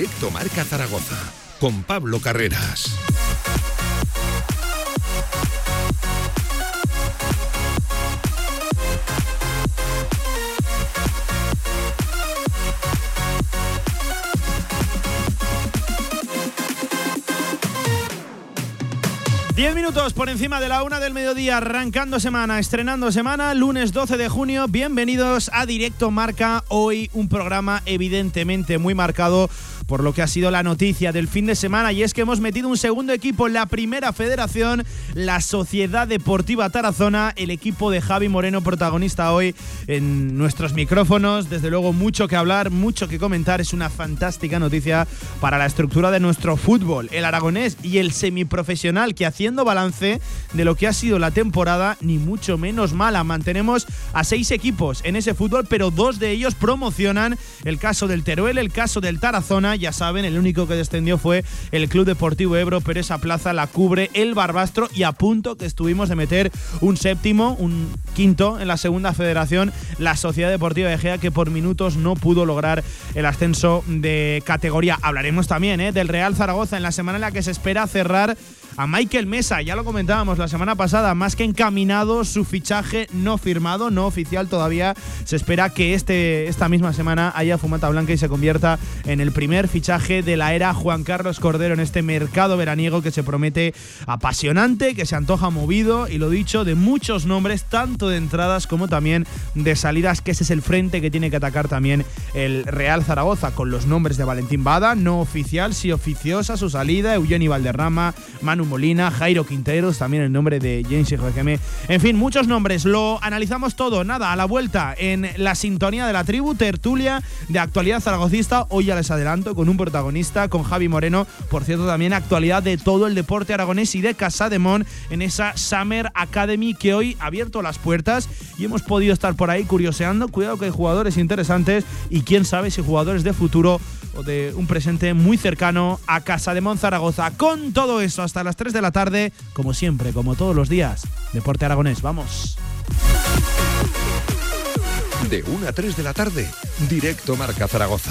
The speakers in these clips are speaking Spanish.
Directo Marca Zaragoza con Pablo Carreras. Diez minutos por encima de la una del mediodía, arrancando semana, estrenando semana, lunes 12 de junio. Bienvenidos a Directo Marca. Hoy un programa evidentemente muy marcado por lo que ha sido la noticia del fin de semana y es que hemos metido un segundo equipo en la primera federación, la Sociedad Deportiva Tarazona, el equipo de Javi Moreno protagonista hoy en nuestros micrófonos. Desde luego mucho que hablar, mucho que comentar, es una fantástica noticia para la estructura de nuestro fútbol, el aragonés y el semiprofesional que haciendo balance de lo que ha sido la temporada, ni mucho menos mala. Mantenemos a seis equipos en ese fútbol, pero dos de ellos promocionan el caso del Teruel, el caso del Tarazona ya saben, el único que descendió fue el Club Deportivo Ebro, pero esa plaza la cubre el Barbastro y a punto que estuvimos de meter un séptimo, un quinto en la segunda federación, la Sociedad Deportiva de Gea, que por minutos no pudo lograr el ascenso de categoría. Hablaremos también ¿eh? del Real Zaragoza en la semana en la que se espera cerrar a Michael Mesa. Ya lo comentábamos la semana pasada, más que encaminado su fichaje no firmado, no oficial todavía. Se espera que este, esta misma semana haya fumata blanca y se convierta en el primer fichaje de la era Juan Carlos Cordero en este mercado veraniego que se promete apasionante, que se antoja movido y lo dicho, de muchos nombres, tanto de entradas como también de salidas, que ese es el frente que tiene que atacar también el Real Zaragoza, con los nombres de Valentín Bada, no oficial, sí oficiosa su salida, Eugenio Valderrama, Manu Molina, Jairo Quinteros, también el nombre de James RGM. En fin, muchos nombres. Lo analizamos todo, nada, a la vuelta en la sintonía de la tribu, tertulia de actualidad zaragocista. Hoy ya les adelanto con un protagonista, con Javi Moreno. Por cierto, también actualidad de todo el deporte aragonés y de Casa de Mon en esa Summer Academy que hoy ha abierto las puertas y hemos podido estar por ahí curioseando. Cuidado que hay jugadores interesantes y quién sabe si jugadores de futuro o de un presente muy cercano a Casa de Mon Zaragoza. Con todo eso, hasta las 3 de la tarde, como siempre, como todos los días, Deporte Aragonés. Vamos. De 1 a 3 de la tarde, directo Marca Zaragoza.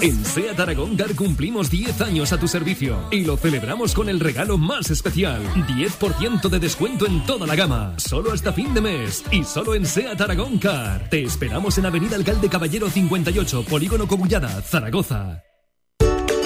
En SEAT Aragón Car cumplimos 10 años a tu servicio y lo celebramos con el regalo más especial. 10% de descuento en toda la gama, solo hasta fin de mes y solo en SEAT Aragón Car. Te esperamos en Avenida Alcalde Caballero 58, Polígono Cogullada, Zaragoza.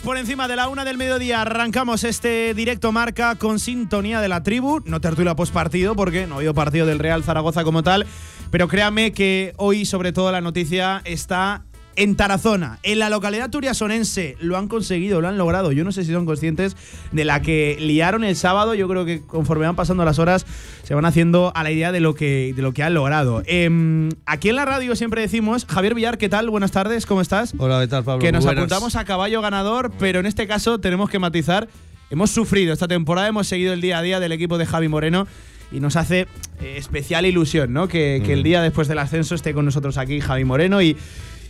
Por encima de la una del mediodía. Arrancamos este directo marca con sintonía de la tribu. No tertulia post partido porque no ha habido partido del Real Zaragoza como tal. Pero créame que hoy, sobre todo, la noticia está en Tarazona, en la localidad turiasonense. Lo han conseguido, lo han logrado. Yo no sé si son conscientes de la que liaron el sábado. Yo creo que conforme van pasando las horas, se van haciendo a la idea de lo que, de lo que han logrado. Em, aquí en la radio siempre decimos, Javier Villar, ¿qué tal? Buenas tardes, ¿cómo estás? Hola, ¿qué tal, Pablo? Que nos buenas. apuntamos a caballo ganador, pero en este caso tenemos que matizar. Hemos sufrido esta temporada, hemos seguido el día a día del equipo de Javi Moreno y nos hace eh, especial ilusión, ¿no? Que, que el día después del ascenso esté con nosotros aquí Javi Moreno y,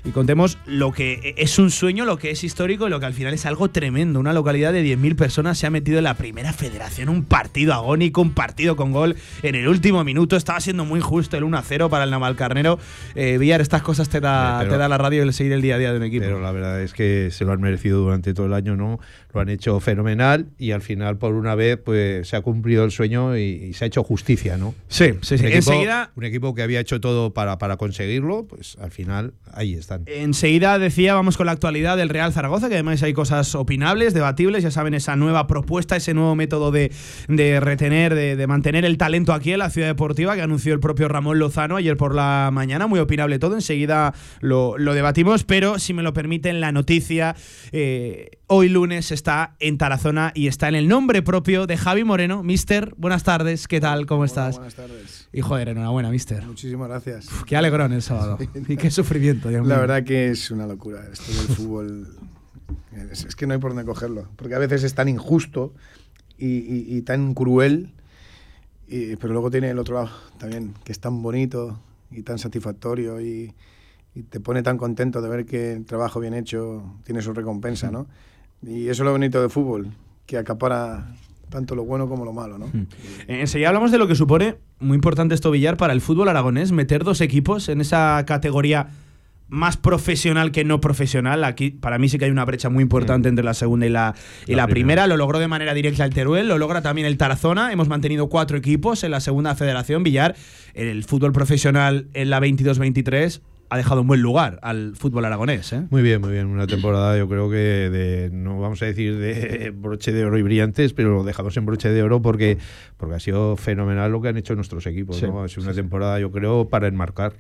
y contemos lo que es un sueño, lo que es histórico y lo que al final es algo tremendo. Una localidad de 10.000 personas se ha metido en la primera federación, un partido agónico, un partido con gol en el último minuto. Estaba siendo muy justo el 1-0 para el Navalcarnero. Eh, Villar, estas cosas te da, pero- te da la radio el seguir el día a día de un equipo. Pero la verdad es que se lo han merecido durante todo el año, ¿no? Lo han hecho fenomenal y al final, por una vez, pues se ha cumplido el sueño y, y se ha hecho justicia, ¿no? sí, sí, sí. Un equipo, Enseguida, un equipo que había hecho todo para, para conseguirlo, pues al final ahí Enseguida decía, vamos con la actualidad del Real Zaragoza, que además hay cosas opinables, debatibles, ya saben, esa nueva propuesta, ese nuevo método de, de retener, de, de mantener el talento aquí en la ciudad deportiva que anunció el propio Ramón Lozano ayer por la mañana, muy opinable todo, enseguida lo, lo debatimos, pero si me lo permiten, la noticia eh, hoy lunes está en Tarazona y está en el nombre propio de Javi Moreno. Mister, buenas tardes, ¿qué tal? ¿Cómo Hola, estás? buenas tardes. Y joder, enhorabuena, Mister. Muchísimas gracias. Qué alegrón el sábado. y qué sufrimiento, Dios La mío. verdad que es una locura esto del fútbol. Es, es que no hay por dónde cogerlo. Porque a veces es tan injusto y, y- y tan cruel. y- pero luego tiene el otro lado también, que es tan bonito y tan satisfactorio y te pone tan contento de ver que el trabajo bien hecho tiene su recompensa, ¿no? Y eso es lo bonito del fútbol, que acapara tanto lo bueno como lo malo, ¿no? Eh, Enseguida hablamos de lo que supone, muy importante esto, Villar, para el fútbol aragonés, meter dos equipos en esa categoría más profesional que no profesional. Aquí, para mí, sí que hay una brecha muy importante entre la segunda y la, y la, La primera. primera. Lo logró de manera directa el Teruel, lo logra también el Tarazona. Hemos mantenido cuatro equipos en la segunda federación. Villar, el fútbol profesional en la 22-23 ha dejado un buen lugar al fútbol aragonés. ¿eh? Muy bien, muy bien. Una temporada, yo creo que de, no vamos a decir de broche de oro y brillantes, pero lo dejamos en broche de oro porque, porque ha sido fenomenal lo que han hecho nuestros equipos. Sí, ¿no? Ha sido una temporada, yo creo, para enmarcar.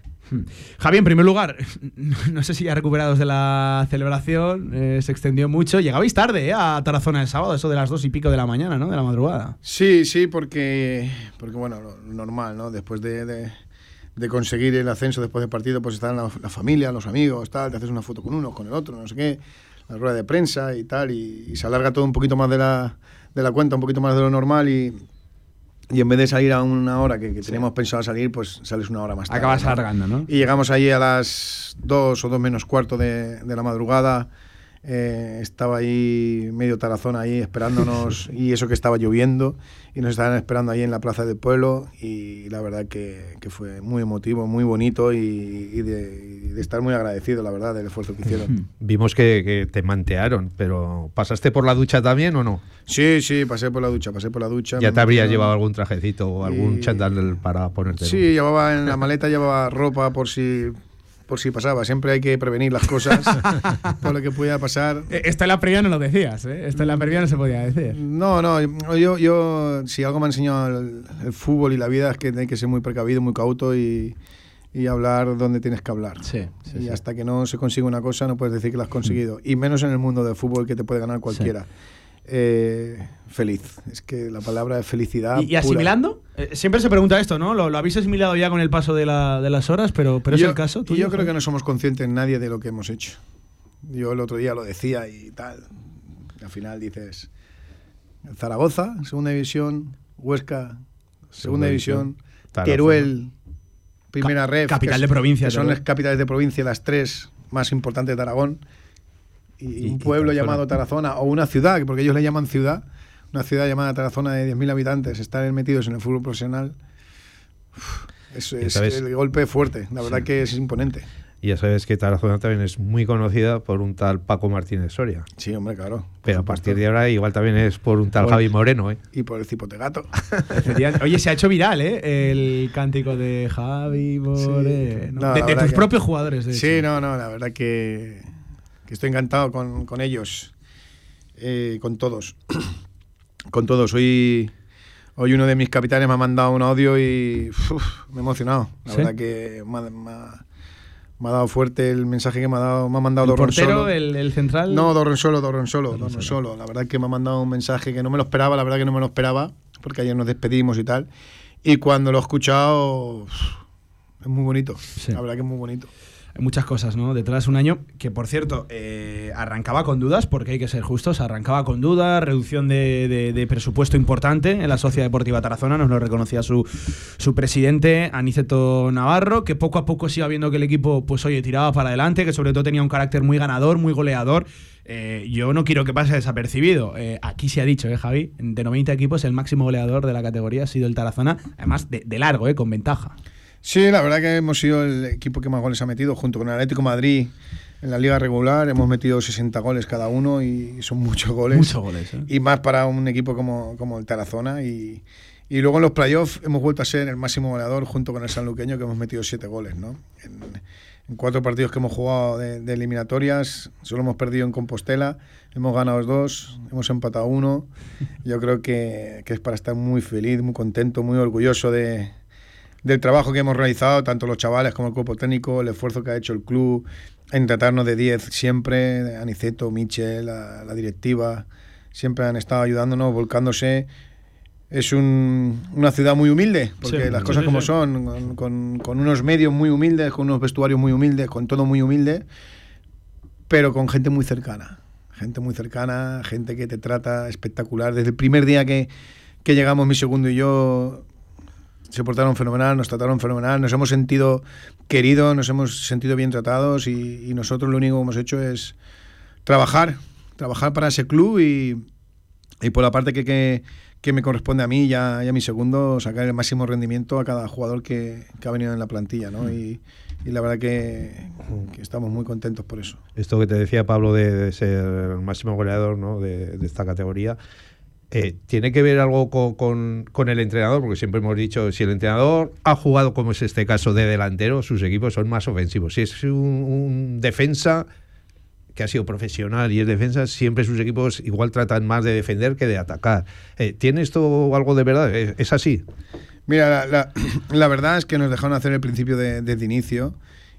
Javi, en primer lugar, no sé si ya recuperados de la celebración, eh, se extendió mucho. Llegabais tarde eh, a Tarazona el sábado, eso de las dos y pico de la mañana, ¿no? De la madrugada. Sí, sí, porque, porque bueno, normal, ¿no? Después de, de- de conseguir el ascenso después del partido, pues están la, la familia, los amigos, tal, te haces una foto con uno, con el otro, no sé qué, la rueda de prensa y tal, y, y se alarga todo un poquito más de la, de la cuenta, un poquito más de lo normal y, y en vez de salir a una hora que, que teníamos pensado salir, pues sales una hora más tarde. Acabas alargando, ¿no? Y llegamos allí a las dos o dos menos cuarto de, de la madrugada. Eh, estaba ahí medio Tarazona ahí esperándonos y eso que estaba lloviendo y nos estaban esperando ahí en la plaza del pueblo y la verdad que, que fue muy emotivo, muy bonito y, y de, y de estar muy agradecido, la verdad, del esfuerzo que hicieron. Vimos que, que te mantearon, pero ¿pasaste por la ducha también o no? Sí, sí, pasé por la ducha, pasé por la ducha. Ya te habrías llevado algún trajecito o algún Y- chándal para ponerte. Sí, llevaba en la maleta llevaba ropa por si por si pasaba. Siempre hay que prevenir las cosas por lo que pudiera pasar. Eh, Esto en la previa no lo decías, ¿eh? Esto en la previa no se podía decir. No, no, yo, yo si algo me ha enseñado el, el fútbol y la vida es que hay que ser muy precavido, muy cauto y, y hablar donde tienes que hablar. Sí, y hasta que no se consigue una cosa no puedes decir que la has conseguido. Y menos en el mundo del fútbol que te puede ganar cualquiera. Eh, feliz. Es que la palabra es felicidad. ¿Y, asimilando? Eh, siempre se pregunta esto, ¿no? Lo, lo habéis asimilado ya con el paso de, la- de las horas, pero, pero es el caso. tuyo, yo creo que no somos conscientes nadie de lo que hemos hecho. Yo el otro día lo decía y tal. Al final dices, Zaragoza, segunda división, Huesca, segunda, Segunda división. Teruel, primera Ca- ref. capital que de provincia, Que son las capitales de provincia, las tres más importantes de Aragón. Y, Y- un pueblo llamado Tarazona, o una ciudad, porque ellos le llaman ciudad, una ciudad llamada Tarazona de 10.000 habitantes, estar metidos en el fútbol profesional. uf, es sabes- el golpe fuerte, la verdad que es imponente. Y ya sabes que Tarazona también es muy conocida por un tal Paco Martínez Soria. Sí, hombre, claro. Pero a partir de ahora igual también es por un tal Por- Javi Moreno, ¿eh? Y por el cipote gato. Efectivamente. Oye, se ha hecho viral, ¿eh? El cántico de Javi Moreno. No, de tus que- propios jugadores, de Sí, hecho. no, no, la verdad que que estoy encantado con, con ellos, eh, con todos. con todos. Hoy, hoy uno de mis capitanes me ha mandado un audio y uf, me he emocionado. La ¿Sí? verdad que me ha, me ha- me ha dado fuerte el mensaje que me ha, dado, me ha mandado ¿El portero, Solo. el, el central? No, Dorron Solo, Dorron Solo, Dorron Solo. La verdad que me ha mandado un mensaje que no me lo esperaba, la verdad que no me lo esperaba, porque ayer nos despedimos y tal. Y cuando lo he escuchado, uf, es muy bonito. Sí. La verdad que es muy bonito. Muchas cosas, ¿no? Detrás un año que, por cierto, eh, arrancaba con dudas, porque hay que ser justos, arrancaba con dudas, reducción de presupuesto importante en la Sociedad Deportiva Tarazona, nos lo reconocía su, su presidente, Aniceto Navarro, que poco a poco se iba viendo que el equipo, pues oye, tiraba para adelante, que sobre todo tenía un carácter muy ganador, muy goleador. Eh, yo no quiero que pase desapercibido. Eh, aquí se ha dicho, ¿eh, Javi? De 90 equipos, el máximo goleador de la categoría ha sido el Tarazona, además de, de largo, ¿eh? Con ventaja. Sí, la verdad que hemos sido el equipo que más goles ha metido, junto con el Atlético de Madrid en la liga regular. Hemos metido 60 goles cada uno y son muchos goles. Muchos goles, ¿eh? Y más para un equipo como, como el Tarazona. Y, y luego en los playoffs hemos vuelto a ser el máximo goleador junto con el Sanluqueño, que hemos metido 7 goles. ¿no? En, en cuatro partidos que hemos jugado de, de eliminatorias, solo hemos perdido en Compostela, hemos ganado dos, hemos empatado uno. Yo creo que, que es para estar muy feliz, muy contento, muy orgulloso de, del trabajo que hemos realizado, tanto los chavales como el cuerpo técnico, el esfuerzo que ha hecho el club en tratarnos de 10 siempre, Aniceto, Michel, la, la directiva, siempre han estado ayudándonos, volcándose. Es un- una ciudad muy humilde, porque Sí, las cosas sí, como sí. son, con, con- con unos medios muy humildes, con unos vestuarios muy humildes, con todo muy humilde, pero con gente muy cercana. Gente muy cercana, gente que te trata espectacular. Desde el primer día que, que llegamos, mi segundo y yo, se portaron fenomenal, nos trataron fenomenal, nos hemos sentido queridos, nos hemos sentido bien tratados y, y nosotros lo único que hemos hecho es trabajar, trabajar para ese club y, y por la parte que, que, que me corresponde a mí y a, mi segundo, sacar el máximo rendimiento a cada jugador que, que ha venido en la plantilla. ¿no? Y, y la verdad que, que estamos muy contentos por eso. Esto que te decía Pablo de, de ser el máximo goleador ¿no? de, de esta categoría, eh, ¿tiene que ver algo con, con- con el entrenador? Porque siempre hemos dicho, si el entrenador ha jugado, como es este caso, de delantero, sus equipos son más ofensivos. Si es un, defensa que ha sido profesional y es defensa, siempre sus equipos igual tratan más de defender que de atacar. Eh, ¿Tiene esto algo de verdad? ¿Es, así? Mira, la verdad es que nos dejaron hacer el principio de- desde inicio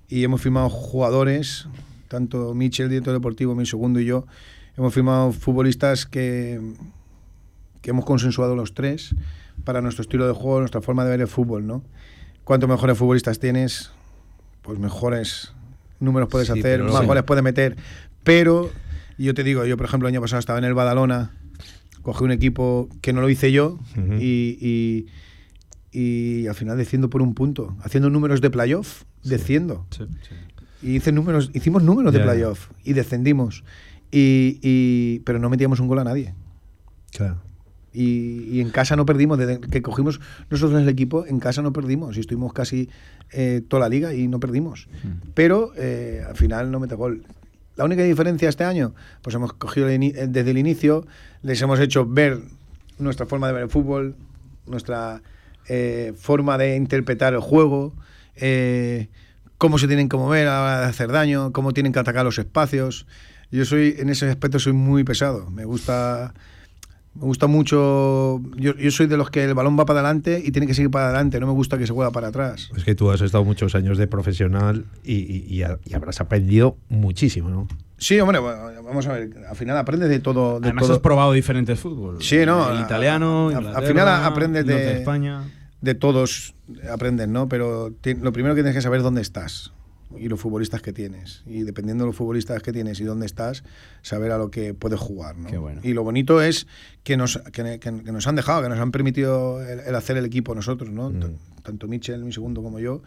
y hemos firmado jugadores, tanto Michel, director deportivo, mi segundo y yo, hemos firmado futbolistas que, que hemos consensuado los tres para nuestro estilo de juego, nuestra forma de ver el fútbol, ¿no? Cuanto mejores futbolistas tienes, pues mejores números puedes Sí, hacer, más goles puedes meter. Pero yo te digo, yo por ejemplo el año pasado estaba en el Badalona, cogí un equipo que no lo hice yo Ujú. y, y- y al final desciendo por un punto, haciendo números de playoff, desciendo. Y hice números, hicimos números de Ya, ya. playoff y descendimos. Y, y- pero no metíamos un gol a nadie. Claro. Y, y en casa no perdimos, desde que cogimos nosotros el equipo, en casa no perdimos. Y estuvimos casi eh, toda la liga y no perdimos. Pero eh, al final no mete gol. La única diferencia este año, pues hemos cogido el eh, desde el inicio, les hemos hecho ver nuestra forma de ver el fútbol, nuestra eh, forma de interpretar el juego, eh, cómo se tienen que mover a la hora de hacer daño, cómo tienen que atacar los espacios. Yo soy, en ese aspecto soy muy pesado. Me gusta, me gusta mucho. Yo, yo soy de los que el balón va para adelante y tiene que seguir para adelante. No me gusta que se juega para atrás. Es que tú has estado muchos años de profesional y, y- y ha- y habrás aprendido muchísimo, ¿no? Sí, hombre, bueno, vamos a ver. Al final aprendes de todo. De Además todo has probado diferentes fútbol. Sí, no, El italiano, al final aprendes de- España. de todos aprendes, ¿no? Pero ti- lo primero que tienes que saber es dónde estás y los futbolistas que tienes. Y dependiendo de los futbolistas que tienes y dónde estás, saber a lo que puedes jugar, ¿no? Bueno. Y lo bonito es que nos, que, que- que nos han dejado, que nos han permitido el, el hacer el equipo nosotros, ¿no? T- Tanto Michel, mi segundo, como yo.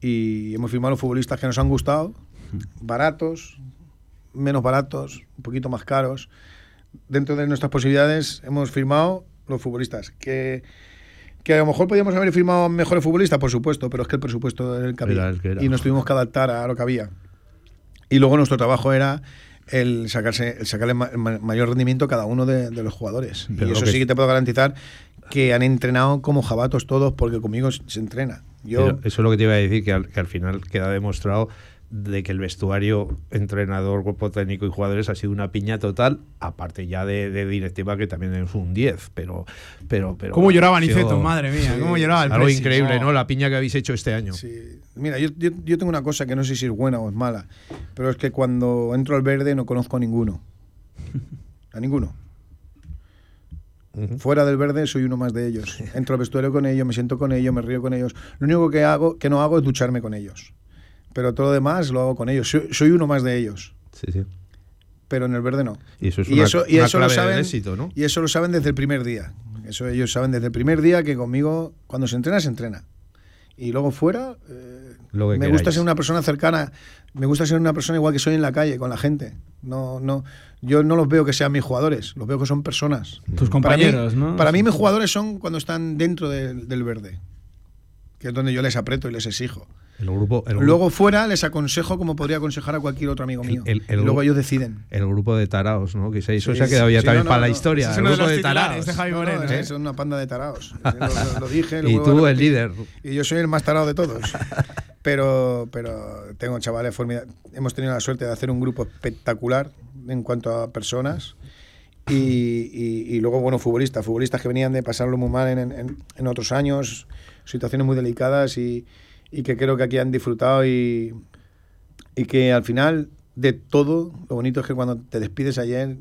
Y hemos firmado los futbolistas que nos han gustado, baratos, menos baratos, un poquito más caros. Dentro de nuestras posibilidades hemos firmado los futbolistas que que a lo mejor podíamos haber firmado mejores futbolistas, por supuesto, pero es que el presupuesto era el que había. Era el que era. Y nos tuvimos que adaptar a lo que había. Y luego nuestro trabajo era el sacarse el sacarle ma- ma- mayor rendimiento a cada uno de, de los jugadores. Pero y eso que- sí que te puedo garantizar que han entrenado como jabatos todos, porque conmigo se entrena. Yo, eso es lo que te iba a decir, que al, que al final queda demostrado de que el vestuario, entrenador, cuerpo técnico y jugadores ha sido una piña total, aparte ya de, de directiva que también es un 10, pero, pero, pero ¿Cómo lloraba Niceto? Madre mía, ¿cómo lloraba el Algo Presi? increíble. ¿no? La piña que habéis hecho este año. Sí. Mira, yo, yo- yo tengo una cosa que no sé si es buena o es mala, pero es que cuando entro al verde no conozco a ninguno. A ninguno. Fuera del verde soy uno más de ellos. Entro al vestuario con ellos, me siento con ellos, me río con ellos. Lo único que hago, que no hago es ducharme con ellos. Pero todo lo demás lo hago con ellos. Soy, soy uno más de ellos. Sí, sí. Pero en el verde no. Y eso es y una, eso, y una eso lo clave saben, del éxito, ¿no? Y eso lo saben desde el primer día. Eso ellos saben desde el primer día que conmigo, cuando se entrena, se entrena. Y luego fuera, eh, Lo que me queráis. gusta ser una persona cercana. Me gusta ser una persona igual que soy en la calle, con la gente. No, no, yo no los veo que sean mis jugadores, los veo que son personas. Tus Para mí- compañeros, ¿no? Para mí mis jugadores son cuando están dentro del- del verde, que es donde yo les aprieto y les exijo. El grupo, el grupo- Luego fuera les aconsejo como podría aconsejar a cualquier otro amigo mío. el- el luego ellos deciden. el grupo de taraos, ¿no? Que se, eso Sí, se ha quedado ya sí, también no, para no, la historia. Es el de grupo de titulares taraos. de Javi No, no, Moreno. es- ¿eh? Son una panda de taraos. Lo, lo- dije. lo Y tú, el líder. Y yo soy el más tarado de todos. Pero, pero tengo chavales formidables. Hemos tenido la suerte de hacer un grupo espectacular en cuanto a personas. Y, y- y luego, bueno, futbolistas. Futbolistas que venían de pasarlo muy mal en, en- en otros años, situaciones muy delicadas y, y que creo que aquí han disfrutado y, y que al final de todo, lo bonito es que cuando te despides ayer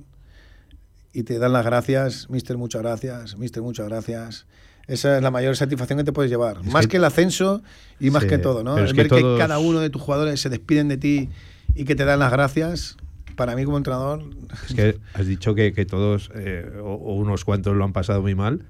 y te dan las gracias, mister, muchas gracias, mister, muchas gracias. Esa es la mayor satisfacción que te puedes llevar. Es más que- que, el ascenso y más Sí, que todo, ¿no? es que ver que cada uno de tus jugadores se despiden de ti y que te dan las gracias, para mí como entrenador, Es que has dicho que, que todos, eh, o, o unos cuantos lo han pasado muy mal,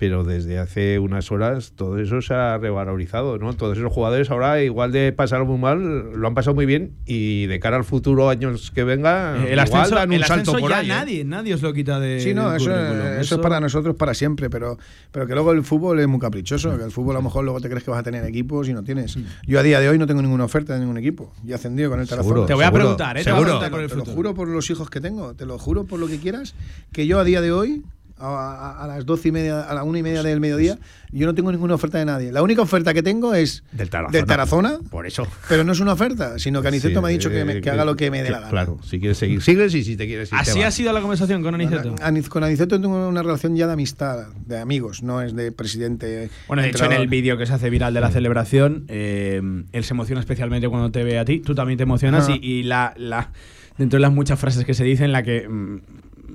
pero desde hace unas horas todo eso se ha revalorizado, ¿no? Todos esos jugadores ahora, igual de pasar muy mal, lo han pasado muy bien y de cara al futuro, años que vengan, El igual ascenso, dan un el salto ascenso por ya ahí, ¿eh? nadie, nadie os lo quita de. Sí, no, eso, es para nosotros para siempre, pero, pero que luego el fútbol es muy caprichoso, que el fútbol a lo mejor luego te crees que vas a tener equipos y no tienes. Yo a día de hoy no tengo ninguna oferta de ningún equipo. Yo he ascendido con el Tarazona. Seguro, Te voy a seguro, preguntar, ¿eh? Te voy a seguro. preguntar por el te lo juro por los hijos que tengo, te lo juro por lo que quieras, que yo a día de hoy, a, a- a las doce y media, a la una y media del mediodía, yo no tengo ninguna oferta de nadie. La única oferta que tengo es Del Tarazona. del Tarazona, Por eso. pero no es una oferta, sino que Aniceto Sí, me ha dicho que, me- eh, que haga lo que me dé la gana. Claro, si quieres seguir, sigues y si te quieres ir, te Así ha sido la conversación con Aniceto. Aniz- Con Aniceto tengo una relación ya de amistad, de amigos, no es de presidente. Bueno, de hecho, en el vídeo que se hace viral de la celebración, eh, él se emociona especialmente cuando te ve a ti. Tú también te emocionas. Y la, la- dentro de las muchas frases que se dicen, la que mm,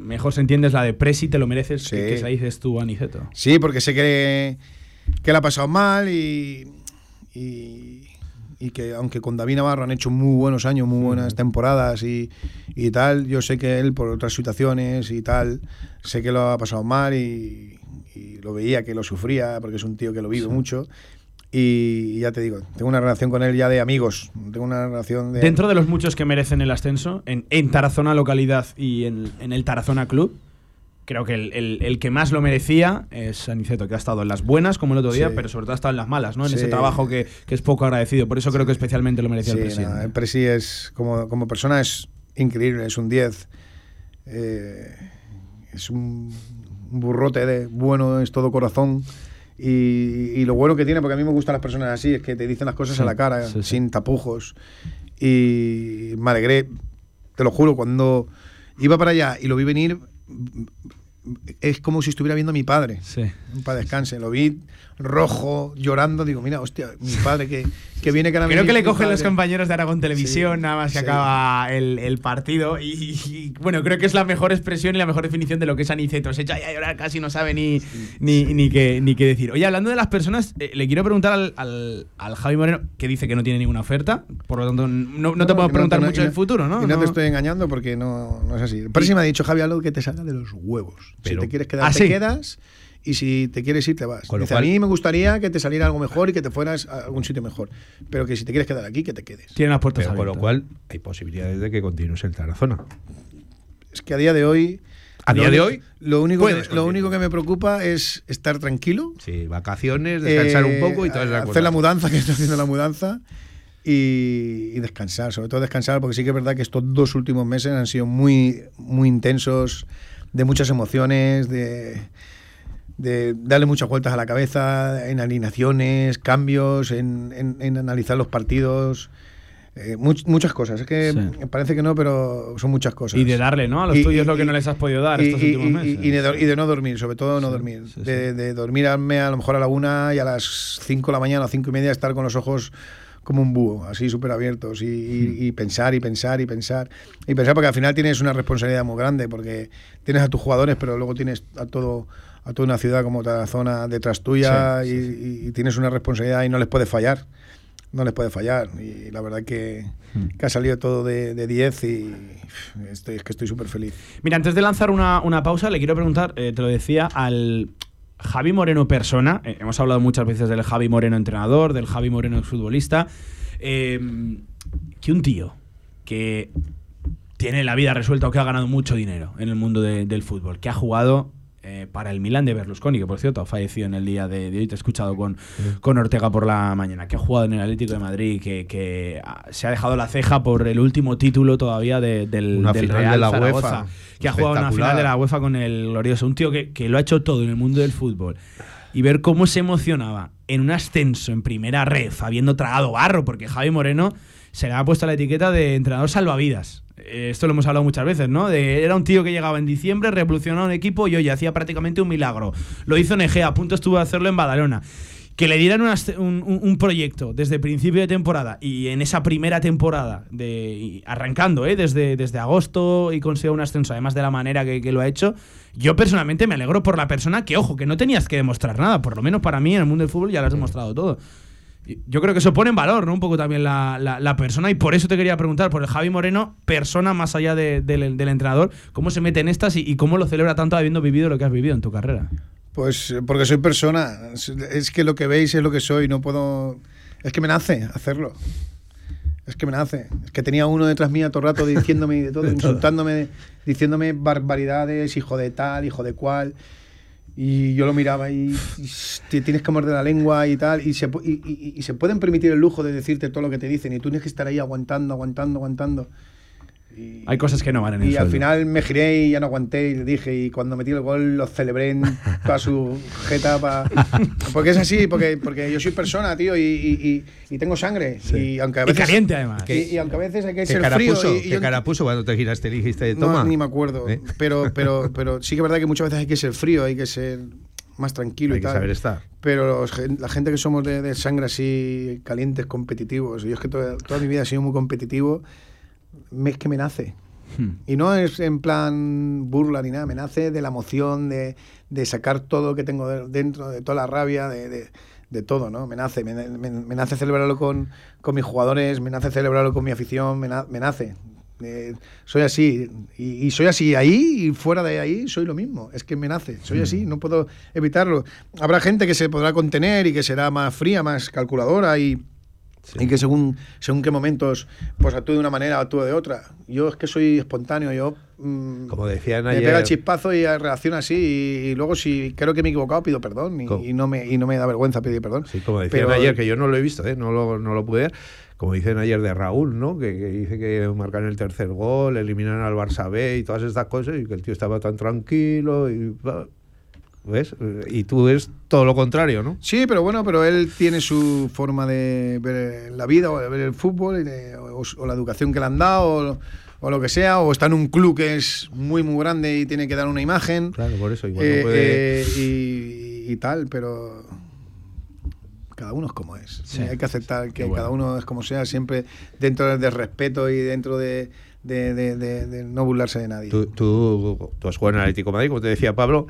mejor se entiende es la de Presi, te lo mereces, Sí. que, que se la dices tú, Aniceto. Sí, porque sé que, que le ha pasado mal y, y, y que aunque con David Navarro han hecho muy buenos años, muy buenas temporadas y, y tal, yo sé que él por otras situaciones y tal, sé que lo ha pasado mal y, y lo veía que lo sufría porque es un tío que lo vive mucho. Y ya te digo, tengo una relación con él ya de amigos. Tengo una relación de. Dentro de los muchos que merecen el ascenso, en, en Tarazona localidad y en, en el Tarazona Club, creo que el, el- el que más lo merecía es Aniceto, que ha estado en las buenas como el otro día, Sí. pero sobre todo ha estado en las malas, ¿no? En Sí. ese trabajo que, que es poco agradecido. Por eso creo que especialmente lo merecía el presidente. nada, el Presi es, como, como persona es increíble, es un 10. Eh, es un burrote de bueno, es todo corazón. Y, y lo bueno que tiene, porque a mí me gustan las personas así, es que te dicen las cosas Sí, a la cara, sí, sin tapujos. Y me alegré, te lo juro, cuando iba para allá y lo vi venir, es como si estuviera viendo a mi padre. Sí. Para descanse, lo vi rojo, llorando. Digo, mira, hostia, mi padre que, que viene ahora Creo que le cogen los compañeros de Aragón Televisión Sí, nada más que sí. acaba el, el partido. Y, y, bueno, creo que es la mejor expresión y la mejor definición de lo que es Aniceto. Se echa ya a llorar, casi no sabe ni, ni, ni, qué, ni qué decir. Oye, hablando de las personas, eh, le quiero preguntar al, al, al Javi Moreno, que dice que no tiene ninguna oferta. Por lo tanto, no, no te puedo y preguntar te- mucho del futuro, ¿no? Y no, No. te estoy engañando porque no, no es así. El Presi me ha dicho, Javi, algo que te salga de los huevos. Pero- si te quieres quedar, ¿Ah, te sí? quedas. Y si te quieres ir, te vas. Con lo Dice, cual- a mí me gustaría que te saliera algo mejor y que te fueras a algún sitio mejor. Pero que si te quieres quedar aquí, que te quedes. Tiene las puertas Pero con lo cual hay posibilidades de que continúes en Tarazona. Es que a día de hoy. ¿A lo día de hoy? Lo único, que, lo único que me preocupa es estar tranquilo. Sí, vacaciones, descansar Eh, un poco y todas esas hacer cosas. la mudanza, que estoy haciendo la mudanza, y, y descansar, sobre todo descansar, porque sí que es verdad que estos dos últimos meses han sido muy, muy intensos, de muchas emociones, de, de darle muchas vueltas a la cabeza, en alineaciones, cambios, en, en- en analizar los partidos. Eh, much- muchas cosas. Es que Sí. parece que no, pero son muchas cosas. Y de darle, ¿no? A los Y- tuyos y- lo que y- no les has podido dar y, estos y- últimos meses. y de, do- y de no dormir, sobre todo no dormir. sí, de, de dormirme a lo mejor a la una y a las cinco de la mañana o cinco y media estar con los ojos como un búho, así súper abiertos y, y- y pensar y pensar y pensar y pensar porque al final tienes una responsabilidad muy grande porque tienes a tus jugadores pero luego tienes a todo a toda una ciudad como Tarazona detrás tuya y, tienes una responsabilidad y no les puedes fallar no les puede fallar y la verdad que, que ha salido todo de de 10 y estoy, es que estoy súper feliz Mira, antes de lanzar una, una pausa, le quiero preguntar, eh, te lo decía, al Javi Moreno persona. eh, hemos hablado muchas veces del Javi Moreno entrenador, del Javi Moreno futbolista. eh, que un tío que tiene la vida resuelta o que ha ganado mucho dinero en el mundo de- del fútbol, que ha jugado eh, para el Milan de Berlusconi, que por cierto ha fallecido en el día de, de hoy, te he escuchado con, con Ortega por la mañana, que ha jugado en el Atlético de Madrid, que, que, se ha dejado la ceja por el último título todavía de- del, Una del final Real de la Zaragoza, UEFA. que ha jugado una final de la UEFA con el glorioso, un tío que, que lo ha hecho todo en el mundo del fútbol. Y ver cómo se emocionaba en un ascenso en primera ref, habiendo tragado barro, porque Javi Moreno se le ha puesto la etiqueta de entrenador salvavidas. Eh, Esto lo hemos hablado muchas veces, ¿no? De- era un tío que llegaba en diciembre, revolucionaba un equipo y oye, hacía prácticamente un milagro. Lo hizo en Egea, a punto estuvo de hacerlo en Badalona. Que le dieran un, un- proyecto desde principio de temporada y en esa primera temporada, de, arrancando ¿eh? desde, desde agosto y consiga un ascenso, además de la manera que, que lo ha hecho, yo personalmente me alegro por la persona que, ojo, que no tenías que demostrar nada, por lo menos para mí en el mundo del fútbol ya lo has demostrado todo. Yo creo que eso pone en valor, ¿no? Un poco también la, la- la persona. Y por eso te quería preguntar, por el Javi Moreno, persona más allá de- del, del entrenador, ¿cómo se mete en estas y, y cómo lo celebra tanto habiendo vivido lo que has vivido en tu carrera? Pues eh, porque soy persona. Es- que lo que veis es lo que soy. No puedo. Es que me nace hacerlo. Es que me nace. Es que tenía uno detrás mía todo el rato diciéndome de todo, insultándome, diciéndome barbaridades, hijo de tal, hijo de cual. Y yo lo miraba y, te tienes que morder la lengua y tal. Y se, y, y- y se pueden permitir el lujo de decirte todo lo que te dicen. Y tú tienes que estar ahí aguantando, aguantando, aguantando. Y- Hay cosas que no valen el y al sueldo. final me giré y ya no aguanté y le dije y cuando metí el gol lo celebré en toda su jeta pa- porque es así porque porque yo soy persona tío y, y- y- y tengo sangre y aunque a Y veces caliente, además. y, y aunque a veces hay que ¿Qué ser frío puso? y- y ¿Qué yo- cara puso cuando te giraste y le dijiste, no, toma? ni me acuerdo ¿Eh? pero pero pero sí que es verdad que muchas veces hay que ser frío hay que ser más tranquilo Hay y que tal saber estar. pero los la gente que somos de, de sangre así calientes competitivos yo es que toda, toda mi vida he sido muy competitivo me- es que me nace Hmm. y no es en plan burla ni nada, me nace de la emoción, de, de sacar todo lo que tengo de- dentro, de toda la rabia, de, de- de todo, ¿no? Me nace, me, me- me nace celebrarlo con, con mis jugadores, me nace celebrarlo con mi afición, me, na- me nace. Eh, soy así, y, y soy así ahí y fuera de ahí soy lo mismo, es que me nace, soy así, no puedo evitarlo. Habrá gente que se podrá contener y que será más fría, más calculadora y, y que según, según qué momentos pues actúe de una manera o actúe de otra. Yo es que soy espontáneo, yo mm, Como decían me ayer. pega el chispazo y reacciono así y, y luego si creo que me he equivocado pido perdón y, no, me, y no me da vergüenza pedir perdón. Sí, como decían Pero- ayer, que yo no lo he visto, ¿eh? no, lo, no lo pude ver. Como dicen ayer de Raúl, ¿no? Que, que dice que marcan el tercer gol, eliminan al Barça B y todas estas cosas, y que el tío estaba tan tranquilo. Y, ¿Ves? Y tú es todo lo contrario, ¿no? Sí, pero bueno, pero él tiene su forma de ver la vida o de ver el fútbol de- o, o la educación que le han dado o, o lo que sea, o está en un club que es muy, muy grande y tiene que dar una imagen. Claro, por eso igual Eh, no puede. eh, y, y tal, pero cada uno es como es. Sí. Hay que aceptar que bueno. cada uno es como sea, siempre dentro del respeto y dentro de, de- de- de- no burlarse de nadie. Tú, tú, tú has jugado en Atlético de Madrid, como te decía Pablo,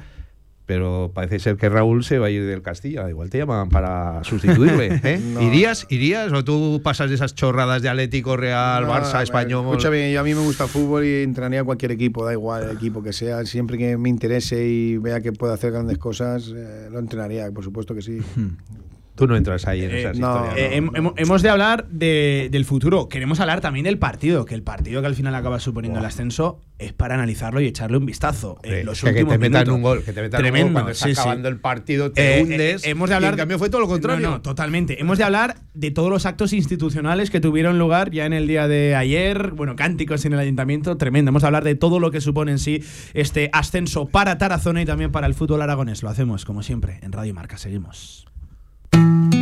pero parece ser que Raúl se va a ir del Castilla. Igual te llaman para sustituirle. ¿eh? No. ¿Irías? ¿Irías? ¿O tú pasas de esas chorradas de Atlético, Real, No, Barça, Español? Escúchame, yo a mí me gusta el fútbol y entrenaría a cualquier equipo, da igual el equipo que sea. Siempre que me interese y vea que puede hacer grandes cosas, eh, lo entrenaría, por supuesto que sí. Tú no entras ahí en Eh, esas no, historias. Eh, hem- hem- hemos de hablar de- del futuro. Queremos hablar también del partido, que el partido que al final acaba suponiendo el ascenso es para analizarlo y echarle un vistazo. Los que, que últimos te metan minutos. un gol, que te metan un Tremendo, gol cuando está sí, sí. acabando el partido, te Eh, hundes. hemos de y hablar en cambio fue todo lo contrario. No, no, totalmente. Hemos de hablar de todos los actos institucionales que tuvieron lugar ya en el día de ayer. Bueno, cánticos en el ayuntamiento, tremendo. Hemos de hablar de todo lo que supone en sí este ascenso para Tarazona y también para el fútbol aragonés. Lo hacemos, como siempre, en Radio Marca. Seguimos.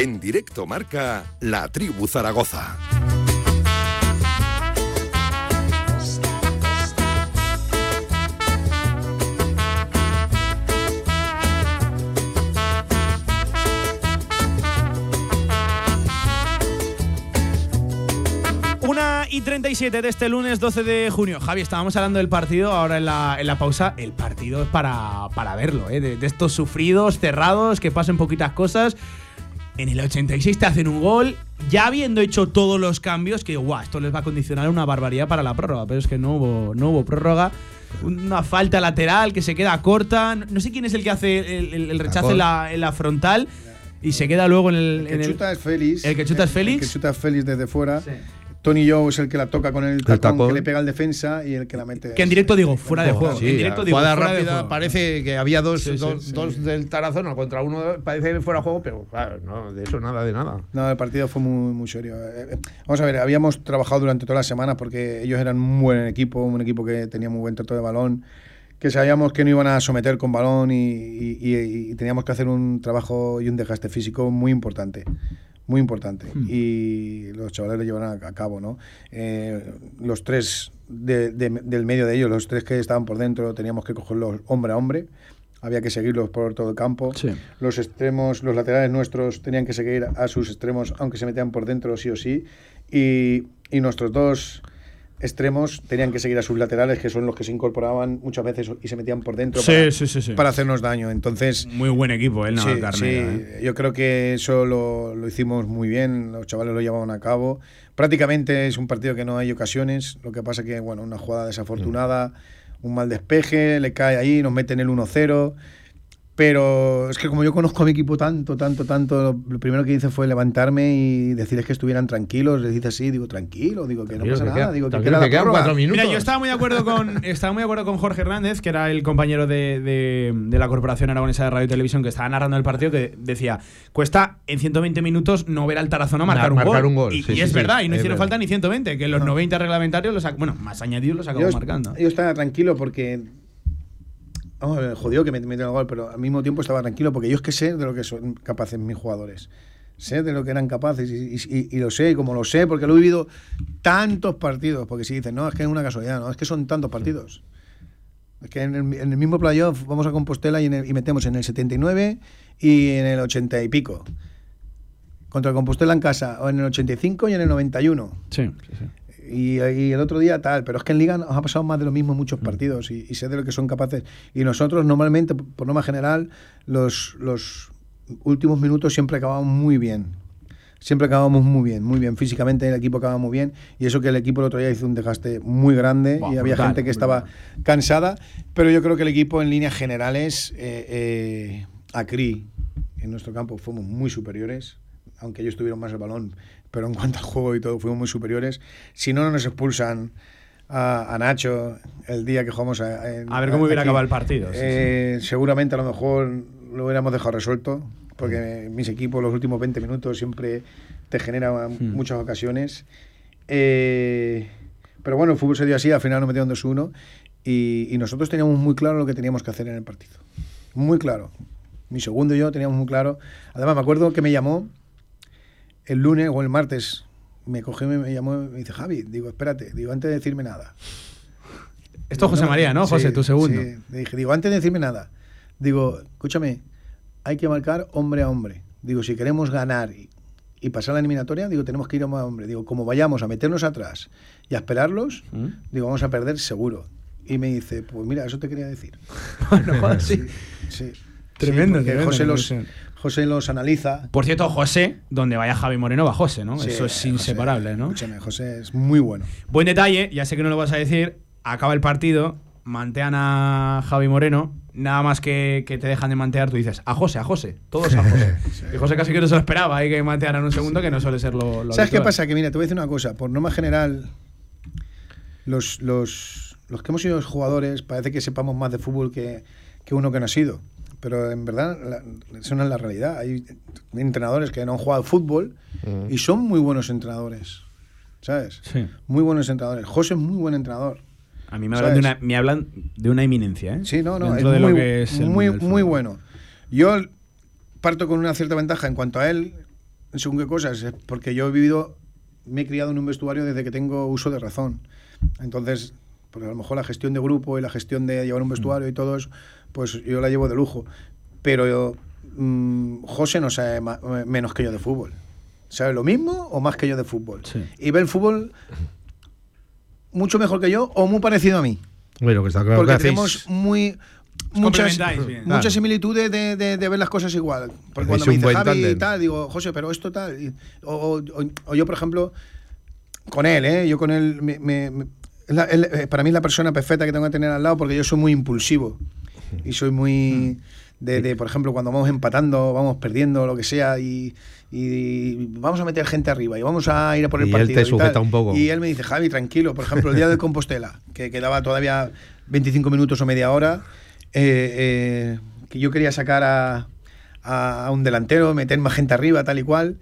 En directo marca La Tribu Zaragoza. Una y 37 de este lunes 12 de junio. Javi, estábamos hablando del partido ahora en la, en la pausa. El partido es para, para verlo, ¿eh? de, de estos sufridos, cerrados, que pasen poquitas cosas. En el 86 te hacen un gol, ya habiendo hecho todos los cambios, que guau, esto les va a condicionar una barbaridad para la prórroga, pero es que no hubo, no hubo prórroga. Una falta lateral que se queda corta. No sé quién es el que hace el, el- el rechazo en la, en la frontal y se queda luego en el. El que en el- chuta es Félix. el que chuta es Félix. El que chuta es Félix desde fuera. Tony Joe es el que la toca con el tacón, tacón. que le pega al defensa y el que la mete. que en directo digo, fuera de juego. Sí, en directo digo, fuera de rápida juego. parece que había dos, Sí, sí, dos, sí. dos del Tarazona contra uno, parece que fuera de juego, pero claro, no, de eso nada, de nada. No, el partido fue muy, muy serio. Eh, eh, Vamos a ver, habíamos trabajado durante toda la semana porque ellos eran un buen equipo, un equipo que tenía muy buen trato de balón, que sabíamos que no iban a someter con balón y, y- y- y teníamos que hacer un trabajo y un desgaste físico muy importante. Muy importante. Y los chavales lo llevan a, a cabo, ¿no? Eh, los tres de- de- del medio de ellos, los tres que estaban por dentro, teníamos que cogerlos hombre a hombre. Había que seguirlos por todo el campo. Sí. Los extremos, los laterales nuestros tenían que seguir a sus extremos, aunque se metían por dentro sí o sí. Y, y nuestros dos extremos tenían que seguir a sus laterales, que son los que se incorporaban muchas veces y se metían por dentro Sí, para, sí, sí, para hacernos daño. Entonces, Muy buen equipo, el sí, Navalcarnero. sí, ¿eh? yo creo que eso lo, lo hicimos muy bien, los chavales lo llevaban a cabo. Prácticamente es un partido que no hay ocasiones, lo que pasa que, bueno, una jugada desafortunada, un mal despeje, le cae ahí, nos meten el 1-0. Pero es que como yo conozco a mi equipo tanto, tanto, tanto, lo, primero que hice fue levantarme y decirles que estuvieran tranquilos. Les dice así, digo, tranquilo, digo que no pasa que nada, queda- digo que tranquilo, queda que quedan prórroga. cuatro minutos. Mira, yo estaba muy de acuerdo con estaba muy de acuerdo con Jorge Hernández, que era el compañero de, de- de la Corporación Aragonesa de Radio y Televisión, que estaba narrando el partido, que decía, cuesta en 120 minutos no ver al Tarazona marcar, Mar- un, marcar gol. un gol, Y, sí, y sí, es sí, verdad, y no hicieron verdad. falta ni 120, que los 90 reglamentarios, los, bueno, más añadidos los acabó marcando. yo estaba tranquilo porque. Vamos jodido que me metieron el gol, pero al mismo tiempo estaba tranquilo porque yo es que sé de lo que son capaces mis jugadores. Sé de lo que eran capaces y, lo sé, como lo sé, porque lo he vivido tantos partidos. Porque si dicen, no, es que es una casualidad, no, es que son tantos partidos. Es que en el, mismo playoff vamos a Compostela y metemos en el 79 y en el 80 y pico. Contra el Compostela en casa, o en el 85 y en el 91. Sí, sí, sí. Y, y el otro día tal, pero es que en Liga nos ha pasado más de lo mismo en muchos partidos y, y sé de lo que son capaces. Y nosotros normalmente, por norma general, los, los últimos minutos siempre acabamos muy bien. Siempre acabamos muy bien, muy bien. Físicamente el equipo acaba muy bien. Y eso que el equipo el otro día hizo un desgaste muy grande Buah, y había brutal, gente que estaba cansada. Pero yo creo que el equipo en líneas generales, eh, eh, a CRI, en nuestro campo, fuimos muy superiores. Aunque ellos tuvieron más el balón, pero en cuanto al juego y todo, fuimos muy superiores. Si no, no nos expulsan a, a Nacho el día que jugamos a, en- A ver cómo hubiera aquí. acabado el partido, sí, Eh, Seguramente a lo mejor lo hubiéramos dejado resuelto, porque mis equipos los últimos 20 minutos siempre te generan Hmm. muchas ocasiones. Eh, pero bueno, el fútbol se dio así, al final nos metieron 2-1 y, y nosotros teníamos muy claro lo que teníamos que hacer en el partido. Muy claro. Mi segundo y yo teníamos muy claro. Además, me acuerdo que me llamó el lunes o el martes. Me cogió, me, me llamó y me dice, Javi, digo, espérate, digo, antes de decirme nada. Esto es José María, ¿no? José, Sí, tu segundo. sí. Le dije, digo, antes de decirme nada, Digo, escúchame, hay que marcar hombre a hombre. Digo, si queremos ganar y, y pasar la eliminatoria, digo, tenemos que ir hombre a hombre. Digo, como vayamos a meternos atrás y a esperarlos, ¿Mm? digo, vamos a perder seguro. Y me dice, pues mira, eso te quería decir. Sí. Sí. Tremendo, porque tremendo, José, los. José los analiza. Por cierto, José, donde vaya Javi Moreno va José, ¿no? Sí, Eso es José, inseparable, ¿no? Escúchame, José es muy bueno. Buen detalle, ya sé que no lo vas a decir. Acaba el partido, mantean a Javi Moreno. Nada más que, que te dejan de mantear, tú dices a José, a José, todos a José. Y José casi que no se lo esperaba, hay que mantearan un segundo, que no suele ser lo. lo ¿Sabes qué pasa? Que mira, te voy a decir una cosa. Por norma general, los, los, los que hemos sido jugadores parece que sepamos más de fútbol que, que uno que no ha sido. Pero en verdad, la- eso no es la realidad. Hay entrenadores que no han jugado fútbol y son muy buenos entrenadores. ¿Sabes? Sí. Muy buenos entrenadores. José es muy buen entrenador. A mí me hablan, de una, me hablan de una eminencia, ¿eh? Sí, no, no, Dentro es de muy, lo que es el muy, muy bueno. Yo parto con una cierta ventaja en cuanto a él, según qué cosas, es porque yo he vivido, me he criado en un vestuario desde que tengo uso de razón. Entonces, pues a lo mejor la gestión de grupo y la gestión de llevar un Mm. vestuario y todo eso, pues yo la llevo de lujo. Pero yo, mm, José no sabe ma- menos que yo de fútbol. ¿Sabe lo mismo o más que yo de fútbol? Sí. Y ve el fútbol mucho mejor que yo o muy parecido a mí. Bueno, que está claro Porque que hacéis. tenemos muy muchas, bien. muchas similitudes de, de- de ver las cosas igual. Porque cuando me dice Javi y tal, digo, José, pero esto tal. y- o, o- yo, por ejemplo, con él, ¿eh? Yo con él, me- me- me- es la- él, eh, para mí es la persona perfecta que tengo que tener al lado porque yo soy muy impulsivo. Y soy muy... De, de, por ejemplo, cuando vamos empatando, vamos perdiendo, lo que sea, y, y vamos a meter gente arriba y vamos a ir a por el Y él partido. te y tal. sujeta un poco. Y él me dice, Javi, tranquilo. Por ejemplo, el día de Compostela, que quedaba todavía 25 minutos o media hora, eh, eh, que yo quería sacar a, a- a un delantero, meter más gente arriba, tal y cual,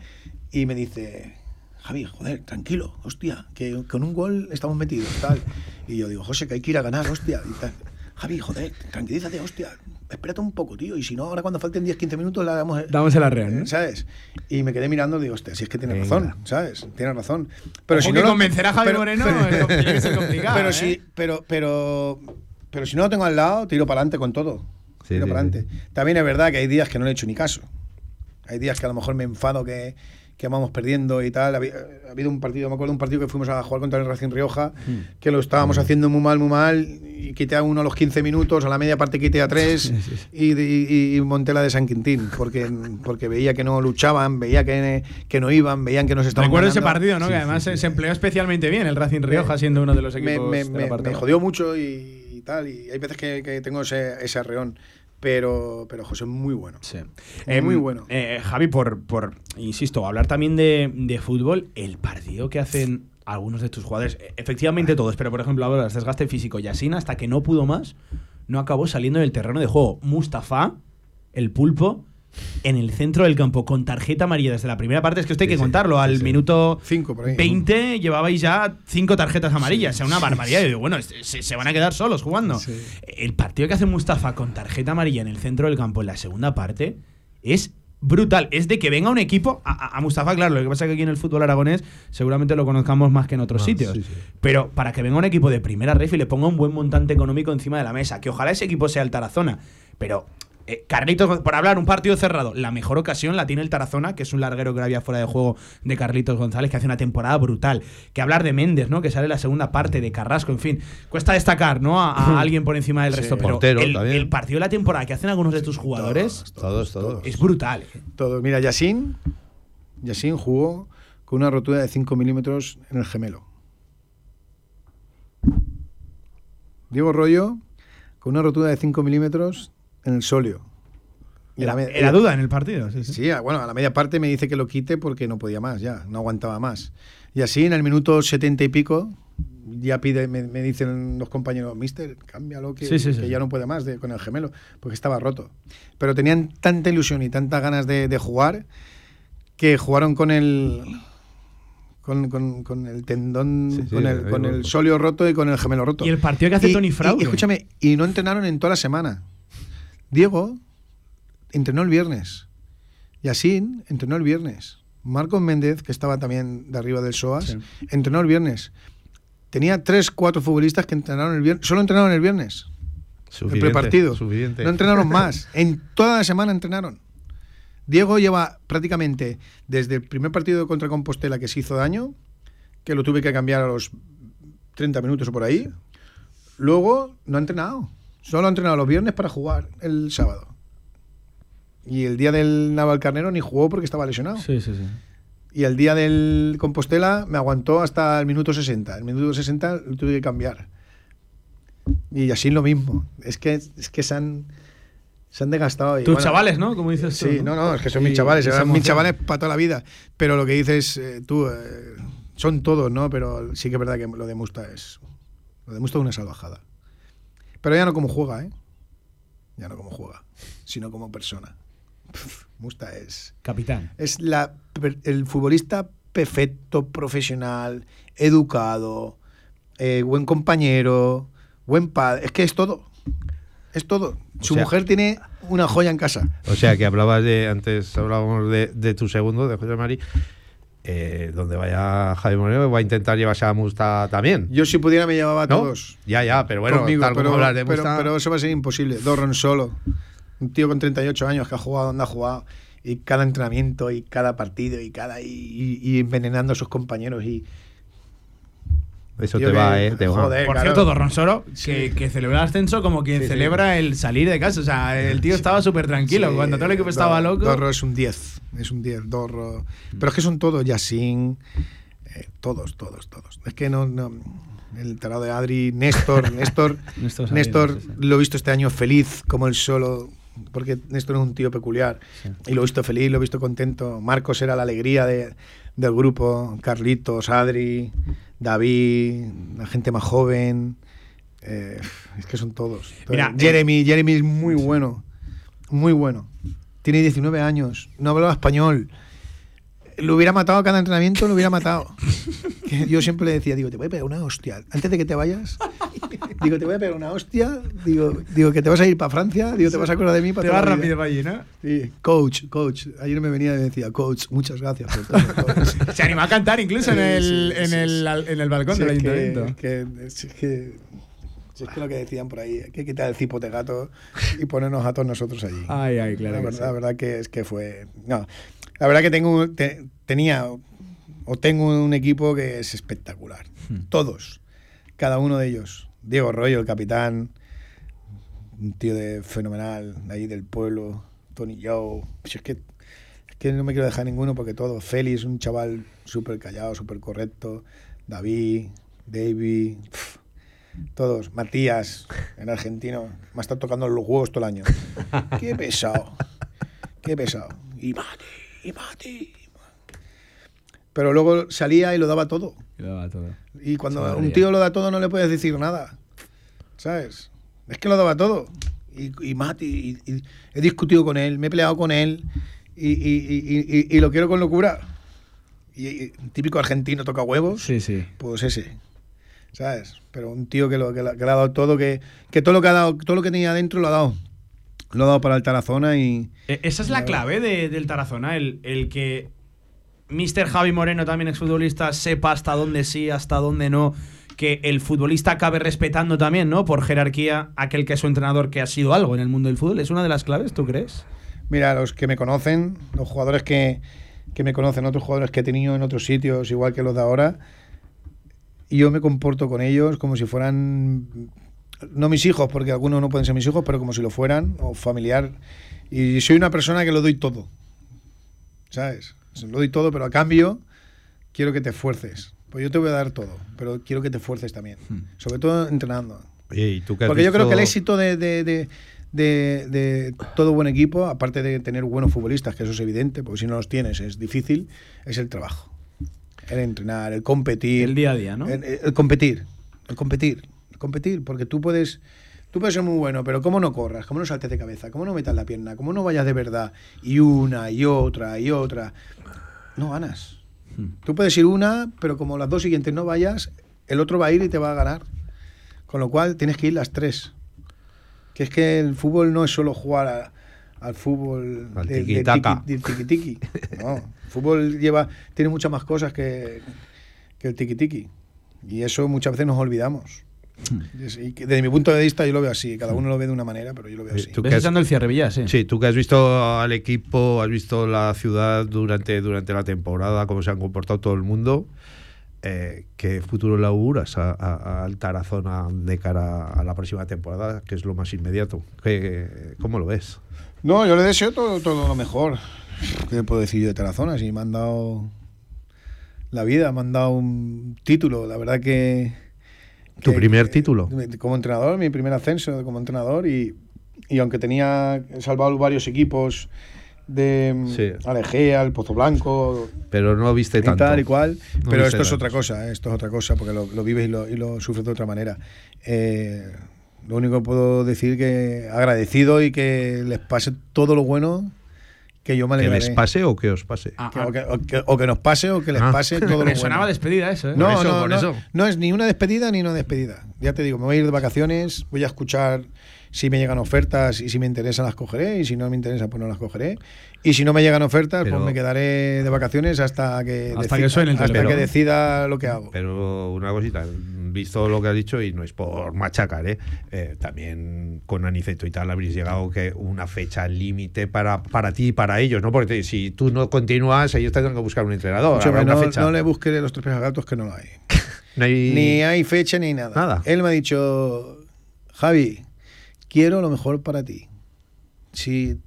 y me dice, Javi, joder, tranquilo, hostia, que con un gol estamos metidos, tal. Y yo digo, José, que hay que ir a ganar, hostia, y tal. Javi, joder, tranquilízate, hostia, espérate un poco, tío, y si no, ahora cuando falten 10-15 minutos la damos... Damos el arreón, ¿no? Eh, ¿Sabes? Y me quedé mirando y digo, hostia, si es que tiene Venga. razón, ¿sabes? Tiene razón. Pero Ojo si que no lo- convencer a Javi pero- Moreno pero- es- complicado, Pero ¿eh? si, pero, pero, pero si no lo tengo al lado, tiro para adelante con todo. Sí, tiro sí, para sí. adelante. También es verdad que hay días que no le he hecho ni caso. Hay días que a lo mejor me enfado que, que vamos perdiendo y tal. Ha habi- ha habido un partido, me acuerdo un partido que fuimos a jugar contra el Racing Rioja, Hmm. que lo estábamos haciendo muy mal, muy mal, y quité a uno a los 15 minutos, a la media parte quité a tres, y, y- y monté la de San Quintín, porque, porque veía que no luchaban, veía que, que no iban, veían que nos estaban Recuerdo ese partido, ¿no? que además se- se empleó especialmente bien el Racing Rioja, siendo uno de los me, equipos me- de la me- parte me jodió mucho y, y tal. Y hay veces que, que tengo ese, ese arreón. Pero, pero José es muy bueno. Sí. Muy Em, bueno. eh, Javi, por, por, insisto, hablar también de, de fútbol, el partido que hacen algunos de tus jugadores, eh, efectivamente todos, pero por ejemplo, ahora desgaste físico, Yasin hasta que no pudo más, no acabó saliendo del terreno de juego. Mustafa, el pulpo, en el centro del campo, con tarjeta amarilla desde la primera parte, es que esto hay que contarlo, al minuto Cinco por ahí. 20 llevabais ya cinco tarjetas amarillas, o sea, una barbaridad. Y digo, bueno, se, se van a quedar solos jugando. El partido que hace Mustafa con tarjeta amarilla en el centro del campo en la segunda parte es brutal. Es de que venga un equipo. A, Mustafa, claro, lo que pasa es que aquí en el fútbol aragonés seguramente lo conozcamos más que en otros Más, sitios. sí, sí. Pero para que venga un equipo de primera ref y le ponga un buen montante económico encima de la mesa, que ojalá ese equipo sea el Tarazona. Pero. Eh, Carlitos, por hablar, un partido cerrado. La mejor ocasión la tiene el Tarazona, que es un larguero que había fuera de juego de Carlitos González, que hace una temporada brutal. Que hablar de Méndez, ¿no? Que sale la segunda parte de Carrasco, en fin. Cuesta destacar, ¿no? A, a alguien por encima del resto. Pero Portero el, partido de la temporada que hacen algunos de tus jugadores Todos, todos. es brutal. ¿eh? Todo. Mira, Yassin, Yassin jugó con una rotura de 5 milímetros en el gemelo. Diego Rollo con una rotura de 5 milímetros en el solio. Era, duda en el partido. Sí, sí. Sí, a- bueno, a la media parte me dice que lo quite porque no podía más, ya, no aguantaba más. Y así en el minuto setenta y pico, ya pide, me, me dicen los compañeros, mister, cámbialo que, Sí, que ya no puede más de- con el gemelo, porque estaba roto. Pero tenían tanta ilusión y tantas ganas de, de jugar que jugaron con el con, con- con el tendón, Sí, sí, con, el, con el solio roto y con el gemelo roto. Y el partido que hace Y- Tony Fraude. y escúchame, y no entrenaron en toda la semana. Diego entrenó el viernes. Yassin entrenó el viernes. Marcos Méndez, que estaba también de arriba del SOAS, Sí. entrenó el viernes. Tenía tres, cuatro futbolistas que entrenaron el viernes. Solo entrenaron el viernes. Suficiente, el prepartido. suficiente. No entrenaron más. En toda la semana entrenaron. Diego lleva prácticamente desde el primer partido contra Compostela que se hizo daño, que lo tuve que cambiar a los 30 minutos o por ahí. Luego no ha entrenado. Solo ha entrenado los viernes para jugar el sábado. Y el día del Navalcarnero ni jugó porque estaba lesionado. Sí, sí, sí. Y el día del Compostela me aguantó hasta el minuto 60. El minuto 60 lo tuve que cambiar. Y así lo mismo. Es que, es que se han, se han desgastado. y Tus bueno, chavales, ¿no? Como dices tú. Sí, no, no, es que son mis chavales, eran mis chavales para toda la vida. Pero lo que dices eh, tú, eh, son todos, ¿no? Pero sí que es verdad que lo de Musta es. Lo de Musta es una salvajada. Pero ya no como juega, ¿eh? Ya no como juega, sino como persona. Musta es. Capitán. Es la, el futbolista perfecto, profesional, educado, eh, buen compañero, buen padre. Es que es todo. Es todo. Su sea- mujer tiene una joya en casa. O sea, que hablabas de, antes hablábamos de, de tu segundo, de José Mari, eh, donde vaya Javi Moreno, va a intentar llevarse a Musta también. Yo si pudiera me llevaba a ¿no? todos. Ya, ya, pero bueno, conmigo, tal como pero, hablas de Musta- pero eso va a ser imposible. Dorron solo. Un tío con 38 años que ha jugado donde ha jugado. Y cada entrenamiento y cada partido y cada y, y- y envenenando a sus compañeros y Eso te va, que- eh, te va. joder, Por claro. cierto, Don Soro, Sí. que, celebró el ascenso como quien Sí, sí. celebra el salir de casa. O sea, el tío estaba súper tranquilo. Sí, Cuando todo el equipo estaba loco. Dorro es un 10. Es un 10, Dorro. Pero es que son todos, Yassin. eh, todos, todos, todos. Es que no. no el tarado de Adri, Néstor, Néstor, Néstor lo he visto este año feliz como él solo, porque Néstor es un tío peculiar. Y lo he visto feliz, lo he visto contento. Marcos era la alegría de- del grupo, Carlitos, Adri, David, la gente más joven. eh, es que son todos. Mira, Jeremy, Jeremy es muy bueno, muy bueno. Tiene 19 años, no hablaba español. Lo hubiera matado a cada entrenamiento, lo hubiera matado. Yo siempre le decía, digo, te voy a pegar una hostia. Antes de que te vayas, digo, te voy a pegar una hostia. Digo, digo que te vas a ir para Francia. Digo, te vas a acordar de mí para Te vas la vida". rápido para allí, ¿no? Sí, coach, coach. Ayer me venía y me decía, coach, muchas gracias por todo. coach". Se animó a cantar incluso en el, en el, en el balcón del ayuntamiento. que- es que, si es que lo que decían por ahí, hay que quitar el cipote gato y ponernos a todos nosotros allí. Ay, ay, claro. la, verdad, sí. la verdad que es que fue. No, la verdad que tengo, te- tenía o tengo un equipo que es espectacular. Hmm. Todos, cada uno de ellos. Diego Rollo, el capitán, un tío de fenomenal, de ahí del pueblo. Tony Joe. Si es que, que no me quiero dejar ninguno porque todos. Félix, un chaval súper callado, súper correcto. David, David. pf, todos. Matías, el argentino. Me ha estado tocando los huevos todo el año. Qué pesado. Qué pesado. Y Mati, y Mati. Pero luego salía y lo daba todo. Y lo daba todo. Y cuando un tío lo da todo no le puedes decir nada. ¿Sabes? Es que lo daba todo. Y, y Mati, y- y he discutido con él, me he peleado con él y, y- y- y- y lo quiero con locura. Y típico argentino toca huevos, Sí, sí. pues ese. ¿Sabes? Pero un tío que, lo, que, le ha dado todo, que, que todo lo que ha dado, todo lo que tenía dentro lo ha dado. Lo ha dado para el Tarazona y. E- Esa es la clave de- del Tarazona, el, el que Mr. Javi Moreno, también exfutbolista, sepa hasta dónde sí, hasta dónde no. Que el futbolista acabe respetando también, ¿no? Por jerarquía, aquel que es su entrenador, que ha sido algo en el mundo del fútbol. ¿Es una de las claves, tú crees? Mira, los que me conocen, los jugadores que, que me conocen, otros jugadores que he tenido en otros sitios, igual que los de ahora, y yo me comporto con ellos como si fueran, no mis hijos, porque algunos no pueden ser mis hijos, pero como si lo fueran, o familiar. Y soy una persona que lo doy todo, ¿sabes? Lo doy todo, pero a cambio quiero que te esfuerces. Pues yo te voy a dar todo, pero quiero que te esfuerces también, sobre todo entrenando. Oye, ¿y tú Porque yo creo que el visto? éxito de, de- de- de- de todo buen equipo, aparte de tener buenos futbolistas, que eso es evidente, porque si no los tienes es difícil, es el trabajo. El entrenar, el competir. El día a día, ¿no? El, el competir. El competir. El competir. Porque tú puedes. Tú puedes ser muy bueno, pero ¿cómo no corras? ¿Cómo no saltes de cabeza? ¿Cómo no metas la pierna? ¿Cómo no vayas de verdad? Y una, y otra, y otra. No ganas. Tú puedes ir una, pero como las dos siguientes no vayas, el otro va a ir y te va a ganar. Con lo cual tienes que ir las tres. Que es que el fútbol no es solo jugar a- al fútbol Al del- del tiqui- del tiki-tiki. No, el fútbol lleva, tiene muchas más cosas que, que el tiki-tiki. Y eso muchas veces nos olvidamos. Que desde mi punto de vista yo lo veo así. Cada uno lo ve de una manera, pero yo lo veo así. ¿Tú qué has- el cierre, Villas, sí. Sí, tú que has visto al equipo, has visto la ciudad durante, durante la temporada, cómo se han comportado todo el mundo. eh, ¿Qué futuro le auguras a, a- al Tarazona de cara a la próxima temporada, que es lo más inmediato? ¿Qué, ¿Cómo lo ves? No, yo le deseo todo, todo lo mejor. ¿Qué puedo decir yo de Tarazona? Si me han dado la vida, me han dado un título. La verdad que. ¿Tu que- primer que- título? Como entrenador, mi primer ascenso como entrenador. Y, y aunque tenía salvado varios equipos de Sí. Alejea, el Pozo Blanco, Pero no viste y tanto. tal y cual. No pero esto es tanto. otra cosa, ¿eh? esto es otra cosa, porque lo, lo vives y lo, y lo sufres de otra manera. Eh, lo único que puedo decir que agradecido y que les pase todo lo bueno que yo me ¿Que alegraré. les pase o que os pase? Ah, Que- o, que, o que- o que nos pase o que les Ah. pase todo lo Me bueno. sonaba despedida eso, ¿eh? No, Por eso, no, por no, eso. no es ni una despedida ni una despedida. Ya te digo, me voy a ir de vacaciones, voy a escuchar si me llegan ofertas y si me interesan las cogeré y si no me interesa pues no las cogeré. Y si no me llegan ofertas Pero- pues me quedaré de vacaciones hasta que Hasta que suene el hasta que decida lo que hago. Pero una cosita, visto lo que has dicho, y no es por machacar, ¿eh? Eh, también con Aniceto y tal habréis llegado que una fecha límite para, para ti y para ellos, ¿no? Porque si tú no continúas, ellos tendrán que buscar un entrenador. Escúchame, habrá una no, fecha. no le busque los tres gatos que no lo hay. No hay- Ni hay fecha ni nada. Nada. Él me ha dicho, Javi, quiero lo mejor para ti. Si,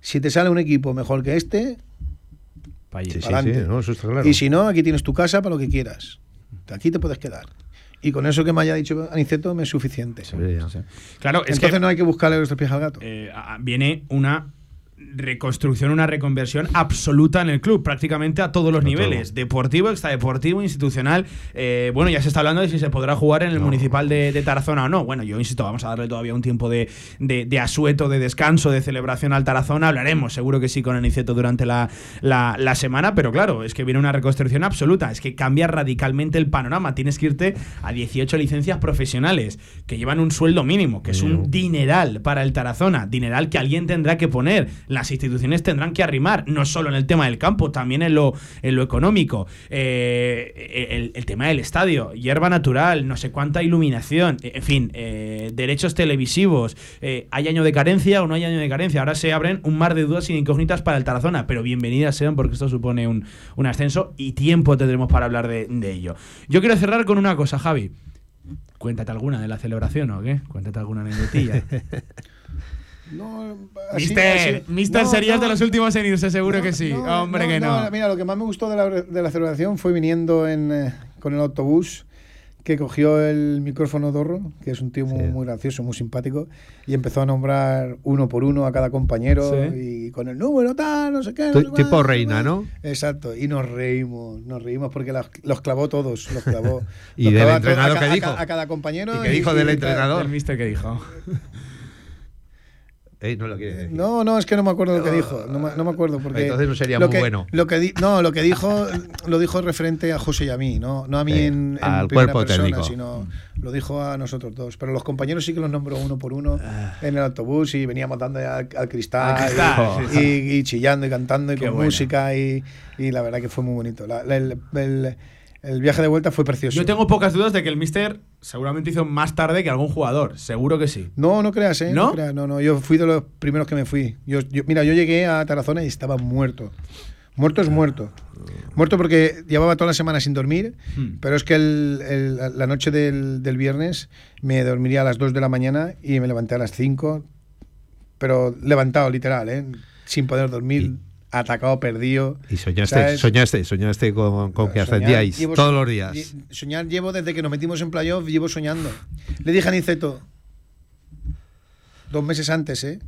si te sale un equipo mejor que este, Pa' allí. Sí, sí, no, eso está claro. y si no, aquí tienes tu casa para lo que quieras. Aquí te puedes quedar. Y con eso que me haya dicho Aniceto me es suficiente. Sí. Claro, es Entonces que no hay que buscarle los tres pies al gato. eh, viene una reconstrucción, una reconversión absoluta en el club, prácticamente a todos los niveles, todo. deportivo, extradeportivo, institucional. Eh, bueno, ya se está hablando de si se podrá jugar en el municipal de, de Tarazona o no. Bueno, yo insisto, vamos a darle todavía un tiempo de, de- de asueto, de descanso, de celebración al Tarazona. Hablaremos, seguro que sí, con Aniceto durante la, la- la semana, pero claro, es que viene una reconstrucción absoluta, es que cambia radicalmente el panorama. Tienes que irte a 18 licencias profesionales que llevan un sueldo mínimo, que es un dineral para el Tarazona, dineral que alguien tendrá que poner. Las instituciones tendrán que arrimar, no solo en el tema del campo, también en lo, en lo económico. Eh, el, tema del estadio, hierba natural, no sé cuánta iluminación, en fin, eh, derechos televisivos. Eh, ¿Hay año de carencia o no hay año de carencia? Ahora se abren un mar de dudas y incógnitas para el Tarazona, pero bienvenidas sean porque esto supone un, un ascenso y tiempo tendremos para hablar de, de ello. Yo quiero cerrar con una cosa, Javi. Cuéntate alguna de la celebración o qué? Cuéntate alguna anécdotilla. No, así- Mister, así- Mister no, serías no. de los últimos en irse, seguro No, que sí. no, Hombre, que no. Mira, lo que más me gustó de la, de la celebración fue viniendo en, eh, con el autobús que cogió el micrófono Dorro, que es un tío muy, Sí. muy gracioso, muy simpático, y empezó a nombrar uno por uno a cada compañero Sí. y con el número tal, no sé qué. no tipo cuál, reina. ¿no? Exacto, y nos reímos, nos reímos porque los, los clavó todos, los clavó. ¿Y Los del clavó entrenador a, dijo? A, cada compañero. ¿Y qué dijo del tal. entrenador? El Mister que dijo. No lo decir. No, no, es que no me acuerdo lo que dijo. No me, no me acuerdo porque. Entonces no sería lo muy que- bueno. Lo que di- no, lo que dijo lo dijo referente a José y a mí, no, no a mí Eh, en, en al primera cuerpo persona, técnico. sino lo dijo a nosotros dos. Pero los compañeros sí que los nombró uno por uno en el autobús y veníamos dando al, al cristal, Al cristal, y, chillando y cantando y Qué con buena. música y, y la verdad que fue muy bonito. La- la- el, el- el viaje de vuelta fue precioso. Yo tengo pocas dudas de que el Mister seguramente hizo más tarde que algún jugador. Seguro que sí. No, no creas, ¿eh? ¿No? creas, no, no. Yo fui de los primeros que me fui. Yo, yo- mira, yo llegué a Tarazona y estaba muerto. Muerto es muerto. Muerto porque llevaba toda la semana sin dormir, Hmm. pero es que el- el- la noche del, del viernes me dormiría a las 2 de la mañana y me levanté a las 5, pero levantado, literal, ¿eh? Sin poder dormir, atacado, perdido. Y soñaste, ¿Sabes? soñaste, soñaste con, con que ascendíais llevo todos los días. lle- Soñar llevo desde que nos metimos en playoff, llevo soñando. Le dije a Niceto, dos meses antes, ¿eh?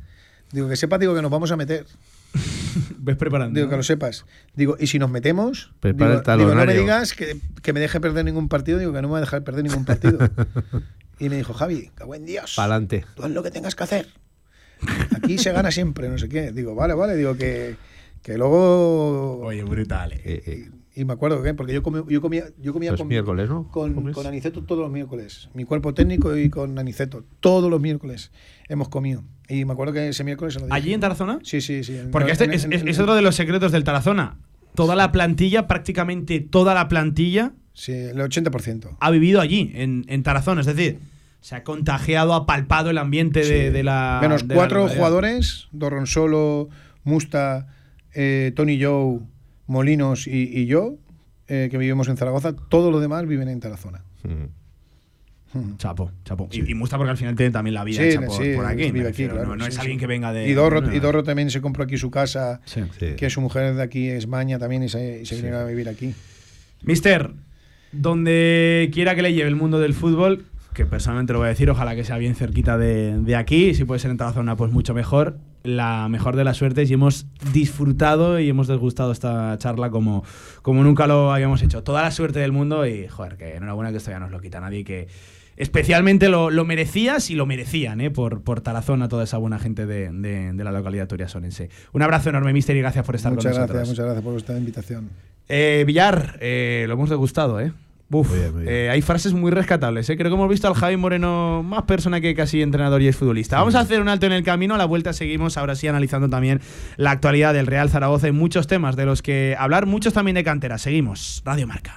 Digo, que sepa, digo que nos vamos a meter. Ves preparando. Digo, ¿no? que lo sepas. Digo, y si nos metemos, Prepara digo, el digo, no me digas que, que me deje perder ningún partido. Digo, que no me va a dejar perder ningún partido. y me dijo, Javi, cago en Dios. Pa'lante. Tú haz lo que tengas que hacer. Aquí se gana siempre, no sé qué. Digo, vale, vale. Digo que, que luego. Oye, brutal. eh. Eh, Y me acuerdo que, porque yo, comí- yo comía, yo comía los con, miércoles, ¿no? con, con Aniceto todos los miércoles. Mi cuerpo técnico y con Aniceto. Todos los miércoles hemos comido. Y me acuerdo que ese miércoles se lo dije. ¿Allí en Tarazona? Sí, sí, sí. En- Porque este en- es, en- es- en- es otro de los secretos del Tarazona. Toda la plantilla, prácticamente toda la plantilla, Sí, el 80%. ha vivido allí, en, en Tarazona. Es decir, se ha contagiado, ha palpado el ambiente de, de la. Menos de la cuatro localidad. jugadores, Dorronsolo, Musta, eh, Tony Joe, Molinos y, y yo, eh, que vivimos en Zaragoza, todos los demás viven en Tarazona. Chapo, chapo. Y, y Musta porque al final tiene también la vida Sí, hecha por, sí, por aquí. vive me aquí, refiero, claro, no, no sí, es sí. alguien que venga de. Y Dorro, no, no. y Dorro también se compró aquí su casa, Sí. que su mujer de aquí es Maña también y se, y se vinieron a vivir aquí. Mister, donde quiera que le lleve el mundo del fútbol, que personalmente lo voy a decir, ojalá que sea bien cerquita de, de aquí, si puede ser en Tarazona, pues mucho mejor. La mejor de las suertes y hemos disfrutado y hemos desgustado esta charla como, como nunca lo habíamos hecho. Toda la suerte del mundo y, joder, que enhorabuena que esto ya no os lo quita nadie, que especialmente lo, lo merecías y lo merecían, ¿eh? por, por Tarazona, toda esa buena gente de, de- de la localidad turiasonense. Un abrazo enorme, Mister, y gracias por estar Muchas con nosotros. gracias, muchas gracias por vuestra invitación. Eh, Villar, eh, lo hemos degustado, ¿eh? Uf, Muy bien, muy bien. eh, hay frases muy rescatables, ¿eh? Creo que hemos visto al Javi Moreno más persona que casi entrenador y es futbolista. Vamos a hacer un alto en el camino, a la vuelta seguimos ahora sí analizando también la actualidad del Real Zaragoza y muchos temas de los que hablar, muchos también de cantera. Seguimos, Radio Marca.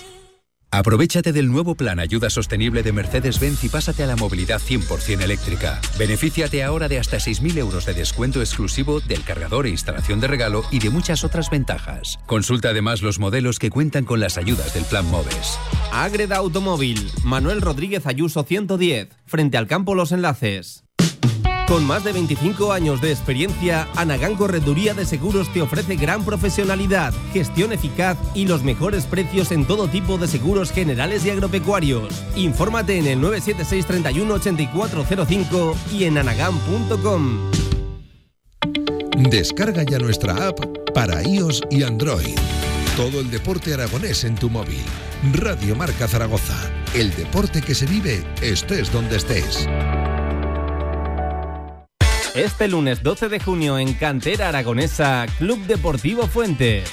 Aprovechate del nuevo plan Ayuda Sostenible de Mercedes-Benz y pásate a la movilidad 100% eléctrica. Benefíciate ahora de hasta 6.000 euros de descuento exclusivo del cargador e instalación de regalo y de muchas otras ventajas. Consulta además los modelos que cuentan con las ayudas del plan MOVES. Agreda Automóvil, Manuel Rodríguez Ayuso 110, frente al campo Los Enlaces. Con más de 25 años de experiencia, Anagán Correduría de Seguros te ofrece gran profesionalidad, gestión eficaz y los mejores precios en todo tipo de seguros generales y agropecuarios. Infórmate en el 976 31 8405 y en anagán.com. Descarga ya nuestra app para iOS y Android. Todo el deporte aragonés en tu móvil. Radio Marca Zaragoza. El deporte que se vive estés donde estés. Este lunes 12 de junio en Cantera Aragonesa, Club Deportivo Fuentes.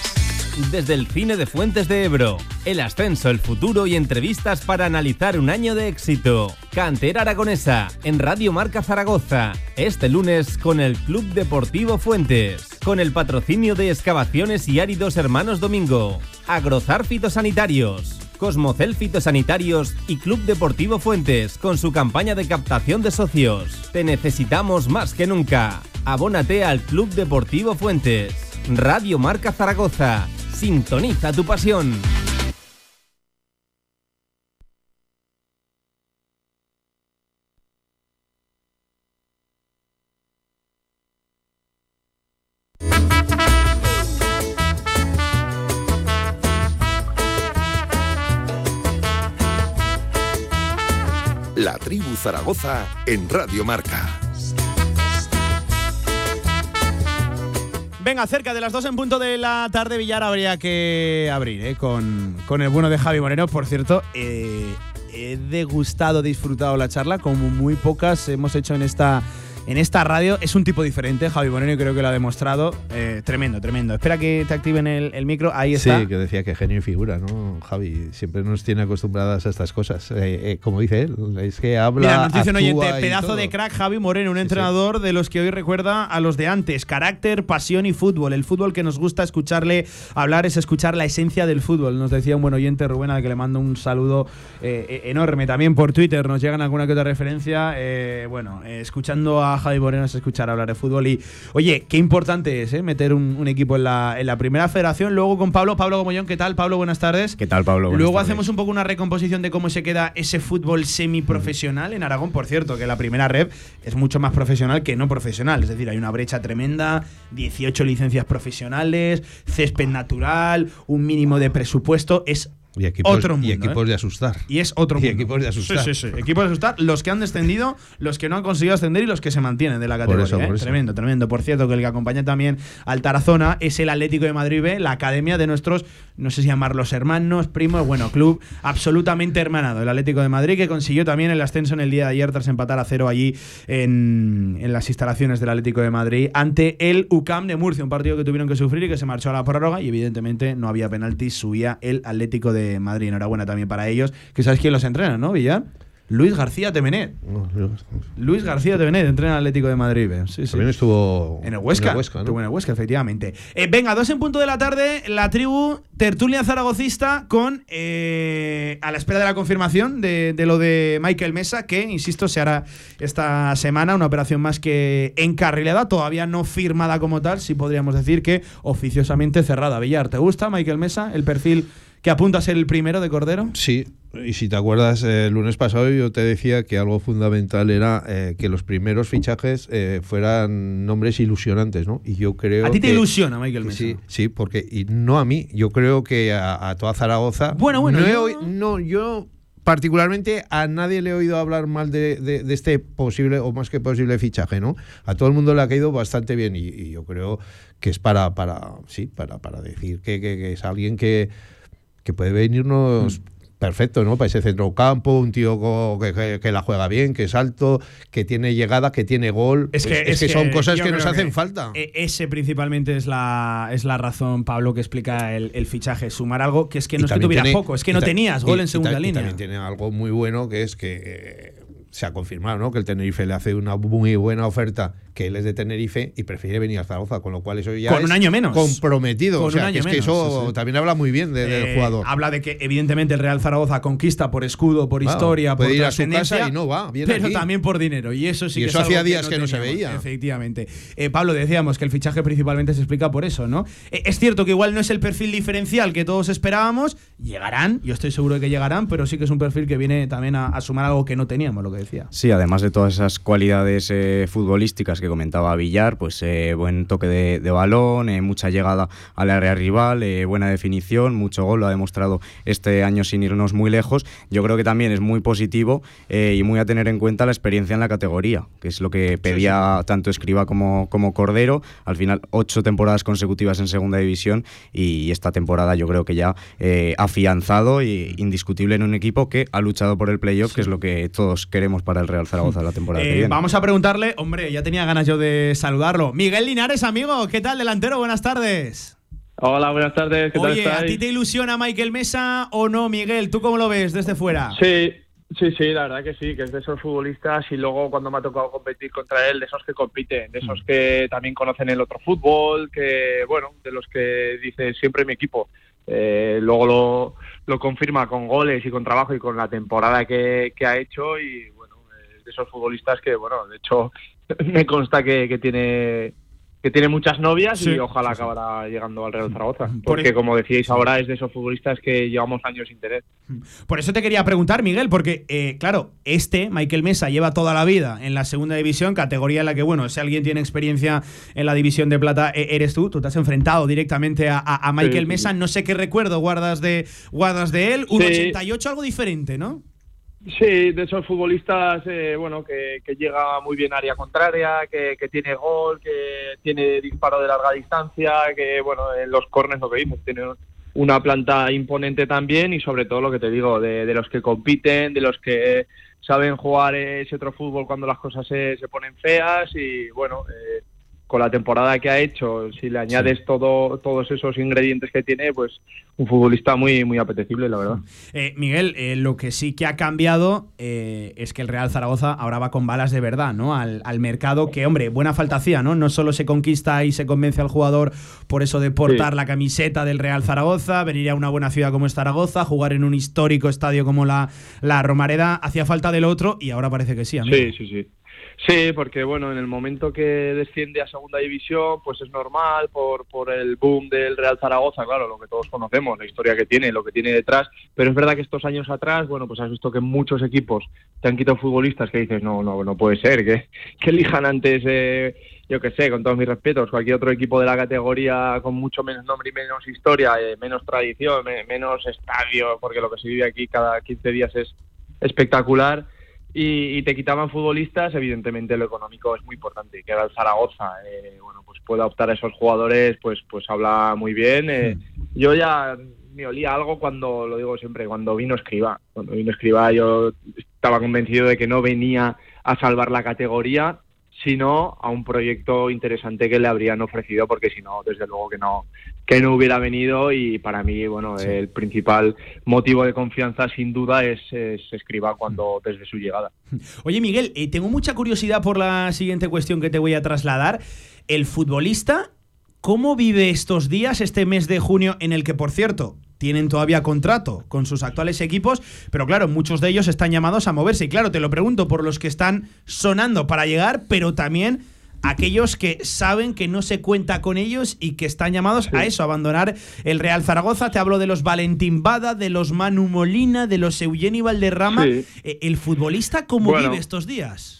Desde el cine de Fuentes de Ebro, el ascenso, el futuro y entrevistas para analizar un año de éxito. Cantera Aragonesa, en Radio Marca Zaragoza, este lunes con el Club Deportivo Fuentes, con el patrocinio de Excavaciones y Áridos Hermanos Domingo, Agrozar Fitosanitarios, Cosmocel Fitosanitarios y Club Deportivo Fuentes con su campaña de captación de socios. Te necesitamos más que nunca. Abónate al Club Deportivo Fuentes. Radio Marca Zaragoza. Sintoniza tu pasión. Zaragoza en Radio Marca. Venga, cerca de las 2 en punto de la tarde, Villar habría que abrir ¿eh? con, con el bueno de Javi Moreno. Por cierto, eh, he degustado, disfrutado la charla, como muy pocas hemos hecho en esta, en esta radio. Es un tipo diferente, Javi Moreno, y creo que lo ha demostrado. Eh, tremendo, tremendo. Espera que te activen el, el micro. Ahí está. Sí, que decía que genio y figura, ¿no? Javi siempre nos tiene acostumbradas a estas cosas. Eh, eh, como dice él, es que habla. Mira, nos dice un oyente, pedazo de crack Javi Moreno, un Sí, entrenador de los que hoy recuerda a los de antes. Carácter, pasión y fútbol. El fútbol que nos gusta escucharle hablar es escuchar la esencia del fútbol. Nos decía un buen oyente, Rubén, al que le mando un saludo enorme. También por Twitter nos llegan alguna que otra referencia. Bueno, escuchando a Javi Moreno es escuchar hablar de fútbol. Y, oye, qué importante es eh, meter un, un equipo en la, en la primera federación. Luego con Pablo, Pablo Gomollón, ¿qué tal? Pablo, buenas tardes. ¿Qué tal, Pablo? Buenas Luego tardes. hacemos un poco una recomposición de cómo se queda ese fútbol semiprofesional en Aragón. Por cierto, que la primera red es mucho más profesional que no profesional. Es decir, hay una brecha tremenda, 18 licencias profesionales, césped natural, un mínimo de presupuesto. Es Y equipos, otro mundo, y equipos ¿eh? de asustar. y es otro Y mundo. equipos de asustar. Sí, sí, sí. Equipos de asustar. Los que han descendido, los que no han conseguido ascender y los que se mantienen de la Por categoría. ¿eh? eso. Tremendo, tremendo. Por cierto, que el que acompaña también al Tarazona es el Atlético de Madrid B, la academia de nuestros, no sé si llamarlos hermanos, primos, bueno, club absolutamente hermanado. El Atlético de Madrid que consiguió también el ascenso en el día de ayer tras empatar a cero allí en, en las instalaciones del Atlético de Madrid ante el UCAM de Murcia, un partido que tuvieron que sufrir y que se marchó a la prórroga y evidentemente no había penaltis, subía el Atlético de, de Madrid. Enhorabuena también para ellos, que sabes quién los entrena, ¿no, Villar? Luis García Temenet. Luis García Temenet entrena al Atlético de Madrid. Sí, sí. También estuvo en el Huesca. En el Huesca. Estuvo en el Huesca, efectivamente. Eh, venga, dos en punto de la tarde, la tribu tertulia zaragocista con eh, a la espera de la confirmación de, de, lo de Michael Mesa, que, insisto, se hará esta semana una operación más que encarrilada, todavía no firmada como tal, sí podríamos decir que oficiosamente cerrada. Villar, ¿te gusta Michael Mesa? El perfil que apunta a ser el primero de Cordero. Sí, y si te acuerdas, eh, el lunes pasado yo te decía que algo fundamental era eh, que los primeros fichajes eh, fueran nombres ilusionantes, ¿no? Y yo creo. ¿A ti te que- ilusiona, Michael Mesa? Sí, sí, porque. Y no a mí, yo creo que a, a toda Zaragoza. Bueno, bueno, No, yo- no, yo. Particularmente a nadie le he oído hablar mal de, de- de este posible o más que posible fichaje, ¿no? A todo el mundo le ha caído bastante bien y, y yo creo que es para, para sí, para, para decir que, que- que es alguien que, que puede venirnos perfecto, ¿no? Para ese centrocampo, un tío que, que- que la juega bien, que es alto, que tiene llegada, que tiene gol. Es que, es son cosas que nos hacen que falta. e- Ese principalmente es la, es la razón, Pablo, que explica el, el fichaje. Sumar algo que es que no es que tuvieras poco, es que no tenías y- gol en segunda y línea. también tiene algo muy bueno que es que eh, se ha confirmado, ¿no? Que el Tenerife le hace una muy buena oferta, que él es de Tenerife y prefiere venir a Zaragoza, con lo cual eso ya Con es un año menos. comprometido. Con o sea, un año que es que menos, eso sí, sí. también habla muy bien de- del Eh, jugador. Habla de que, evidentemente, el Real Zaragoza conquista por escudo, por Claro, historia, por puede ir a su casa y no va, viene pero aquí. también por dinero. Y eso sí Y que eso es hacía días que no se teníamos, veía. Efectivamente. Eh, Pablo, decíamos que el fichaje principalmente se explica por eso, ¿no? Eh, es cierto que igual no es el perfil diferencial que todos esperábamos. Llegarán, yo estoy seguro de que llegarán, pero sí que es un perfil que viene también a, a sumar algo que no teníamos, lo que decía. Sí, además de todas esas cualidades eh, futbolísticas que comentaba Villar, pues eh, buen toque de, de balón, eh, mucha llegada al área rival, eh, buena definición, mucho gol, lo ha demostrado este año sin irnos muy lejos. Yo creo que también es muy positivo eh, y muy a tener en cuenta la experiencia en la categoría, que es lo que pedía tanto Escriba como, como Cordero. Al final, ocho temporadas consecutivas en segunda división y esta temporada yo creo que ya eh, afianzado e indiscutible en un equipo que ha luchado por el playoff, que es lo que todos queremos para el Real Zaragoza la temporada que Eh, viene. vamos a preguntarle, hombre, ya tenía ganas yo de saludarlo. Miguel Linares, amigo, ¿qué tal, delantero? Buenas tardes. Hola, buenas tardes. ¿Qué tal Oye, ¿a estáis? ti te ilusiona Michael Mesa o no, Miguel? ¿Tú cómo lo ves desde fuera? Sí, sí, sí, la verdad que sí, que es de esos futbolistas y luego cuando me ha tocado competir contra él, de esos que compiten, de Mm. esos que también conocen el otro fútbol, que, bueno, de los que dice siempre mi equipo. Eh, luego lo, lo confirma con goles y con trabajo y con la temporada que, que ha hecho y, bueno, de esos futbolistas que, bueno, de hecho, me consta que, que tiene que tiene muchas novias Sí, y ojalá acabará llegando al Real Zaragoza. Por Porque, como decíais ahora, es de esos futbolistas que llevamos años sin tener. Por eso te quería preguntar, Miguel, porque, eh, claro, este, Michael Mesa, lleva toda la vida en la segunda división, categoría en la que, bueno, si alguien tiene experiencia en la división de plata, eh, eres tú. Tú te has enfrentado directamente a, Michael sí, Mesa. No sé qué recuerdo guardas de, guardas de él. Un Sí. 88, algo diferente, ¿no? Sí, de esos futbolistas, eh, bueno, que, que llega muy bien a área contraria, que, que tiene gol, que tiene disparo de larga distancia, que, bueno, en los corners lo que vimos, tiene una planta imponente también y sobre todo lo que te digo, de, de los que compiten, de los que saben jugar ese otro fútbol cuando las cosas se, se ponen feas y, bueno, eh, con la temporada que ha hecho, si le añades todo, todos esos ingredientes que tiene, pues un futbolista muy, muy apetecible, la verdad. Eh, Miguel, eh, lo que sí que ha cambiado eh, es que el Real Zaragoza ahora va con balas de verdad, ¿no? Al, al mercado que, hombre, buena falta hacía, ¿no? No solo se conquista y se convence al jugador por eso de portar Sí. la camiseta del Real Zaragoza, venir a una buena ciudad como es Zaragoza, jugar en un histórico estadio como la, la Romareda, hacía falta del otro y ahora parece que sí, amigo. Sí, sí, sí. Sí, porque bueno, en el momento que desciende a segunda división, pues es normal por, por el boom del Real Zaragoza, claro, lo que todos conocemos, la historia que tiene, lo que tiene detrás, pero es verdad que estos años atrás, bueno, pues has visto que muchos equipos te han quitado futbolistas que dices, no, no, no puede ser, que, que elijan antes, eh, yo qué sé, con todos mis respetos, cualquier otro equipo de la categoría con mucho menos nombre y menos historia, eh, menos tradición, me- menos estadio, porque lo que se vive aquí cada 15 días es espectacular y, y te quitaban futbolistas, evidentemente lo económico es muy importante. Que ahora el Zaragoza, eh, bueno, pues pueda optar a esos jugadores, pues, pues habla muy bien. eh. Yo ya me olía algo cuando, lo digo siempre, cuando vino Escriba. Cuando vino Escriba yo estaba convencido de que no venía a salvar la categoría, sino a un proyecto interesante que le habrían ofrecido, porque si no, desde luego que no, que no hubiera venido y para mí, bueno, el principal motivo de confianza sin duda es, es Escriba cuando desde su llegada. Oye Miguel, eh, tengo mucha curiosidad por la siguiente cuestión que te voy a trasladar. El futbolista, ¿cómo vive estos días, este mes de junio en el que, por cierto, tienen todavía contrato con sus actuales equipos, pero claro, muchos de ellos están llamados a moverse. Y claro, te lo pregunto por los que están sonando para llegar, pero también aquellos que saben que no se cuenta con ellos y que están llamados a eso, a abandonar el Real Zaragoza. Te hablo de los Valentín Bada, de los Manu Molina, de los Eugenio Valderrama. Eh, ¿El futbolista cómo vive estos días?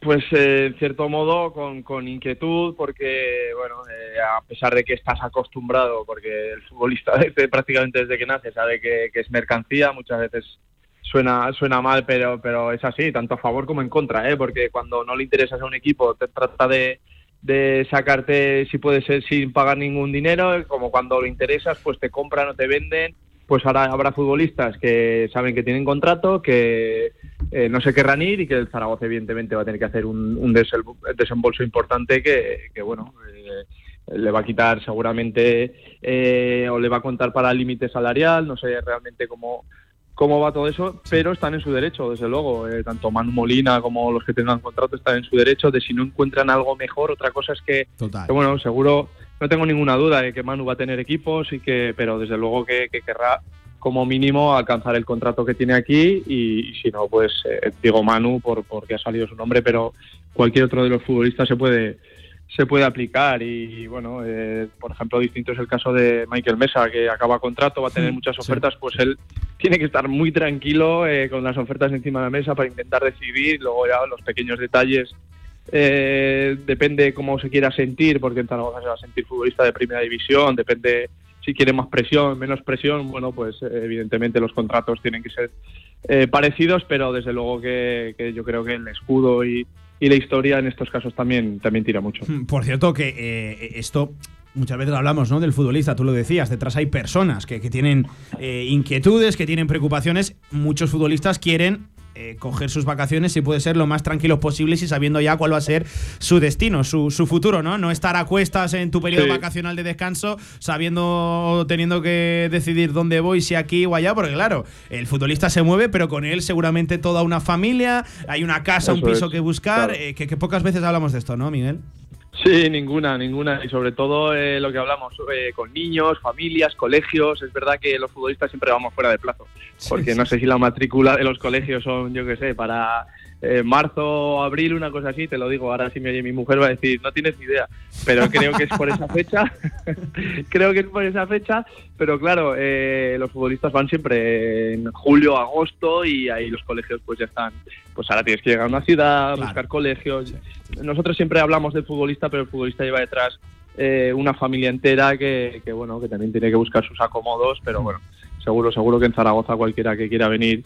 Pues eh, en cierto modo con, con inquietud porque, bueno, eh, a pesar de que estás acostumbrado, porque el futbolista desde, prácticamente desde que nace sabe que, es mercancía, muchas veces suena suena mal, pero pero es así, tanto a favor como en contra, ¿eh? porque cuando no le interesas a un equipo te trata de, de sacarte, si puede ser, sin pagar ningún dinero, como cuando lo interesas, pues te compran o te venden pues ahora habrá futbolistas que saben que tienen contrato, que eh, no se querrán ir y que el Zaragoza evidentemente va a tener que hacer un, desembolso importante que, bueno, eh, le va a quitar seguramente eh, o le va a contar para el límite salarial, no sé realmente cómo, cómo va todo eso, pero están en su derecho, desde luego. tanto Manu Molina como los que tengan contrato están en su derecho de si no encuentran algo mejor. Otra cosa es que, que bueno, seguro no tengo ninguna duda de que Manu va a tener equipos y que, pero desde luego que, querrá como mínimo alcanzar el contrato que tiene aquí y, si no, pues eh, digo Manu por, porque ha salido su nombre, pero cualquier otro de los futbolistas se puede se puede aplicar y, bueno, eh, por ejemplo, distinto es el caso de Michael Mesa, que acaba contrato, va a tener muchas ofertas, pues él tiene que estar muy tranquilo eh, con las ofertas encima de la mesa para intentar decidir, luego ya los pequeños detalles eh, depende cómo se quiera sentir, porque en Zaragoza se va a sentir futbolista de primera división, depende si quiere más presión, menos presión, bueno, pues eh, evidentemente los contratos tienen que ser eh, parecidos, pero desde luego que, yo creo que el escudo y, la historia en estos casos también, también tira mucho. Por cierto, que esto muchas veces hablamos ¿no? del futbolista, tú lo decías, detrás hay personas que, que tienen inquietudes, que tienen preocupaciones. Muchos futbolistas quieren eh, coger sus vacaciones y puede ser lo más tranquilos posibles y sabiendo ya cuál va a ser su destino, su, futuro, ¿no? No estar a cuestas en tu periodo vacacional de descanso, sabiendo, teniendo que decidir dónde voy, si aquí o allá, porque claro, el futbolista se mueve, pero con él seguramente toda una familia, hay una casa, un piso que buscar, eh, que pocas veces hablamos de esto, ¿no, Miguel? Sí, ninguna, ninguna. Y sobre todo eh, lo que hablamos eh, con niños, familias, colegios. Es verdad que los futbolistas siempre vamos fuera de plazo. Porque no sé si la matrícula de los colegios son, yo qué sé, para eh, marzo, abril, una cosa así, te lo digo, ahora si me oye mi mujer va a decir, no tienes ni idea, pero creo que es por esa fecha, creo que es por esa fecha, pero claro, eh, los futbolistas van siempre en julio, agosto y ahí los colegios pues ya están, pues ahora tienes que llegar a una ciudad, buscar colegios. Nosotros siempre hablamos del futbolista, pero el futbolista lleva detrás eh, una familia entera que, que, bueno, que también tiene que buscar sus acomodos, pero mm. bueno, seguro, seguro que en Zaragoza cualquiera que quiera venir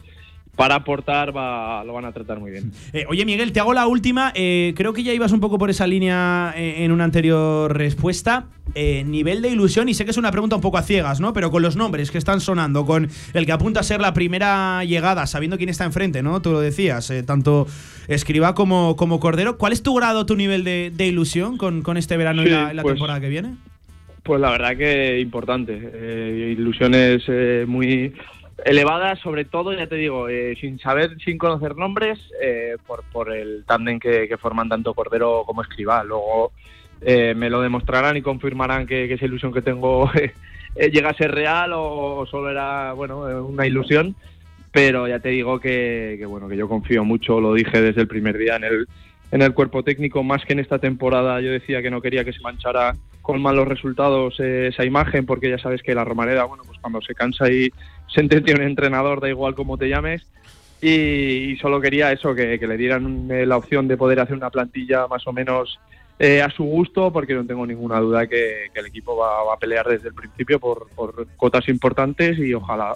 para aportar va, lo van a tratar muy bien. Eh, oye, Miguel, te hago la última. Eh, creo que ya ibas un poco por esa línea eh, en una anterior respuesta. nivel de ilusión, y sé que es una pregunta un poco a ciegas, ¿no? Pero con los nombres que están sonando, con el que apunta a ser la primera llegada, sabiendo quién está enfrente, ¿no? Tú lo decías, tanto Escriba como, como Cordero. ¿Cuál es tu grado, tu nivel de, ilusión con, con, este verano y la, pues temporada que viene? Pues la verdad que importante. ilusiones muy elevadas, sobre todo, ya te digo, eh, sin saber, sin conocer nombres, eh, por, por el tándem que, forman tanto Cordero como Escribá. Luego eh, me lo demostrarán y confirmarán que, esa ilusión que tengo llega a ser real o, solo era, bueno, una ilusión. Pero ya te digo que, que, bueno, que yo confío mucho, lo dije desde el primer día en el, en el cuerpo técnico, más que en esta temporada. Yo decía que no quería que se manchara con malos resultados esa imagen, porque ya sabes que la Romareda, bueno, pues cuando se cansa y sentencia un entrenador, da igual cómo te llames. Y, solo quería eso, que, le dieran eh, la opción de poder hacer una plantilla más o menos eh, a su gusto, porque no tengo ninguna duda que, el equipo va, a pelear desde el principio por, por cotas importantes y ojalá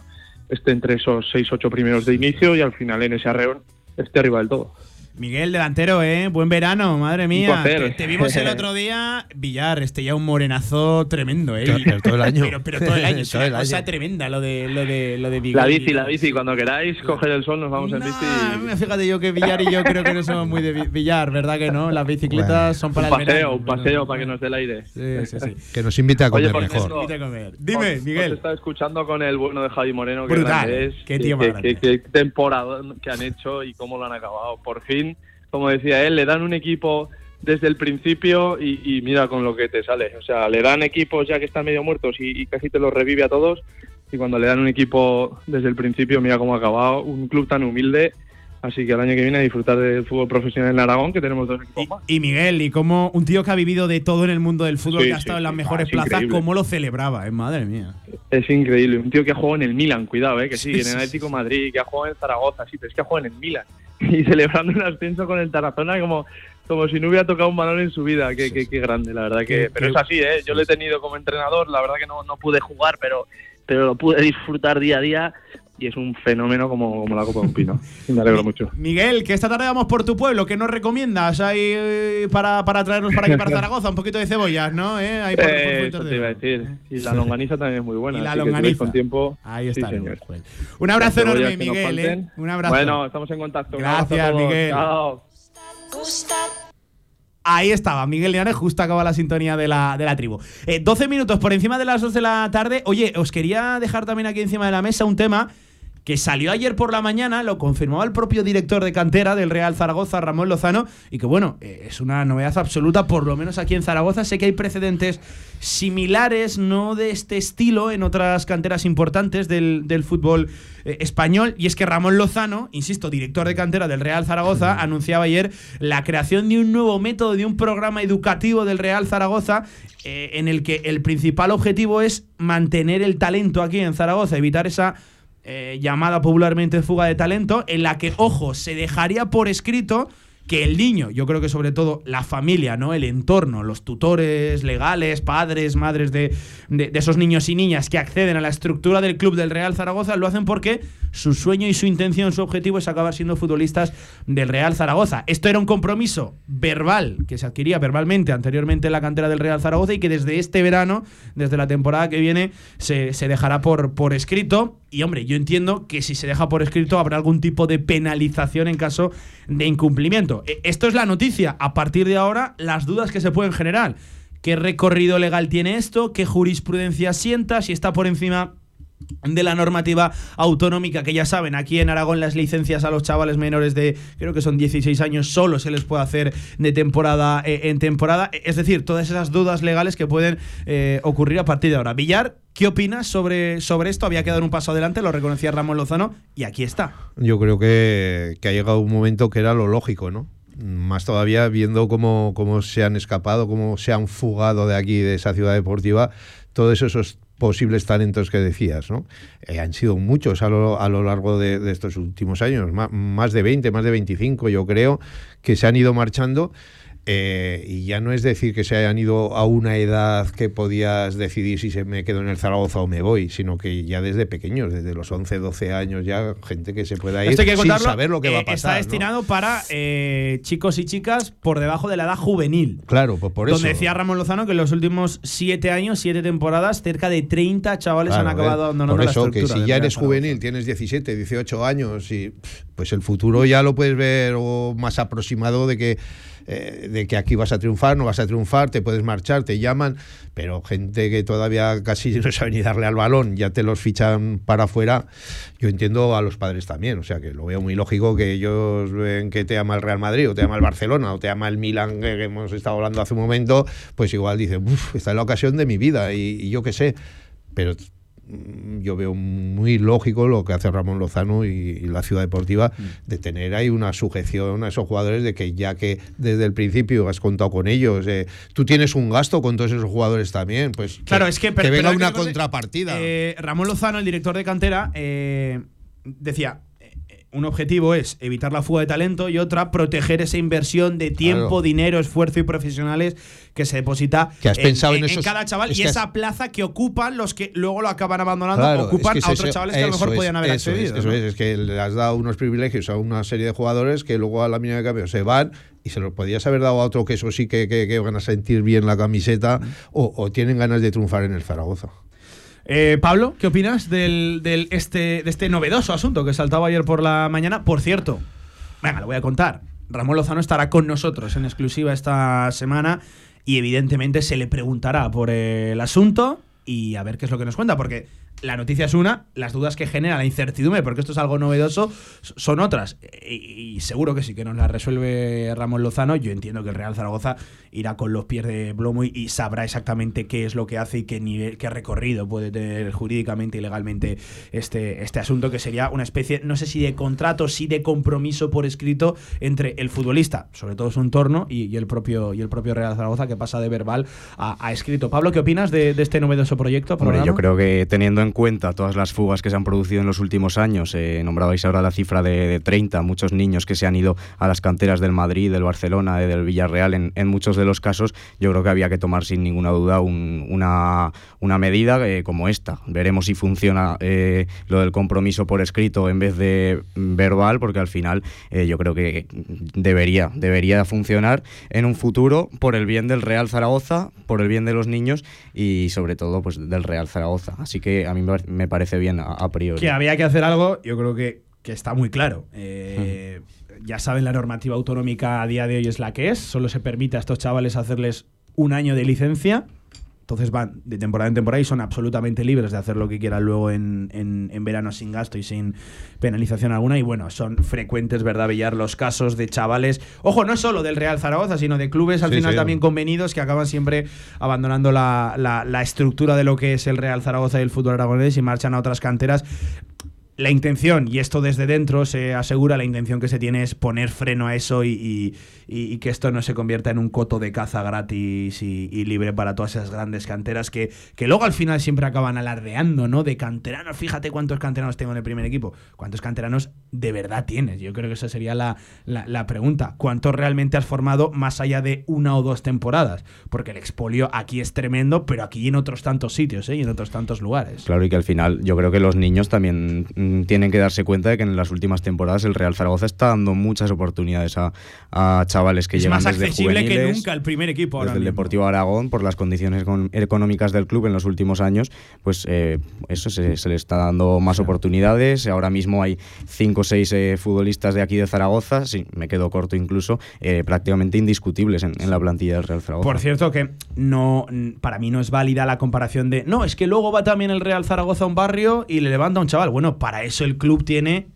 esté entre esos 6-8 primeros de inicio y al final en ese arreón esté arriba del todo. Miguel, delantero, ¿eh? Buen verano, madre mía. Te, te vimos el otro día, Villar, este ya un morenazo tremendo, ¿eh? Pero todo el año. Pero, pero todo el año, es una el cosa tremenda lo de, lo de, lo de Miguel. La bici, la bici. Cuando queráis coger el sol, nos vamos en Nah, bici. fíjate yo que Villar y yo creo que no somos muy de vi- Villar, ¿verdad que no? Las bicicletas Bueno. son para Un el paseo, verano. un paseo para que nos dé el aire. Sí, sí, sí. Que nos invite a comer mejor. cierto, Invita a comer. Dime, os- Miguel. Os estaba escuchando con el bueno de Javi Moreno. Que Brutal, es, qué tío más qué, grande. qué- qué temporada que han hecho y cómo lo han acabado. Por fin, como decía él, le dan un equipo desde el principio y, y mira con lo que te sale. O sea, le dan equipos ya que están medio muertos y, y casi te los revive a todos. Y cuando le dan un equipo desde el principio, mira cómo ha acabado. Un club tan humilde. Así que el año que viene a disfrutar del fútbol profesional en Aragón, que tenemos dos equipos más. Y Miguel, y como un tío que ha vivido de todo en el mundo del fútbol, Sí, que ha sí, estado en las sí. mejores Ah, plazas, increíble. cómo lo celebraba, eh? madre mía. Es increíble. Un tío que ha jugado en el Milan, cuidado, ¿eh? que sí, en el Atlético Madrid, que ha jugado en Zaragoza, sí, pero es que ha jugado en el Milan. Y celebrando un ascenso con el Tarazona como, como si no hubiera tocado un balón en su vida. Qué, qué, qué grande, la verdad. que Pero es así, ¿eh? Yo lo he tenido como entrenador, la verdad que no, no pude jugar, pero, pero lo pude disfrutar día a día y es un fenómeno como, como la copa de un pino. Y me alegro mucho. Miguel, que esta tarde vamos por tu pueblo, ¿qué nos recomiendas ahí eh, para, para traernos para aquí, para Zaragoza? Un poquito de cebollas, ¿no? ¿Eh? Ahí por, Eh, eso te iba a decir. Y la longaniza también es muy buena. Y la longaniza. con tiempo. Ahí sí, está. señor. Un abrazo enorme, Miguel. ¿eh? Un abrazo. Bueno, estamos en contacto. Gracias. Miguel. Chao. Ahí estaba, Miguel Linares, justo acaba la sintonía de la, de la tribu. Eh, 12 minutos por encima de las 2 de la tarde. Oye, os quería dejar también aquí encima de la mesa un tema que salió ayer por la mañana, lo confirmaba el propio director de cantera del Real Zaragoza, Ramón Lozano, y que bueno, eh, es una novedad absoluta, por lo menos aquí en Zaragoza. Sé que hay precedentes similares, no de este estilo, en otras canteras importantes del, del fútbol eh, español, y es que Ramón Lozano, insisto, director de cantera del Real Zaragoza, anunciaba ayer la creación de un nuevo método, de un programa educativo del Real Zaragoza, eh, en el que el principal objetivo es mantener el talento aquí en Zaragoza, evitar esa eh, llamada popularmente fuga de talento, en la que, ojo, se dejaría por escrito que el niño, yo creo que sobre todo la familia, ¿no? El entorno, los tutores legales, padres, madres de, de- esos niños y niñas que acceden a la estructura del club del Real Zaragoza, lo hacen porque su sueño y su intención, su objetivo es acabar siendo futbolistas del Real Zaragoza. Esto era un compromiso verbal que se adquiría verbalmente anteriormente en la cantera del Real Zaragoza y que desde este verano, desde la temporada que viene, se, se dejará por, por escrito. Y hombre, yo entiendo que si se deja por escrito habrá algún tipo de penalización en caso de incumplimiento. E- Esto es la noticia. A partir de ahora, las dudas que se pueden generar. ¿Qué recorrido legal tiene esto? ¿Qué jurisprudencia sienta? Si está por encima de la normativa autonómica, que ya saben, aquí en Aragón las licencias a los chavales menores de, creo que son 16 años, solo se les puede hacer de temporada eh, en temporada. Es decir, todas esas dudas legales que pueden eh, ocurrir a partir de ahora. Villar, ¿qué opinas sobre, sobre esto? Había quedado un paso adelante, lo reconocía Ramón Lozano, y aquí está. Yo creo que, que ha llegado un momento que era lo lógico, ¿no? Más todavía viendo cómo, cómo se han escapado, cómo se han fugado de aquí, de esa ciudad deportiva, todos esos posibles talentos que decías, ¿no? Eh, han sido muchos a lo, a lo largo de, estos últimos años, más de 20, más de 25, yo creo, que se han ido marchando. Eh, y ya no es decir que se hayan ido a una edad que podías decidir si se me quedo en el Zaragoza o me voy, sino que ya desde pequeños, desde los 11, 12 años, ya gente que se pueda ir que sin saber lo que va a eh, pasar. Está ¿no? destinado para eh, chicos y chicas por debajo de la edad juvenil. Claro, pues por eso. Donde decía Ramón Lozano que en los últimos siete años, siete temporadas, cerca de 30 chavales Claro, han acabado ¿ves? abandonando Por la eso, que estructura si ya eres juvenil, tienes 17, 18 años, y pues el futuro ya lo puedes ver o más aproximado de que, eh, de que aquí vas a triunfar, no vas a triunfar, te puedes marchar, te llaman, pero gente que todavía casi no sabe ni darle al balón, ya te los fichan para afuera. Yo entiendo a los padres también, o sea que lo veo muy lógico que ellos ven que te ama el Real Madrid o te ama el Barcelona o te ama el Milan, que que hemos estado hablando hace un momento, pues igual dicen, uff, esta es la ocasión de mi vida y, y yo qué sé. Pero yo veo muy lógico lo que hace Ramón Lozano y, y la ciudad deportiva de tener ahí una sujeción a esos jugadores de que ya que desde el principio has contado con ellos, eh, tú tienes un gasto con todos esos jugadores también, pues Claro, es que, pero- venga pero que una contrapartida. Eh, Ramón Lozano, el director de cantera, eh, decía. Un objetivo es evitar la fuga de talento y otra proteger esa inversión de tiempo, Claro. dinero, esfuerzo y profesionales que se deposita Que has en, pensado en en- en esos- cada chaval es y esa has- plaza que ocupan los que luego lo acaban abandonando, Claro, ocupan es que a es otros eso- chavales que a lo mejor eso podían es, haber eso accedido. Es, eso ¿no? es, es que le has dado unos privilegios a una serie de jugadores que luego a la mínima de cambio se van y se los podías haber dado a otro que eso sí que, que- que van a sentir bien la camiseta o, o tienen ganas de triunfar en el Zaragoza. Eh, Pablo, ¿qué opinas del, del este, de este novedoso asunto que saltaba ayer por la mañana? Por cierto, venga, lo voy a contar. Ramón Lozano estará con nosotros en exclusiva esta semana y evidentemente se le preguntará por el asunto y a ver qué es lo que nos cuenta, porque la noticia es una, las dudas que genera la incertidumbre, porque esto es algo novedoso, son otras. Y, y seguro que sí que nos la resuelve Ramón Lozano. Yo entiendo que el Real Zaragoza irá con los pies de plomo y, y sabrá exactamente qué es lo que hace y qué nivel, qué recorrido puede tener jurídicamente y legalmente este, este asunto, que sería una especie, no sé si de contrato, sí de compromiso por escrito entre el futbolista, sobre todo su entorno, y, y el propio y el propio Real Zaragoza, que pasa de verbal a, a escrito. Pablo, ¿qué opinas de, de este novedoso proyecto? Hombre, yo creo que teniendo en cuenta todas las fugas que se han producido en los últimos años, eh, nombrabais ahora la cifra de, de 30, muchos niños que se han ido a las canteras del Madrid, del Barcelona, eh, del Villarreal, en, en muchos de los casos yo creo que había que tomar sin ninguna duda un- una, medida eh, como esta. Veremos si funciona lo del compromiso por escrito en vez de verbal, porque al final yo creo que debería, debería funcionar en un futuro por el bien del Real Zaragoza, por el bien de los niños y sobre todo pues del Real Zaragoza. Así que a mí me parece bien a, a priori. Que había que hacer algo, yo creo que, que está muy claro. Eh, Ya saben, la normativa autonómica a día de hoy es la que es. Solo se permite a estos chavales hacerles un año de licencia. Entonces van de temporada en temporada y son absolutamente libres de hacer lo que quieran luego en, en- en verano sin gasto y sin penalización alguna. Y bueno, son frecuentes, ¿verdad, Villar? Los casos de chavales, ojo, no solo del Real Zaragoza, sino de clubes al Sí, final sí. también convenidos que acaban siempre abandonando la, la- la estructura de lo que es el Real Zaragoza y el fútbol aragonés y marchan a otras canteras. La intención, y esto desde dentro se asegura, la intención que se tiene es poner freno a eso y, y- y- que esto no se convierta en un coto de caza gratis y, libre para todas esas grandes canteras que, que luego al final siempre acaban alardeando, ¿no? De canteranos, fíjate cuántos canteranos tengo en el primer equipo. ¿Cuántos canteranos de verdad tienes? Yo creo que esa sería la, la- pregunta. ¿Cuántos realmente has formado más allá de una o dos temporadas? Porque el expolio aquí es tremendo, pero aquí en otros tantos sitios, ¿eh? Y en otros tantos lugares. Claro, y que al final yo creo que los niños también mm, tienen que darse cuenta de que en las últimas temporadas el Real Zaragoza está dando muchas oportunidades a, a chavales que es más desde accesible que nunca el primer equipo ahora desde el. Deportivo Aragón por las condiciones econ- económicas del club en los últimos años, pues eh, eso se, se le está dando más oportunidades. Ahora mismo hay cinco o seis eh, futbolistas de aquí de Zaragoza, sí, me quedo corto incluso, eh, prácticamente indiscutibles en, en la plantilla del Real Zaragoza. Por cierto, que no para mí no es válida la comparación de no, es que luego va también el Real Zaragoza a un barrio y le levanta a un chaval. Bueno, para eso el club tiene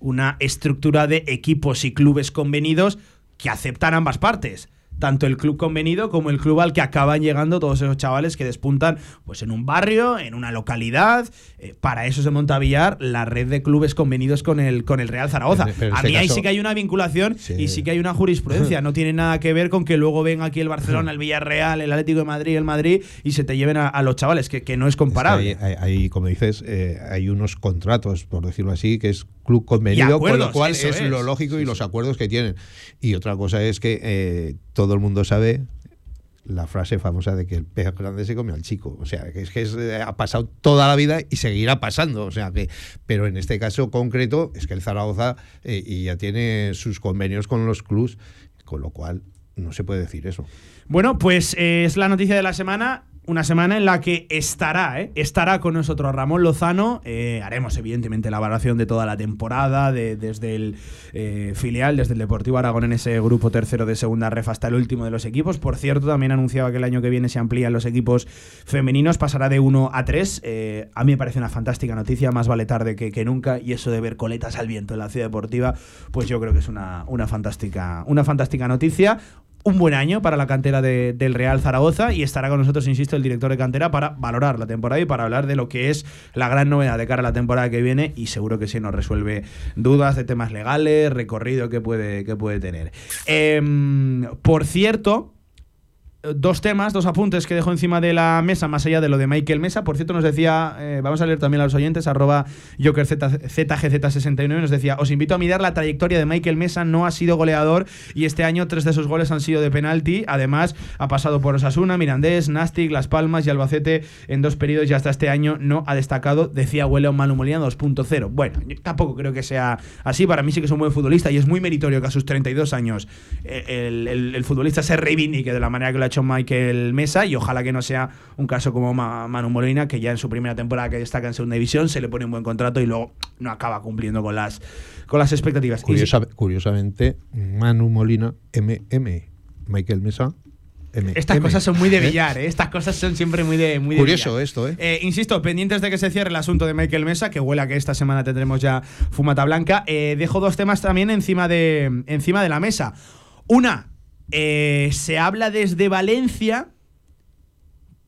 una estructura de equipos y clubes convenidos que aceptan ambas partes. Tanto el club convenido como el club al que acaban llegando todos esos chavales que despuntan pues en un barrio, en una localidad. Eh, para eso se monta Villar la red de clubes convenidos con el, con el Real Zaragoza. Pero- a este mí ahí sí que hay una vinculación y sí que hay una jurisprudencia. No tiene nada que ver con que luego venga aquí el Barcelona, el Villarreal, el Atlético de Madrid, el Madrid y se te lleven a, a los chavales, que, que no es comparable. Hay, hay- hay, como dices, eh, hay unos contratos, por decirlo así, que es club convenido, con lo cual es, es. lo lógico y los acuerdos que tienen. Y otra cosa es que eh, todo el mundo sabe la frase famosa de que el pez grande se come al chico. O sea, que es que es, eh, ha pasado toda la vida y seguirá pasando. O sea, que, pero en este caso concreto es que el Zaragoza eh, y ya tiene sus convenios con los clubs, con lo cual no se puede decir eso. Bueno, pues eh, es la noticia de la semana. Una semana en la que estará, ¿eh? estará con nosotros Ramón Lozano. Eh, haremos, evidentemente, la evaluación de toda la temporada, de- desde el eh, filial, desde el Deportivo Aragón en ese grupo tercero de segunda ref hasta el último de los equipos. Por cierto, también anunciaba que el año que viene se amplían los equipos femeninos, pasará de 1 a 3. Eh, a mí me parece una fantástica noticia, más vale tarde que, que nunca. Y eso de ver coletas al viento en la ciudad deportiva, pues yo creo que es una, una, fantástica, una fantástica noticia un buen año para la cantera de- del Real Zaragoza y estará con nosotros, insisto, el director de cantera para valorar la temporada y para hablar de lo que es la gran novedad de cara a la temporada que viene y seguro que sí nos resuelve dudas de temas legales, recorrido que puede, que puede tener. Em, por cierto, dos temas, dos apuntes que dejo encima de la mesa, más allá de lo de Michael Mesa. Por cierto, nos decía, eh, vamos a leer también a los oyentes, arroba JokerZGZ69, nos decía, os invito a mirar la trayectoria de Michael Mesa, no ha sido goleador y este año tres de sus goles han sido de penalti. Además, ha pasado por Osasuna, Mirandés, Nastic, Las Palmas y Albacete en dos periodos y hasta este año no ha destacado, decía Huele Manu Molina 2.0. Bueno, yo tampoco creo que sea así, para mí sí que es un buen futbolista y es muy meritorio que a sus 32 años eh, el, el- el futbolista se reivindique de la manera que lo ha hecho Michael Mesa y ojalá que no sea un caso como Ma- Manu Molina, que ya en su primera temporada que destaca en segunda división se le pone un buen contrato y luego no acaba cumpliendo con las, con las expectativas. Y- Curiosa- curiosamente, Manu Molina, MM. Michael Mesa, M. Estas M. cosas son muy de ¿Eh? billar, ¿eh? Estas cosas son siempre muy de, muy de Curioso billar. esto, ¿eh? Eh, insisto, pendientes de que se cierre el asunto de Michael Mesa, que huele a que esta semana tendremos ya fumata blanca. Eh, dejo dos temas también encima de, encima de la mesa. Una, eh, se habla desde Valencia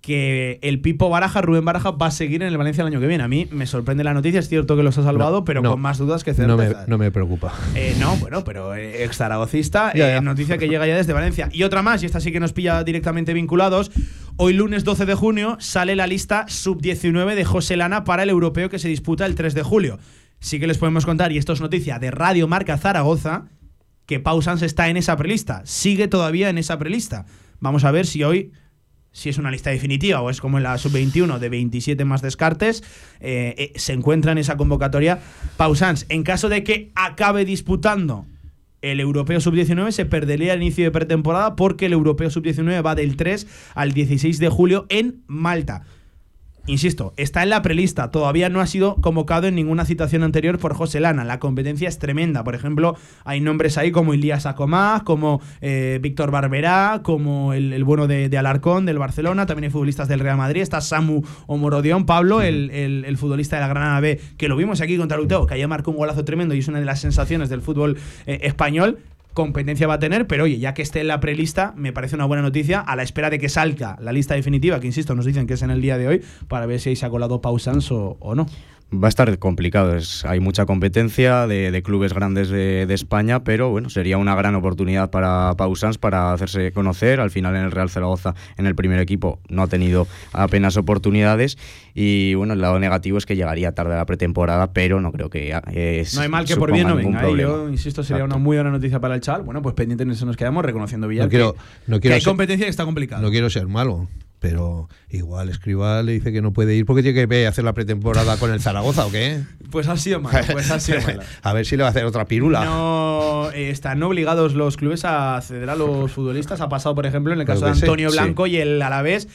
que el Pipo Baraja, Rubén Baraja, va a seguir en el Valencia el año que viene. A mí me sorprende la noticia, es cierto que los ha salvado, No, pero no. con más dudas que No me, certezas. no me preocupa. Eh, no, bueno, pero eh, ex zaragocista, Ya, eh, noticia que llega ya desde Valencia. Y otra más, y esta sí que nos pilla directamente vinculados. Hoy lunes 12 de junio sale la lista sub-19 de José Lana para el europeo que se disputa el 3 de julio. Sí que les podemos contar, y esto es noticia de Radio Marca Zaragoza, que Pau Sanz está en esa prelista. Sigue todavía en esa prelista. Vamos a ver si hoy si es una lista definitiva o es como en la sub-21 de 27 más descartes, eh, eh, se encuentra en esa convocatoria Pausans. En caso de que acabe disputando el Europeo Sub-19, se perdería el inicio de pretemporada porque el Europeo Sub-19 va del 3 al 16 de julio en Malta. Insisto, está en la prelista, todavía no ha sido convocado en ninguna citación anterior por José Lana. La competencia es tremenda. Por ejemplo, hay nombres ahí como Ilías Acomá, como eh, Víctor Barberá, como el, el bueno de, de Alarcón del Barcelona. También hay futbolistas del Real Madrid. Está Samu Omorodión, Pablo, el, el- el futbolista de la Granada B, que lo vimos aquí contra Luteo, que ayer marcó un golazo tremendo y es una de las sensaciones del fútbol eh, español competencia va a tener, pero oye, ya que esté en la prelista, me parece una buena noticia a la espera de que salga la lista definitiva, que insisto, nos dicen que es en el día de hoy, para ver si se ha colado Pausans o, o no. Va a estar complicado, es- hay mucha competencia de, de clubes grandes de, de España, pero bueno, sería una gran oportunidad para Pausans para hacerse conocer. Al final en el Real Zaragoza, en el primer equipo, no ha tenido apenas oportunidades y bueno, el lado negativo es que llegaría tarde a la pretemporada, pero no creo que eh, No hay mal que por bien no venga. ¿eh? Yo insisto, sería Exacto. una muy buena noticia para el chaval. Bueno, pues pendiente en eso nos quedamos, reconociendo Villar No quiero- que, no que quiero hay ser- competencia que está complicado. No quiero ser malo, pero igual Escribal le dice que no puede ir porque tiene que hacer la pretemporada con el Zaragoza o qué. Pues ha sido malo, pues ha sido malo. a ver si le va a hacer otra pirula. No eh, están obligados los clubes a ceder a los futbolistas. Ha pasado, por ejemplo, en el caso de Antonio sí. Blanco y el Alavés,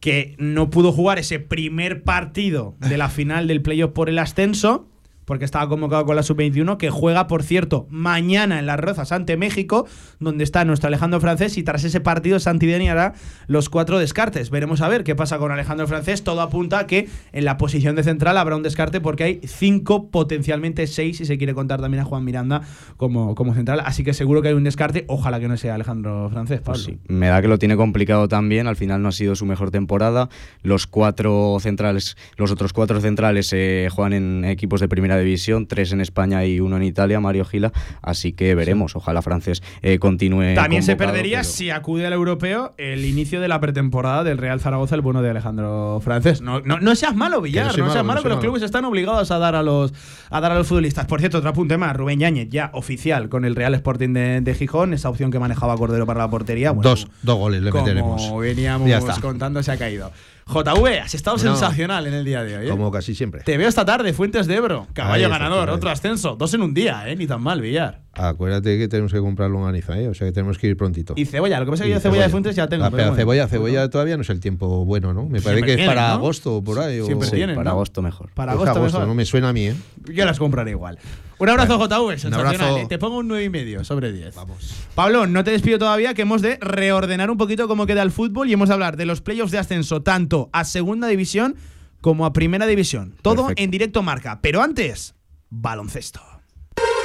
que no pudo jugar ese primer partido de la final del playoff por el ascenso. Porque estaba convocado con la sub-21, que juega, por cierto, mañana en Las Rozas ante México, donde está nuestro Alejandro Francés. Y tras ese partido, Santideni hará los cuatro descartes. Veremos a ver qué pasa con Alejandro Francés. Todo apunta a que en la posición de central habrá un descarte, porque hay cinco, potencialmente seis, si se quiere contar también a Juan Miranda como, como central. Así que seguro que hay un descarte. Ojalá que no sea Alejandro Francés, Pablo. Pues sí, me da que lo tiene complicado también. Al final no ha sido su mejor temporada. Los cuatro centrales, los otros cuatro centrales eh, juegan en equipos de primera división, tres en España y uno en Italia, Mario Gila. Así que veremos. Ojalá francés eh, continúe. También se perdería pero- si acude al europeo el inicio de la pretemporada del Real Zaragoza, el bueno de Alejandro Francés. No, no, no seas malo, Villar, no, seas malo, que los malo. clubes están obligados a dar a los a dar a los futbolistas. Por cierto, otro apunte más, Rubén Yáñez ya oficial con el Real Sporting de, de Gijón, esa opción que manejaba Cordero para la portería. Bueno, dos, dos goles le como meteremos. veníamos Ya está. contando, se ha caído. JV, has estado sensacional en el día de hoy. ¿eh? Como casi siempre. Te veo esta tarde, Fuentes de Ebro, caballo Ahí, ganador, otro ascenso, dos en un día, ¿eh? ni tan mal, Villar. Acuérdate que tenemos que comprar longaniza, ¿eh? o sea que tenemos que ir prontito. Y cebolla, lo que pasa es que yo cebolla de Fuentes ya tengo. La, pero bueno. cebolla, cebolla todavía no es el tiempo bueno, ¿no? Me parece Siempre que es para ¿no? agosto o por ahí. o- Siempre Sí, tienen, para ¿no? agosto mejor. Para agosto, agosto, mejor. no me suena a mí, ¿eh? Yo las compraré igual. Un abrazo, JV, sensacional. abrazo. ¿eh? Te pongo un 9,5 y medio sobre 10. Vamos. Pablo, no te despido todavía, que hemos de reordenar un poquito cómo queda el fútbol y hemos de hablar de los playoffs de ascenso tanto a segunda división como a primera división. Todo Perfecto. en directo marca. Pero antes, baloncesto.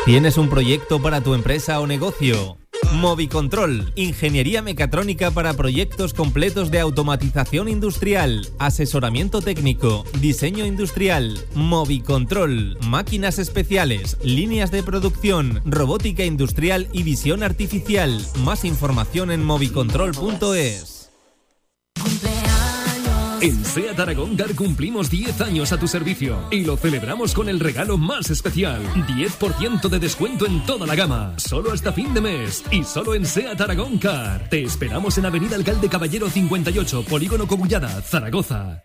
¿Tienes un proyecto para tu empresa o negocio? Movicontrol, ingeniería mecatrónica para proyectos completos de automatización industrial, asesoramiento técnico, diseño industrial, Movicontrol, máquinas especiales, líneas de producción, robótica industrial y visión artificial. Más información en movicontrol.es. En SEAT Aragón Car cumplimos 10 años a tu servicio y lo celebramos con el regalo más especial. 10% de descuento en toda la gama. Solo hasta fin de mes y solo en SEAT Aragón Car. Te esperamos en Avenida Alcalde Caballero 58, Polígono Cogullada, Zaragoza.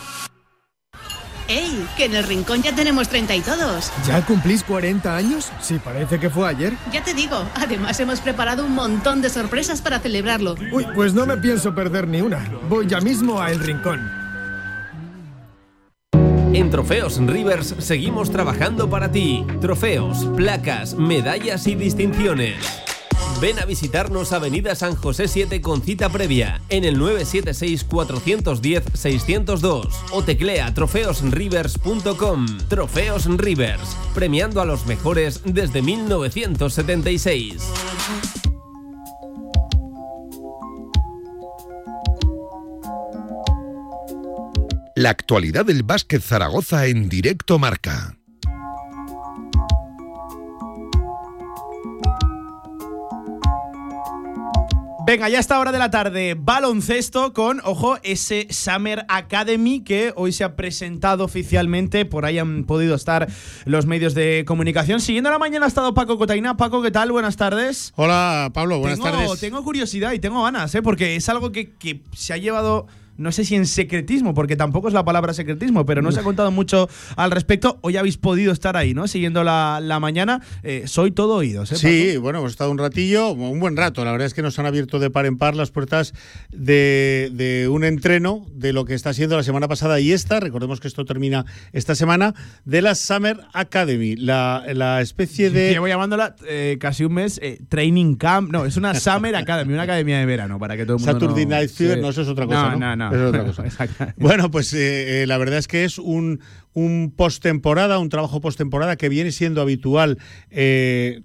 ¡Ey! Que en el rincón ya tenemos 30 y todos. ¿Ya cumplís 40 años? Sí, parece que fue ayer. Ya te digo, además hemos preparado un montón de sorpresas para celebrarlo. Uy, pues no me pienso perder ni una. Voy ya mismo a El Rincón. En Trofeos Rivers seguimos trabajando para ti. Trofeos, placas, medallas y distinciones. Ven a visitarnos Avenida San José 7 con cita previa en el 976-410-602 o teclea trofeosrivers.com. Trofeos Rivers, premiando a los mejores desde 1976. La actualidad del básquet Zaragoza en directo marca. Venga, ya está hora de la tarde, baloncesto con, ojo, ese Summer Academy que hoy se ha presentado oficialmente, por ahí han podido estar los medios de comunicación. Siguiendo la mañana ha estado Paco Cotaina. Paco, ¿qué tal? Buenas tardes. Hola, Pablo, buenas tengo, tardes. Tengo curiosidad y tengo ganas, ¿eh? porque es algo que, que se ha llevado no sé si en secretismo, porque tampoco es la palabra secretismo, pero no se ha contado mucho al respecto. Hoy habéis podido estar ahí, ¿no? Siguiendo la, la mañana. Eh, soy todo oídos, ¿eh? Sí, bueno, hemos estado un ratillo, un buen rato. La verdad es que nos han abierto de par en par las puertas de, de un entreno de lo que está siendo la semana pasada y esta, recordemos que esto termina esta semana, de la Summer Academy, la, la especie de... Llevo llamándola eh, casi un mes eh, Training Camp. No, es una Summer Academy, una academia de verano, para que todo el mundo. Saturday no- Night Fever, Sí. no, eso es otra cosa. No, No, no, no. Es otra cosa. Bueno, pues eh, eh, la verdad es que es un, un post-temporada, un trabajo post-temporada que viene siendo habitual. eh,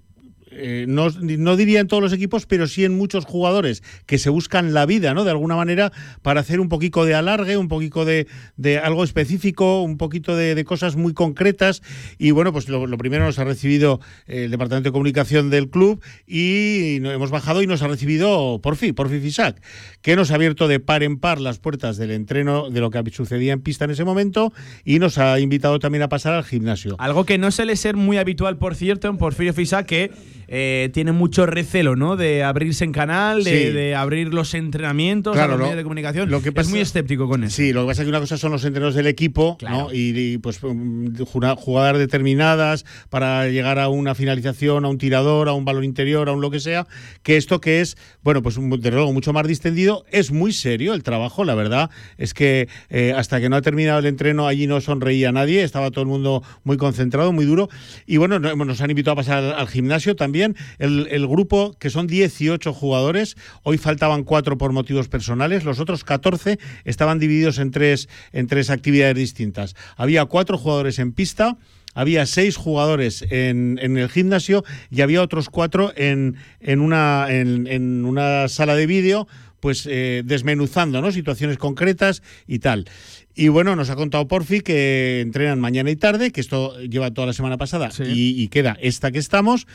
eh, no, no diría en todos los equipos, pero sí en muchos jugadores que se buscan la vida, ¿no? De alguna manera, para hacer un poquito de alargue, un poquito de, de algo específico, un poquito de, cosas muy concretas. Y bueno, pues lo, lo primero nos ha recibido eh, el Departamento de Comunicación del club y hemos bajado y nos ha recibido Porfi, Porfi Fisac, que nos ha abierto de par en par las puertas del entreno de lo que sucedía en pista en ese momento y nos ha invitado también a pasar al gimnasio. Algo que no suele ser muy habitual, por cierto, en Porfirio Fisa, que eh, tiene mucho recelo, ¿no? De abrirse en canal, de, Sí. de abrir los entrenamientos a Claro, los lo- medios de comunicación. lo que pasa- es muy escéptico con eso. Sí, lo que pasa es que una cosa son los entrenos del equipo, ¿no? Y, y, pues um, jugadas determinadas para llegar a una finalización, a un tirador, a un balón interior, a un lo que sea, que esto que es, bueno, pues desde luego mucho más distendido, es muy serio el trabajo, la verdad, es que eh, hasta que no ha terminado el entreno allí no sonreía nadie, estaba todo el mundo muy concentrado, muy duro, y bueno, no- nos han invitado a pasar al gimnasio también, el, el grupo, que son 18 jugadores, hoy faltaban cuatro por motivos personales, los otros 14 estaban divididos en tres, en tres actividades distintas. Había cuatro jugadores en pista, había seis jugadores en, en el gimnasio y había otros cuatro en, en, una, en, en una sala de vídeo, pues eh, desmenuzando ¿no? situaciones concretas y tal. Y bueno, nos ha contado Porfi que entrenan mañana y tarde, que esto lleva toda la semana pasada y, y queda esta que estamos,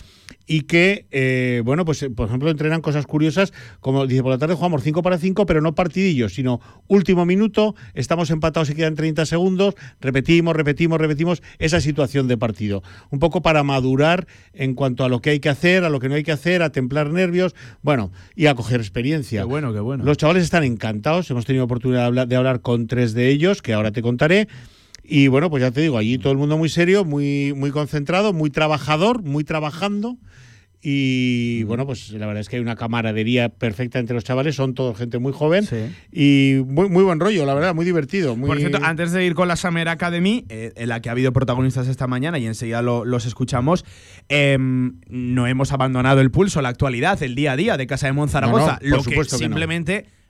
y que, eh, bueno, pues eh, por ejemplo entrenan cosas curiosas, como dice por la tarde jugamos 5 para 5, pero no partidillos, sino último minuto, estamos empatados y quedan 30 segundos, repetimos, repetimos, repetimos esa situación de partido. Un poco para madurar en cuanto a lo que hay que hacer, a lo que no hay que hacer, a templar nervios, bueno, y a coger experiencia. Qué bueno, qué bueno. Los chavales están encantados, hemos tenido oportunidad de hablar, de hablar con tres de ellos, que ahora te contaré. Y bueno, pues ya te digo, allí todo el mundo muy serio, muy, muy concentrado, muy trabajador, muy trabajando. Y bueno, pues la verdad es que hay una camaradería perfecta entre los chavales, son todos gente muy joven y muy, muy buen rollo, la verdad, muy divertido. Muy... Por cierto, antes de ir con la Summer Academy, eh, en la que ha habido protagonistas esta mañana y enseguida lo- los escuchamos, em, no hemos abandonado el pulso, la actualidad, el día a día de Casa de Monzaragoza. No, no, lo que no.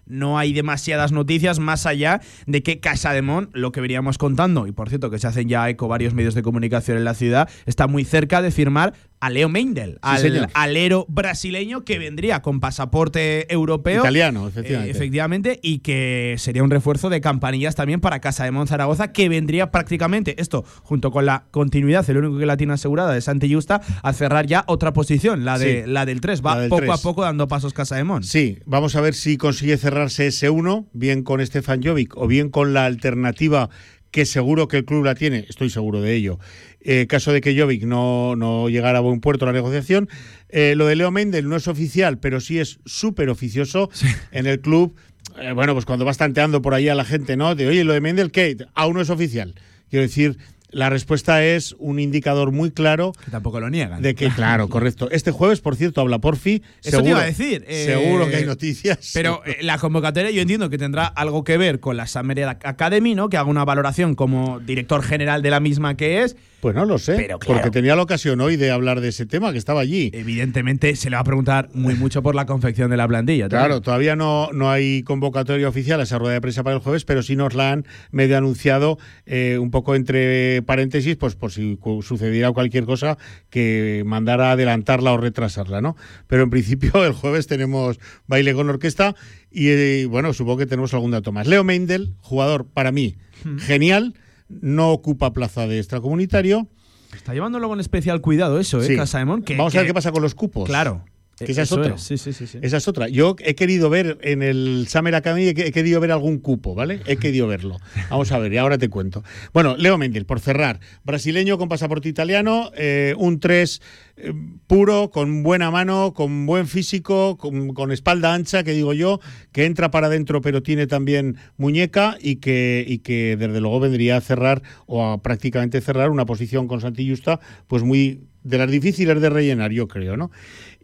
No hay demasiadas noticias más allá de que Casa de Mon, lo que veníamos contando, y por cierto que se hacen ya eco varios medios de comunicación en la ciudad, está muy cerca de firmar a Leo Meindel, al alero brasileño que vendría con pasaporte europeo. Italiano, eh, efectivamente. efectivamente, y que sería un refuerzo de campanillas también para Casa de Monzaragoza, que vendría prácticamente, esto junto con la continuidad, el único que la tiene asegurada de Santi Justa, a cerrar ya otra posición, la, de, Sí. la del 3. Va del poco a 3. poco dando pasos Casa de Mon. Sí, vamos a ver si consigue cerrarse ese 1, bien con Stefan Jovic o bien con la alternativa que seguro que el club la tiene, estoy seguro de ello. Eh, caso de que Jovic no, no llegara a buen puerto la negociación. Eh, lo de Leo Mendel no es oficial, pero sí es súper oficioso en el club. eh, bueno, pues cuando vas tanteando por ahí a la gente, ¿no? De, oye, lo de Mendel, ¿qué? Aún no es oficial. Quiero decir, la respuesta es un indicador muy claro Que tampoco lo niegan. de que, claro, correcto. Este jueves, por cierto, habla Porfi. Eso seguro, te iba a decir. eh, seguro que hay noticias. Pero eh, la convocatoria yo entiendo que tendrá algo que ver con la Summer Academy, ¿no? Que haga una valoración como director general de la misma que es. Pues no lo sé, Pero claro. porque tenía la ocasión hoy de hablar de ese tema, que estaba allí. Evidentemente se le va a preguntar muy mucho por la confección de la plantilla. también. Claro, todavía no, no hay convocatoria oficial a esa rueda de prensa para el jueves, pero sí nos la han medio anunciado eh, un poco entre paréntesis, pues por si sucediera cualquier cosa que mandara adelantarla o retrasarla, ¿no? Pero en principio el jueves tenemos baile con orquesta y eh, bueno, supongo que tenemos algún dato más. Leo Meindel, jugador para mí genial, no ocupa plaza de extracomunitario. Está llevándolo con especial cuidado eso, ¿eh? Sí. Casa de Mon, que- Vamos a ver qué pasa con los cupos. Claro. Que esa es otra. Sí, sí, sí. sí. Esa es otra. Yo he querido ver en el Summer Academy, he, he querido ver algún cupo, ¿vale? He querido verlo. Vamos a ver, y ahora te cuento. Bueno, Leo Mendel, por cerrar. Brasileño con pasaporte italiano, eh, un 3 eh, puro, con buena mano, con buen físico, con, con espalda ancha, que digo yo, que entra para adentro pero tiene también muñeca y que, y que desde luego vendría a cerrar o a prácticamente cerrar una posición con Santi Justa, pues muy de las difíciles de rellenar, yo creo, ¿no?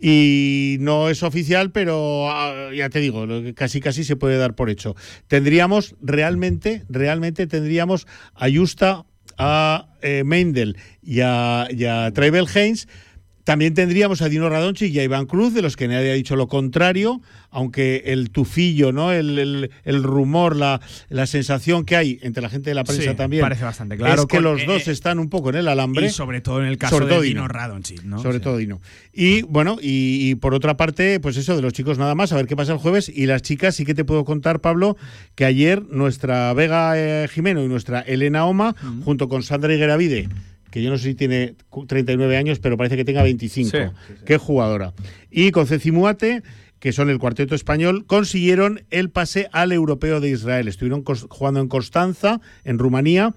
Y no es oficial, pero ah, ya te digo, casi casi se puede dar por hecho. Tendríamos realmente, realmente tendríamos a Justa, a eh, a, y a Travel Haynes. También tendríamos a Dino Radonchi y a Iván Cruz, de los que nadie ha dicho lo contrario, aunque el tufillo, ¿no? el, el- el rumor, la, la sensación que hay entre la gente de la prensa Sí, también. parece bastante claro. Es que Con- los eh, dos eh, están un poco en el alambre. Y sobre todo en el caso de Dino Dino. Radonjic, ¿no? Sobre Sí. todo Dino. Y bueno, y, y por otra parte, pues eso, de los chicos nada más, a ver qué pasa el jueves. Y las chicas sí que te puedo contar, Pablo, que ayer nuestra Vega eh, Jimeno y nuestra Elena Oma, junto con Sandra Higueravide, que yo no sé si tiene cu- 39 años, pero parece que tenga 25. Sí. Qué jugadora. Y con Ceci Muate, que son el cuarteto español, consiguieron el pase al europeo de Israel. Estuvieron jugando en Constanza, en Rumanía.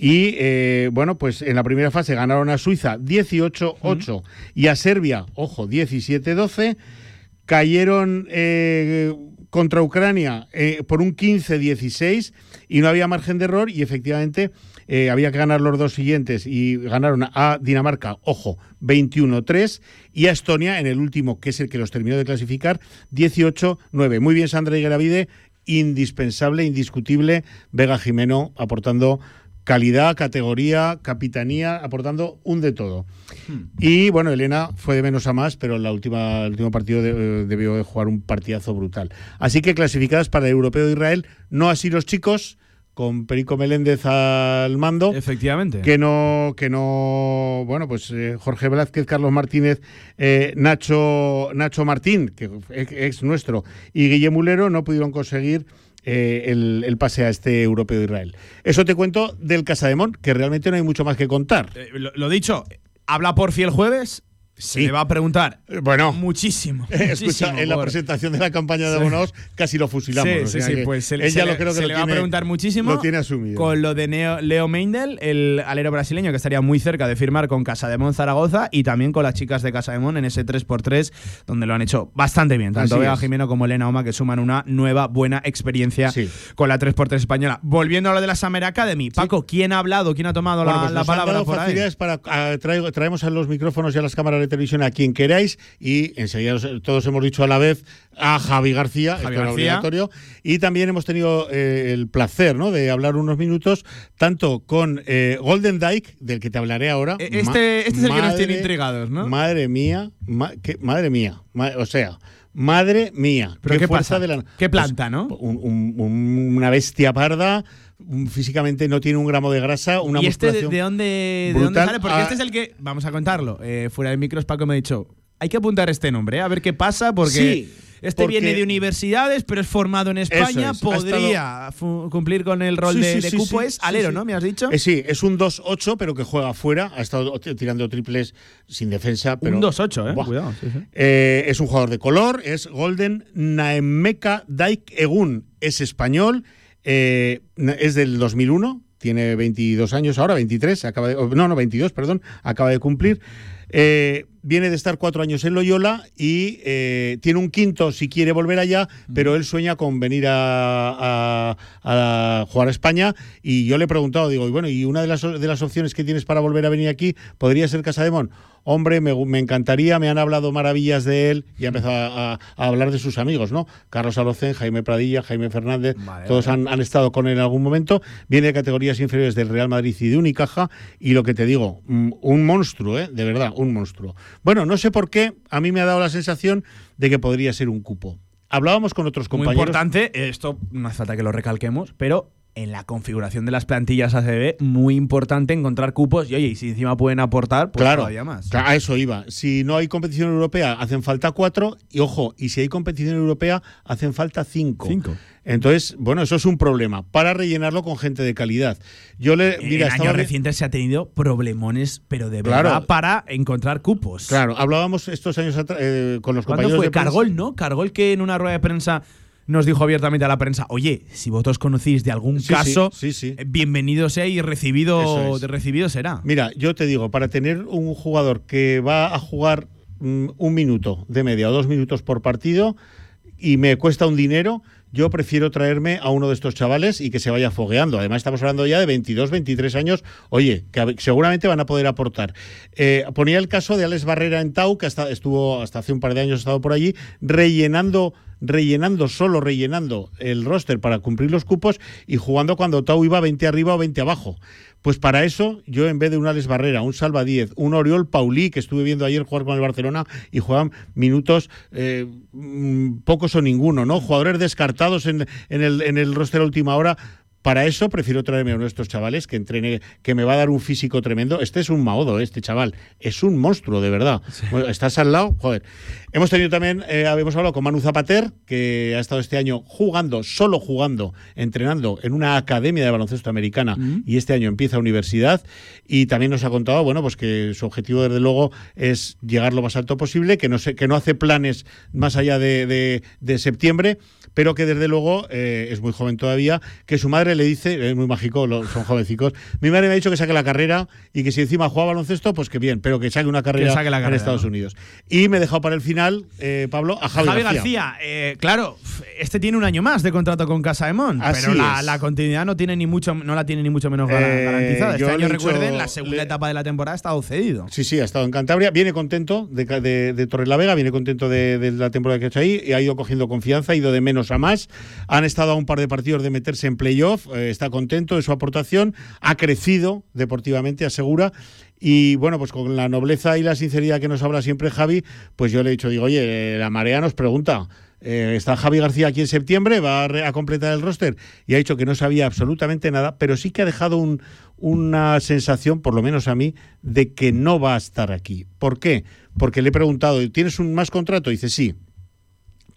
Y eh, bueno, pues en la primera fase ganaron a Suiza 18-8 y a Serbia, ojo, 17-12. Cayeron eh, contra Ucrania eh, por un 15-16 y no había margen de error y efectivamente eh, había que ganar los dos siguientes y ganaron a Dinamarca, ojo, 21-3 y a Estonia en el último, que es el que los terminó de clasificar, 18-9. Muy bien Sandra Higueravide, indispensable, indiscutible, Vega Jimeno aportando calidad, categoría, capitanía, aportando un de todo. Y bueno, Elena fue de menos a más, pero en la última, el último partido de- debió de jugar un partidazo brutal. Así que clasificadas para el Europeo de Israel, no así los chicos, con Perico Meléndez al mando. Efectivamente. Que no, que no, bueno, pues eh, Jorge Velázquez, Carlos Martínez, eh, Nacho, Nacho Martín, que es, es nuestro, y Guillermo Mulero no pudieron conseguir eh, el, el pase a este europeo de Israel. Eso te cuento del Casademón, que realmente no hay mucho más que contar. Lo, lo dicho, habla Porfi el jueves. Se le va a preguntar. Bueno, muchísimo. Escucha, muchísimo en la presentación de la campaña de Sí. abonados casi lo fusilamos. Sí, o sí, sea sí, que pues se, le, lo creo que se lo le va tiene- a preguntar muchísimo. Lo tiene asumido. Con lo de Neo- Leo Meindel, el alero brasileño que estaría muy cerca de firmar con Casa de Mon Zaragoza y también con las chicas de Casa de Mon en ese 3x3, donde lo han hecho bastante bien. Tanto es. Jimeno como Elena Oma, que suman una nueva buena experiencia con la 3x3 española. Volviendo a lo de la Summer Academy, Paco, ¿quién ha hablado? ¿Quién ha tomado Bueno, la, pues la nos han palabra dado por ahí? para ah, traigo- traemos a los micrófonos y a las cámaras de televisión a quien queráis y enseguida os- todos hemos dicho a la vez a Javi García, Javi esto era obligatorio, y también hemos tenido eh, el placer ¿no? de hablar unos minutos tanto con eh, Golden Dyke, del que te hablaré ahora. E- este- este es el que nos tiene intrigados, ¿no? Madre mía, ma- que- madre mía, ma- o sea, Madre mía. ¿Pero qué fuerza pasa? de la- ¿Qué Pues, planta, no? un- una bestia parda. Físicamente no tiene un gramo de grasa. Una ¿Y este de, dónde, de dónde brutal. sale? Porque Ah, este es el que, vamos a contarlo, eh, fuera de micros Paco me ha dicho, hay que apuntar este nombre, eh, a ver qué pasa, porque Sí, este porque- viene de universidades, pero es formado en España, es, podría cumplir con el rol Sí, de, sí, de sí, cupo, es alero. ¿no? ¿Me has dicho? Eh, sí, es un 2-8, pero que juega afuera. Ha estado tirando triples sin defensa. Pero, un 2-8, ¿eh? Buah. Cuidado. Eh, es un jugador de color, es Golden Naemeka Daik Egun, es español, eh, es del 2001, tiene 22 años ahora, 23, acaba de, oh, no, no, 22, perdón, acaba de cumplir. Eh, viene de estar cuatro años en Loyola y eh, tiene un quinto si quiere volver allá, pero él sueña con venir a, a- a jugar a España. Y yo le he preguntado, digo, y bueno, y una de las, de las opciones que tienes para volver a venir aquí podría ser Casa de Mon. Hombre, me, me encantaría, me han hablado maravillas de él y ha empezado a, hablar de sus amigos, ¿no? Carlos Alocén, Jaime Pradilla, Jaime Fernández, todos han, han estado con él en algún momento. Viene de categorías inferiores del Real Madrid y de Unicaja. Y lo que te digo, mm, un monstruo, ¿eh? De verdad, un monstruo. Bueno, no sé por qué, a mí me ha dado la sensación de que podría ser un cupo. Hablábamos con otros Muy compañeros. importante, esto no hace falta que lo recalquemos, pero en la configuración de las plantillas ACB, muy importante encontrar cupos y oye, y si encima pueden aportar, pues claro, todavía más. A eso iba. Si no hay competición europea, hacen falta cuatro. Y ojo, y si hay competición europea, hacen falta cinco. Cinco. Entonces, bueno, eso es un problema para rellenarlo con gente de calidad. Yo le. Mira, en años re- recientes se ha tenido problemones, pero de Claro. verdad, para encontrar cupos. Claro, hablábamos estos años atrás eh, con los ¿Cuándo compañeros fue? de. Cargol, ¿no? Cargol que en una rueda de prensa nos dijo abiertamente a la prensa, oye, si vosotros conocéis de algún Sí, caso, sí, sí, eh, bienvenido sea y recibido, es. de recibido será. Mira, yo te digo, para tener un jugador que va a jugar mm, un minuto de media o dos minutos por partido y me cuesta un dinero, yo prefiero traerme a uno de estos chavales y que se vaya fogueando. Además, estamos hablando ya de 22, 23 años. Oye, que seguramente van a poder aportar. Eh, ponía el caso de Alex Barrera en Tau, que hasta, estuvo hasta hace un par de años, estado por allí, rellenando rellenando, solo rellenando el roster para cumplir los cupos y jugando cuando Tau iba 20 arriba o 20 abajo. Pues para eso, yo en vez de un Alex Barrera, un Salva 10, un Oriol Paulí, que estuve viendo ayer jugar con el Barcelona y juegan minutos eh, mm, pocos o ninguno, ¿no? Jugadores descartados en, en el, en el roster a última hora. Para eso prefiero traerme a uno de estos chavales que entrene, que me va a dar un físico tremendo. Este es un maodo, este chaval. Es un monstruo, de verdad. Bueno, estás al lado, joder. Hemos tenido también, eh, habíamos hablado con Manu Zapater, que ha estado este año jugando, solo jugando, entrenando en una academia de baloncesto americana y este año empieza universidad. Y también nos ha contado, bueno, pues que su objetivo, desde luego, es llegar lo más alto posible, que no, se, que no hace planes más allá de, de- de septiembre, pero que desde luego eh, es muy joven todavía, que su madre le dice, es muy mágico, lo- son jovencicos, mi madre me ha dicho que saque la carrera y que si encima juega baloncesto, pues que bien, pero que saque una carrera, saque la en carrera, Estados ¿no? Unidos. Y me he dejado para el final, eh, Pablo, a Javi, Javi García. García, eh, claro, este tiene un año más de contrato con Casa de Mon, pero la, la continuidad no tiene ni mucho, no la tiene ni mucho menos Eh, garantizada. Este año, recuerden, la segunda etapa de la temporada ha estado cedido. Sí, sí, ha estado en Cantabria. Viene contento de, de, de Torrelavega, viene contento de, de la temporada que ha hecho ahí. Y ha ido cogiendo confianza, ha ido de menos a más. Han estado a un par de partidos de meterse en playoff. está contento de su aportación. Ha crecido deportivamente, asegura. Y bueno, pues con la nobleza y la sinceridad que nos habla siempre Javi, pues yo le he dicho, digo, oye, eh, la marea nos pregunta. eh, está Javi García aquí en septiembre, va a, a completar el roster y ha dicho que no sabía absolutamente nada, pero sí que ha dejado un- una sensación, por lo menos a mí, de que no va a estar aquí. ¿Por qué? Porque le he preguntado, ¿tienes un más contrato? Dice, sí.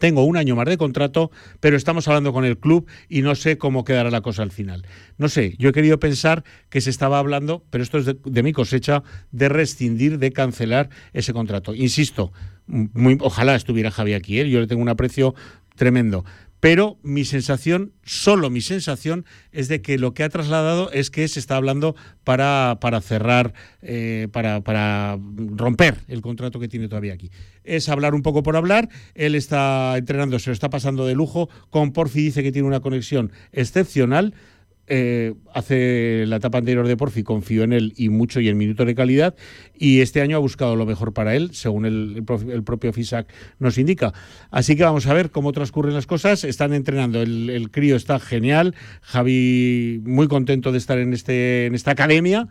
Tengo un año más de contrato, pero estamos hablando con el club y no sé cómo quedará la cosa al final. No sé, yo he querido pensar que se estaba hablando, pero esto es de, mi cosecha, de rescindir, de cancelar ese contrato. Insisto, muy, ojalá estuviera Javi aquí, ¿eh? yo le tengo un aprecio tremendo. Pero mi sensación, solo mi sensación, es de que lo que ha trasladado es que se está hablando para, para cerrar, eh, para, para romper el contrato que tiene todavía aquí. Es hablar un poco por hablar. Él está entrenando, se lo está pasando de lujo. Con Porfi dice que tiene una conexión excepcional. Eh, hace la etapa anterior de Porfi confió en él y mucho y en minutos de calidad y este año ha buscado lo mejor para él según el, propio FISAC nos indica. Así que vamos a ver cómo transcurren las cosas. Están entrenando el, el crío está genial. Javi muy contento de estar en este en esta academia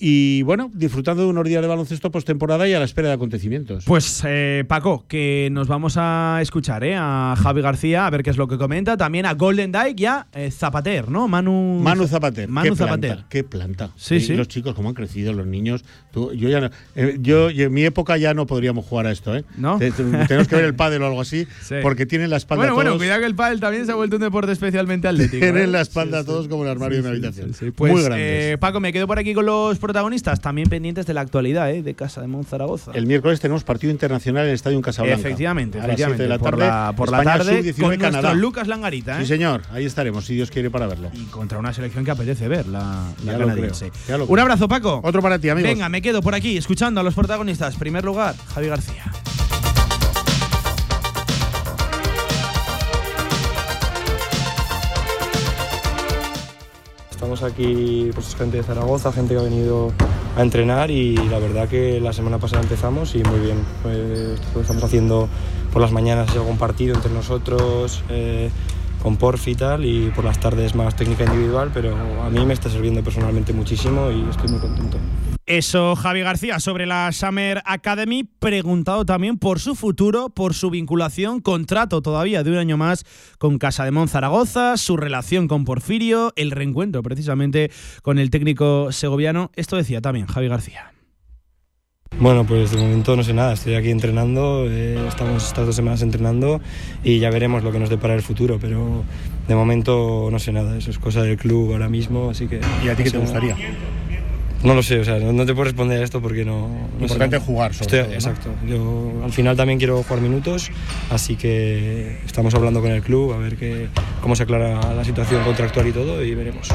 y bueno, disfrutando de unos días de baloncesto postemporada y a la espera de acontecimientos. Pues eh, Paco, que nos vamos a escuchar ¿eh? a Javi García, a ver qué es lo que comenta, también a Golden Dyke y a eh, Zapater, ¿no? Manu, Manu Zapater. Manu qué Zapater. Planta, qué planta. Sí, sí. los chicos, cómo han crecido, los niños. Tú- yo ya no- eh, yo, en mi época ya no podríamos jugar a esto, ¿eh? ¿No? Te- te- tenemos que ver el pádel o algo así, Sí. porque tienen la espalda Bueno, bueno, todos, cuidado que el pádel también se ha vuelto un deporte especialmente atlético. ¿eh? tienen la espalda todos como el armario de una habitación. Pues, Muy grandes. eh, Paco, me quedo por aquí con los protagonistas, también pendientes de la actualidad ¿eh? de Casa de Monzaragoza. El miércoles tenemos partido internacional en el Estadio Casablanca. Efectivamente, A las efectivamente. de la por tarde, la, por la España tarde sub-19 con Canadá. Lucas Langarita. ¿eh? Sí, señor, ahí estaremos, si Dios quiere, para verlo. Y contra una selección que apetece ver, la, la canadiense. Un abrazo, Paco. Otro para ti, amigos. Venga, me quedo por aquí escuchando a los protagonistas. Primer lugar, Javi García. Estamos aquí, pues gente de Zaragoza, gente que ha venido a entrenar y la verdad que la semana pasada empezamos y muy bien. Pues, estamos haciendo por las mañanas algún partido entre nosotros, eh, con Porfi y tal, y por las tardes más técnica individual, pero a mí me está sirviendo personalmente muchísimo y estoy muy contento. Eso, Javi García, sobre la Summer Academy, preguntado también por su futuro, por su vinculación, contrato todavía de un año más con Casa de Zaragoza, su relación con Porfirio, el reencuentro precisamente con el técnico segoviano. Esto decía también Javi García. Bueno, pues de momento no sé nada, estoy aquí entrenando, eh, estamos estas dos semanas entrenando y ya veremos lo que nos depara el futuro, pero de momento no sé nada, eso es cosa del club ahora mismo, así que... ¿Y a ti qué te gustaría? nada. No lo sé, o sea, no, no te puedo responder a esto porque no... no sé Importante nada. jugar, sobre Estoy- todo, ¿no? Exacto, yo al final también quiero jugar minutos, así que estamos hablando con el club a ver qué, cómo se aclara la situación contractual y todo y veremos.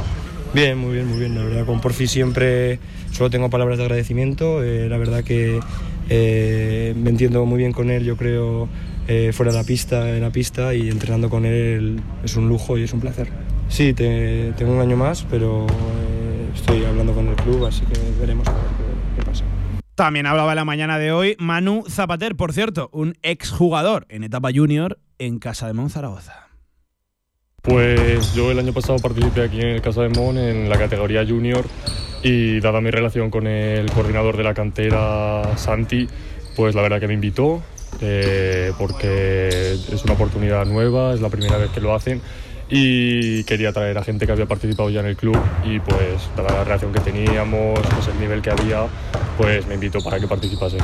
Bien, muy bien, muy bien. La verdad, con Porfi siempre solo tengo palabras de agradecimiento. eh, la verdad que eh, me entiendo muy bien con él, yo creo, eh, fuera de la pista, en la pista y entrenando con él es un lujo y es un placer. Sí, te- tengo un año más, pero eh, estoy hablando con el club, así que veremos a ver qué, qué pasa. También hablaba en la mañana de hoy Manu Zapater, por cierto, un exjugador en etapa junior en Casa de Zaragoza. Pues yo el año pasado participé aquí en el Casa de Mon en la categoría junior y dada mi relación con el coordinador de la cantera, Santi, pues la verdad que me invitó eh, porque es una oportunidad nueva, es la primera vez que lo hacen y quería traer a gente que había participado ya en el club y pues dada la relación que teníamos, pues el nivel que había, pues me invitó para que participase.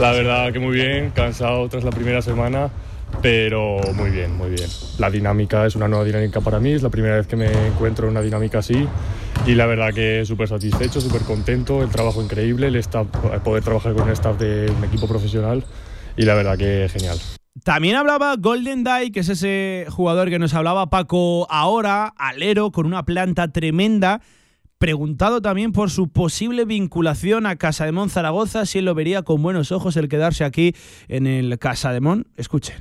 La verdad que muy bien, cansado tras la primera semana, pero muy bien, muy bien. La dinámica es una nueva dinámica para mí, es la primera vez que me encuentro en una dinámica así y la verdad que súper satisfecho, súper contento, el trabajo increíble, el staff, poder trabajar con el staff de un equipo profesional y la verdad que genial. También hablaba Golden Die, que es ese jugador que nos hablaba Paco ahora, alero, con una planta tremenda. Preguntado también por su posible vinculación a Casa de Mon Zaragoza, si él lo vería con buenos ojos el quedarse aquí en el Casa de Mon. Escuchen.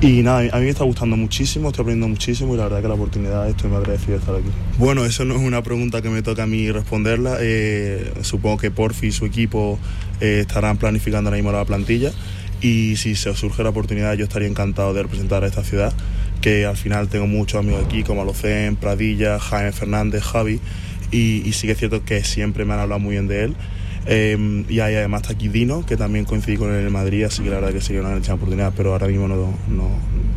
Y nada, a mí me está gustando muchísimo, estoy aprendiendo muchísimo y la verdad que la oportunidad estoy muy agradecido de estar aquí. Bueno, eso no es una pregunta que me toca a mí responderla. eh, supongo que Porfi y su equipo eh, estarán planificando ahora mismo la plantilla y si se os surge la oportunidad yo estaría encantado de representar a esta ciudad, que al final tengo muchos amigos aquí como Alocen, Pradilla, Jaime Fernández, Javi y, sí que es cierto que siempre me han hablado muy bien de él. Eh, y hay además está aquí Dino, que también coincidí con el Madrid, así que la verdad que sería una gran oportunidad, pero ahora mismo no, no,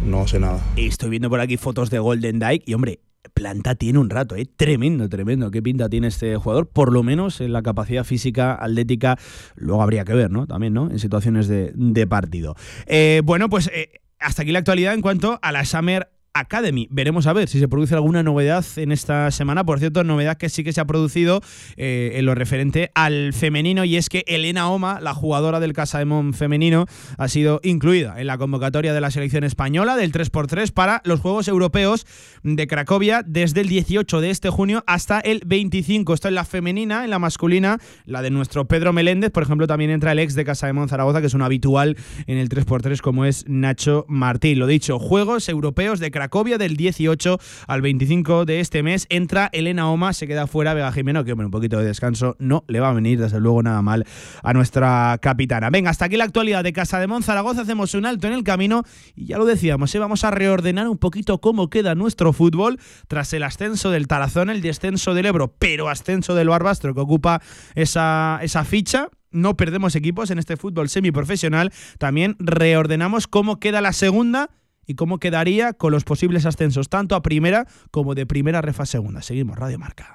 no sé nada. Estoy viendo por aquí fotos de Golden Dyke y, hombre, planta tiene un rato, ¿eh? Tremendo, tremendo. ¿Qué pinta tiene este jugador? Por lo menos en la capacidad física, atlética, luego habría que ver, ¿no? También, ¿no? En situaciones de, de partido. Eh, bueno, pues eh, hasta aquí la actualidad en cuanto a la Summer Academy. Veremos a ver si se produce alguna novedad en esta semana. Por cierto, novedad que sí que se ha producido eh, en lo referente al femenino y es que Elena Oma, la jugadora del Casa de Mon femenino, ha sido incluida en la convocatoria de la selección española del 3x3 para los Juegos Europeos de Cracovia desde el 18 de este junio hasta el 25. Esto en la femenina, en la masculina, la de nuestro Pedro Meléndez, por ejemplo, también entra el ex de Casa de Mon Zaragoza, que es un habitual en el 3x3 como es Nacho Martín. Lo dicho, Juegos Europeos de Cracovia Cracovia del 18 al 25 de este mes. Entra Elena Oma, se queda fuera Vega Jimeno, que hombre, un poquito de descanso no le va a venir desde luego nada mal a nuestra capitana. Venga, hasta aquí la actualidad de Casa de Monzaragoza. Hacemos un alto en el camino y ya lo decíamos, ¿eh? vamos a reordenar un poquito cómo queda nuestro fútbol tras el ascenso del Tarazón, el descenso del Ebro, pero ascenso del Barbastro que ocupa esa, esa ficha no perdemos equipos en este fútbol semiprofesional. También reordenamos cómo queda la segunda y cómo quedaría con los posibles ascensos, tanto a primera como de primera refa segunda. Seguimos, Radio Marca.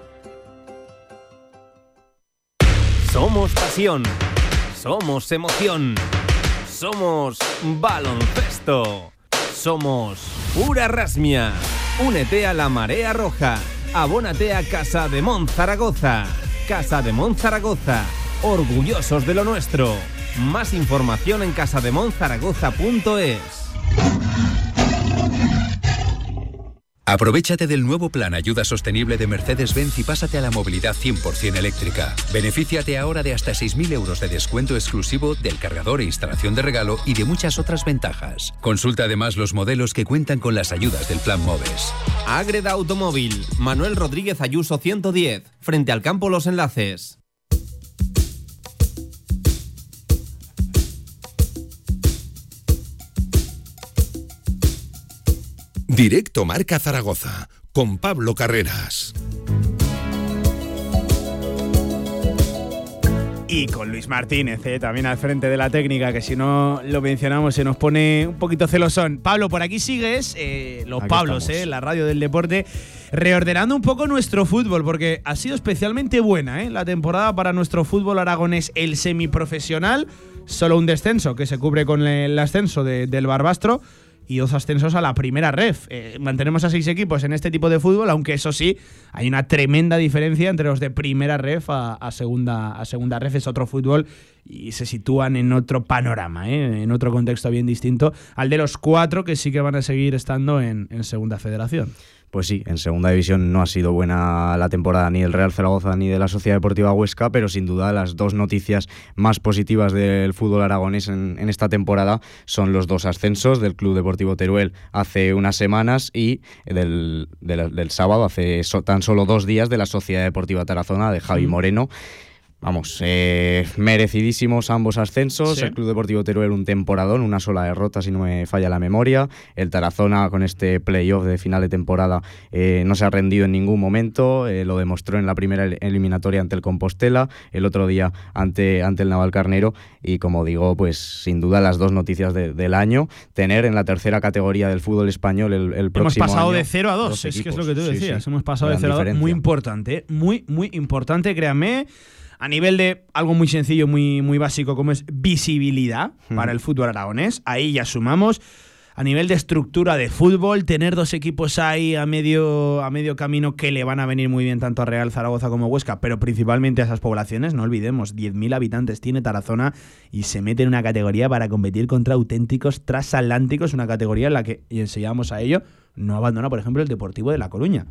Somos pasión. Somos emoción. Somos baloncesto. Somos pura rasmia. Únete a la marea roja. Abónate a Casa de Mon Zaragoza. Casa de Mon Zaragoza. Orgullosos de lo nuestro. Más información en casademonzaragoza.es. Aprovechate del nuevo plan Ayuda Sostenible de Mercedes-Benz y pásate a la movilidad 100% eléctrica. Benefíciate ahora de hasta 6.000 euros de descuento exclusivo del cargador e instalación de regalo y de muchas otras ventajas. Consulta además los modelos que cuentan con las ayudas del plan MOVES. Agreda Automóvil. Manuel Rodríguez Ayuso 110. Frente al campo Los Enlaces. Directo Marca Zaragoza con Pablo Carreras. Y con Luis Martínez, eh, también al frente de la técnica, que si no lo mencionamos se nos pone un poquito celosón. Pablo, por aquí sigues, eh, los Aquí Pablos, eh, la radio del deporte, reordenando un poco nuestro fútbol, porque ha sido especialmente buena eh, la temporada para nuestro fútbol aragonés, el semiprofesional. Solo un descenso que se cubre con el ascenso de- del Barbastro y dos ascensos a la primera ref. Eh, mantenemos a seis equipos en este tipo de fútbol, aunque eso sí, hay una tremenda diferencia entre los de primera ref a, segunda, a segunda ref. Es otro fútbol y se sitúan en otro panorama, ¿eh? en otro contexto bien distinto al de los cuatro que sí que van a seguir estando en segunda federación. Pues sí, en segunda división no ha sido buena la temporada ni del Real Zaragoza ni de la Sociedad Deportiva Huesca, pero sin duda las dos noticias más positivas del fútbol aragonés en, en esta temporada son los dos ascensos del Club Deportivo Teruel hace unas semanas y del, del- del sábado, hace so- tan solo dos días, de la Sociedad Deportiva Tarazona de Javi. Moreno. Vamos, eh, merecidísimos ambos ascensos. Sí. El Club Deportivo Teruel un temporadón, una sola derrota si no me falla la memoria. El Tarazona con este playoff de final de temporada eh, no se ha rendido en ningún momento. eh, lo demostró en la primera el- eliminatoria ante el Compostela, el otro día ante, ante el Navalcarnero. Y como digo, pues sin duda las dos noticias de- del año. Tener en la tercera categoría del fútbol español el, el Hemos próximo pasado año de 0 a 2, dos es que es equipos. lo que tú decías. sí. Hemos pasado de Gran 0 a 2. diferencia. Muy importante, muy, muy importante, créanme. A nivel de algo muy sencillo, muy, muy básico, como es visibilidad para el fútbol aragonés. Ahí ya sumamos. A nivel de estructura de fútbol, tener dos equipos ahí a medio, a medio camino que le van a venir muy bien tanto a Real Zaragoza como a Huesca, pero principalmente a esas poblaciones, no olvidemos, 10.000 habitantes tiene Tarazona y se mete en una categoría para competir contra auténticos transatlánticos, una categoría en la que, y enseñamos a ello, no abandona, por ejemplo, el Deportivo de La Coruña.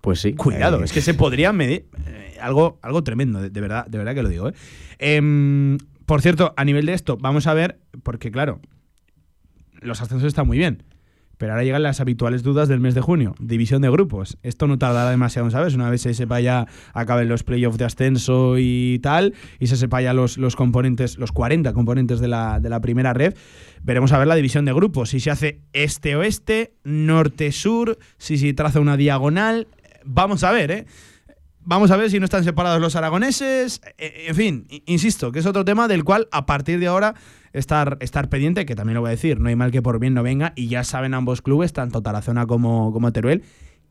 Pues sí. Cuidado, eh, es que se podría medir eh, algo, algo tremendo, de, de verdad, de verdad que lo digo. ¿eh? Em, por cierto, a nivel de esto, vamos a ver, porque claro, los ascensos están muy bien, Pero ahora llegan las habituales dudas del mes de junio. División de grupos. Esto no tardará demasiado, ¿sabes? Una vez se sepa ya, acaben los playoffs de ascenso y tal, y se sepa ya los, los componentes, los 40 componentes de la, de la primera red, veremos a ver la división de grupos. Si se hace este-oeste, norte-sur, si se traza una diagonal. Vamos a ver, ¿eh? Vamos a ver si no están separados los aragoneses. Eh, En fin, insisto, que es otro tema del cual a partir de ahora estar, estar pendiente, que también lo voy a decir, no hay mal que por bien no venga, y ya saben ambos clubes, tanto Tarazona como, como Teruel,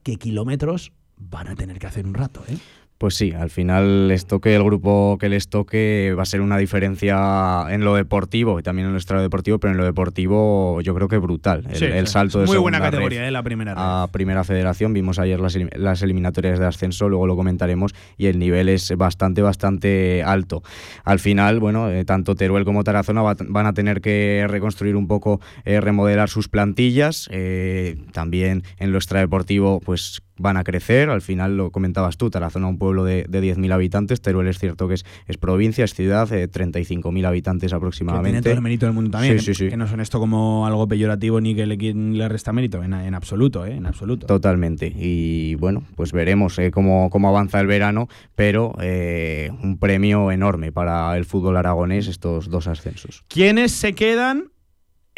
qué kilómetros van a tener que hacer un rato, ¿eh? Pues sí, al final les toque el grupo que les toque va a ser una diferencia en lo deportivo y también en lo extradeportivo, pero en lo deportivo yo creo que brutal. El, Sí, el sí. salto de Muy buena categoría, ¿eh? La primera red. a primera federación. Vimos ayer las, las eliminatorias de ascenso, luego lo comentaremos, y el nivel es bastante, bastante alto. Al final, bueno, eh, tanto Teruel como Tarazona va- van a tener que reconstruir un poco, eh, remodelar sus plantillas. también en lo extradeportivo, pues van a crecer. Al final lo comentabas tú, Tarazona un pueblo de, de 10.000 habitantes, Teruel es cierto que es, es provincia, es ciudad, eh, 35.000 habitantes Que aproximadamente. tiene todo el mérito del mundo también. Sí, que, sí, sí. que no son esto como algo peyorativo ni que le, le resta mérito, en, en absoluto, ¿eh? En absoluto. Totalmente. Y bueno, pues veremos eh, cómo, cómo avanza el verano, pero eh, un premio enorme para el fútbol aragonés estos dos ascensos. ¿Quiénes se quedan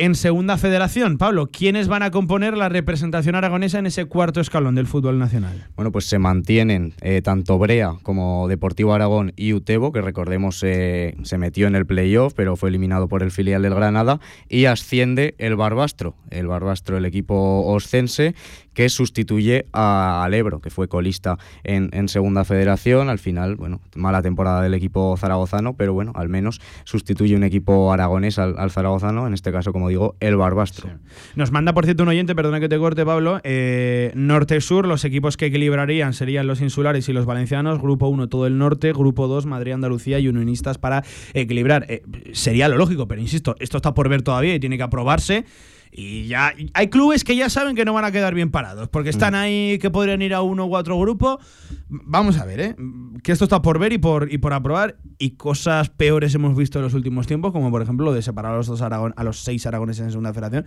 en segunda federación? Pablo, ¿quiénes van a componer la representación aragonesa en ese cuarto escalón del fútbol nacional? Bueno, pues se mantienen eh, tanto Brea como Deportivo Aragón y Utebo, que recordemos eh, se metió en el playoff, pero fue eliminado por el filial del Granada, y asciende el Barbastro, el Barbastro, el equipo oscense, que sustituye a- al Ebro, que fue colista en, segunda federación. Al final, bueno, mala temporada del equipo zaragozano, pero bueno, al menos sustituye un equipo aragonés al, al zaragozano, en este caso, como digo, el Barbastro. Nos manda, por cierto, un oyente, perdona que te corte, Pablo. eh, Norte-Sur, los equipos que equilibrarían serían los insulares y los valencianos. Grupo 1, todo el norte. Grupo 2, Madrid, Andalucía y unionistas para equilibrar. Eh, sería lo lógico, pero insisto, esto está por ver todavía y tiene que aprobarse. Y ya hay clubes que ya saben que no van a quedar bien parados, porque están ahí que podrían ir a uno u otro grupo. Vamos a ver, ¿eh? que esto está por ver y por, y por aprobar. Y cosas peores hemos visto en los últimos tiempos, como por ejemplo lo de separar a los, dos Aragón, a los seis aragoneses en segunda federación,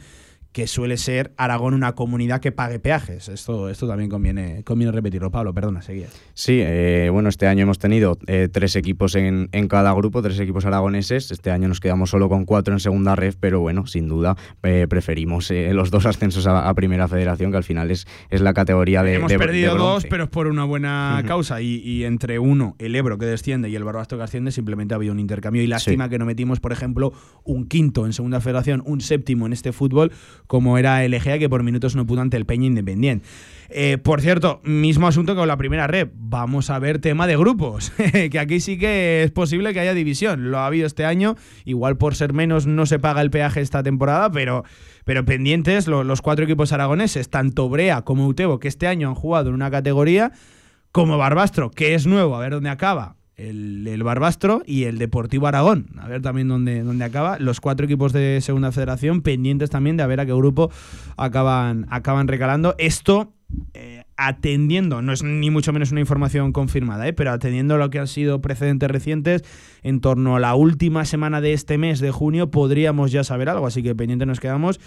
que suele ser Aragón una comunidad que pague peajes. Esto, esto también conviene, conviene repetirlo. Pablo, perdona, seguía. Sí, eh, bueno, este año hemos tenido eh, tres equipos en, en cada grupo, tres equipos aragoneses. Este año nos quedamos solo con cuatro en segunda ref, pero bueno, sin duda eh, preferimos eh, los dos ascensos a, a primera federación, que al final es, es la categoría de. Hemos de- de perdido dos, pero es por una buena causa. Y, y entre uno, el Ebro que desciende y el Barbastro que asciende, simplemente ha habido un intercambio. Y lástima que no metimos, por ejemplo, un quinto en segunda federación, un séptimo en este fútbol, como era el Egea, que por minutos no pudo ante el Peña Independiente. Eh, por cierto, mismo asunto que con la primera red. Vamos a ver tema de grupos. que aquí sí que es posible que haya división. Lo ha habido este año. Igual por ser menos no se paga el peaje esta temporada, pero, pero pendientes lo- los cuatro equipos aragoneses, tanto Brea como Utebo, que este año han jugado en una categoría, como Barbastro, que es nuevo, a ver dónde acaba. El, Barbastro y el Deportivo Aragón. A ver también dónde, dónde acaba. Los cuatro equipos de Segunda Federación pendientes también de a ver a qué grupo acaban, acaban recalando. Esto eh, atendiendo, no es ni mucho menos una información confirmada, ¿eh? pero atendiendo lo que han sido precedentes recientes, en torno a la última semana de este mes de junio podríamos ya saber algo, así que pendiente nos quedamos.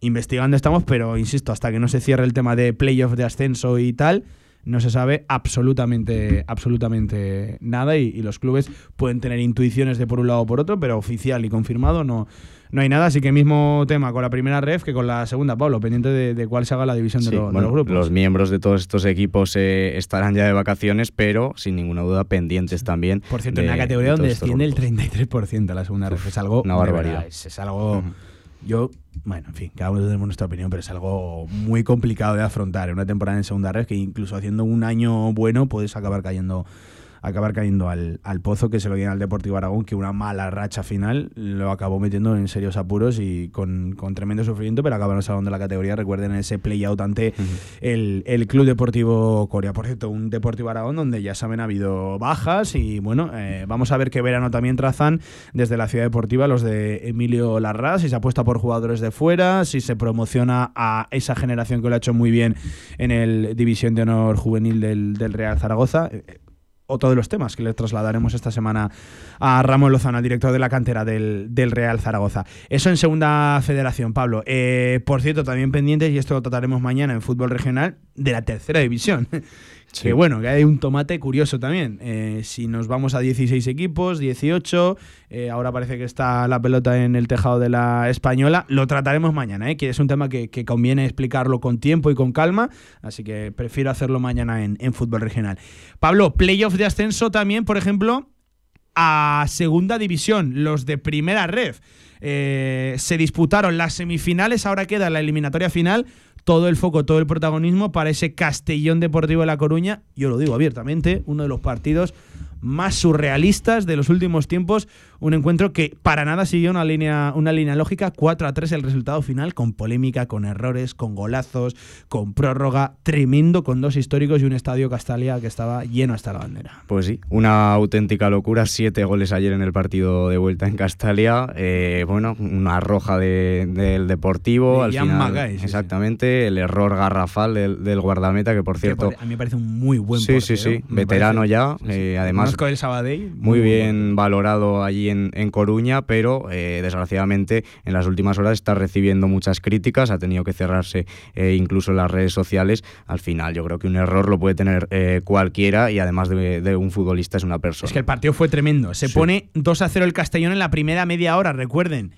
Investigando estamos, pero insisto, hasta que no se cierre el tema de playoff de ascenso y tal, no se sabe absolutamente, absolutamente nada y, y los clubes pueden tener intuiciones de por un lado o por otro, pero oficial y confirmado no, no hay nada. Así que mismo tema con la primera ref que con la segunda, Pablo, pendiente de, de cuál se haga la división de, los grupos. los miembros de todos estos equipos eh, estarán ya de vacaciones, pero sin ninguna duda pendientes también. Por cierto, en una categoría de donde desciende el grupos. 33% a la segunda ref. Es algo. una barbaridad. verdad, es, es algo. Yo, bueno, en fin, cada uno tenemos nuestra opinión, pero es algo muy complicado de afrontar en una temporada en segunda red que incluso haciendo un año bueno puedes acabar cayendo acabar cayendo al, al pozo que se lo viene al Deportivo Aragón, que una mala racha final lo acabó metiendo en serios apuros y con, con tremendo sufrimiento, pero acabaron salvando la categoría. Recuerden ese play-out ante el, el Club Deportivo Corea. Por cierto, un Deportivo Aragón donde ya saben ha habido bajas y bueno, eh, vamos a ver qué verano también trazan desde la ciudad deportiva los de Emilio Larraz, si se apuesta por jugadores de fuera, si se promociona a esa generación que lo ha hecho muy bien en el División de Honor Juvenil del, del Real Zaragoza. Otro de los temas que le trasladaremos esta semana a Ramón Lozano, director de la cantera del, del Real Zaragoza. Eso en segunda federación, Pablo. Eh, por cierto, también pendientes, y esto lo trataremos mañana en fútbol regional, de la tercera división. Que bueno, que hay un tomate curioso también. Eh, si nos vamos a 16 equipos, 18, eh, ahora parece que está la pelota en el tejado de la española, lo trataremos mañana, ¿eh? que es un tema que, conviene explicarlo con tiempo y con calma, así que prefiero hacerlo mañana en, en fútbol regional. Pablo, playoff de ascenso también, por ejemplo, a segunda división, los de primera red. Eh, se disputaron las semifinales, ahora queda la eliminatoria final todo el foco, todo el protagonismo para ese Castellón Deportivo de La Coruña. Yo lo digo abiertamente, uno de los partidos más surrealistas de los últimos tiempos. Un encuentro que para nada siguió una línea, una línea lógica. 4 a 3 el resultado final, con polémica, con errores, con golazos, con prórroga. Tremendo, con dos históricos y un estadio Castalia que estaba lleno hasta la bandera. Pues sí, una auténtica locura. Siete goles ayer en el partido de vuelta en Castalia. Eh, bueno, una roja del Deportivo. al final, exactamente. El error garrafal del, guardameta, que por cierto. a mí me parece un muy buen Sí, sí, sí. Veterano ya. Eh, además muy, bien valorado allí en, Coruña, pero eh, desgraciadamente en las últimas horas está recibiendo muchas críticas, ha tenido que cerrarse eh, incluso en las redes sociales. Al final yo creo que un error lo puede tener eh, cualquiera y además de, un futbolista es una persona. Es que el partido fue tremendo. Se pone 2 a 0 el Castellón en la primera media hora, recuerden.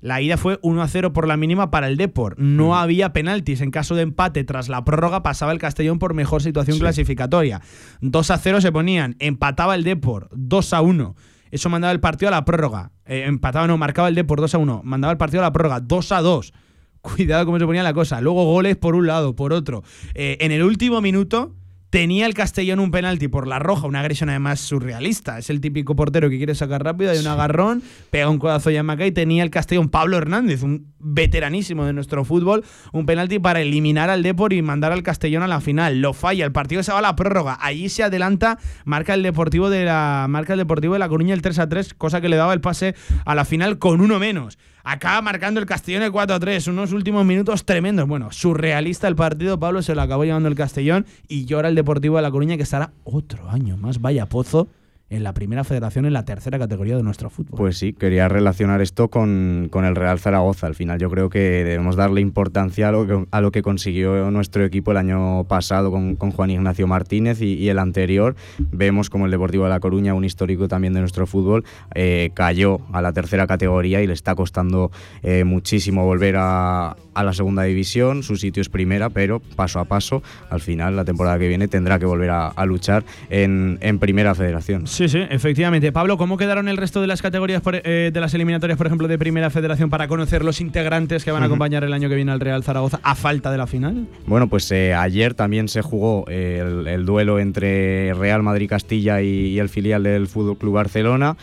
La ida fue 1 a 0 por la mínima para el Depor. No había penaltis. En caso de empate tras la prórroga pasaba el Castellón por mejor situación clasificatoria. 2 a 0 se ponían. Empataba el Depor 2 a 1. Eso mandaba el partido a la prórroga. Eh, empataba, no, marcaba el Depor 2 a 1. Mandaba el partido a la prórroga 2 a 2. Cuidado cómo se ponía la cosa. Luego goles por un lado, por otro. Eh, en el último minuto Tenía el Castellón un penalti por la roja, una agresión además surrealista. Es el típico portero que quiere sacar rápido, hay un agarrón, pega un codazo a Maca y tenía el Castellón Pablo Hernández, un veteranísimo de nuestro fútbol, un penalti para eliminar al Depor y mandar al Castellón a la final. Lo falla, el partido se va a la prórroga. Allí se adelanta, marca el Deportivo de la marca el Deportivo de la Coruña el 3 a 3, cosa que le daba el pase a la final con uno menos. Acaba marcando el Castellón el 4 a 3, unos últimos minutos tremendos. Bueno, surrealista el partido, Pablo se lo acabó llevando el Castellón y llora el Deportivo de La Coruña que estará otro año más. Vaya pozo en la primera federación, en la tercera categoría de nuestro fútbol. Pues sí, quería relacionar esto con, el Real Zaragoza. Al final yo creo que debemos darle importancia a lo que, a lo que consiguió nuestro equipo el año pasado con, Juan Ignacio Martínez y, el anterior. Vemos como el Deportivo de La Coruña, un histórico también de nuestro fútbol, eh, cayó a la tercera categoría y le está costando eh, muchísimo volver a, a la segunda división. Su sitio es primera, pero paso a paso, al final, la temporada que viene, tendrá que volver a, luchar en, en primera federación. Sí, sí, efectivamente. Pablo, ¿cómo quedaron el resto de las categorías eh, de las eliminatorias, por ejemplo, de Primera Federación para conocer los integrantes que van a acompañar el año que viene al Real Zaragoza a falta de la final? Bueno, pues eh, ayer también se jugó eh, el, duelo entre Real Madrid Castilla y, y el filial del Fútbol Club Barcelona.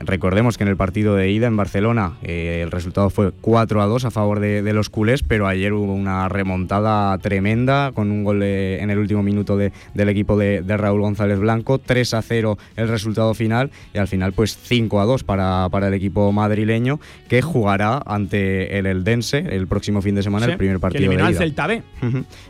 Recordemos que en el partido de ida en Barcelona eh, el resultado fue 4 a 2 a favor de, los culés, pero ayer hubo una remontada tremenda con un gol en el último minuto del equipo de, Raúl González Blanco, 3 a 0 el resultado final y al final pues 5 a 2 para, para el equipo madrileño que jugará ante el Eldense el próximo fin de semana, el primer partido. eliminó al Celta B.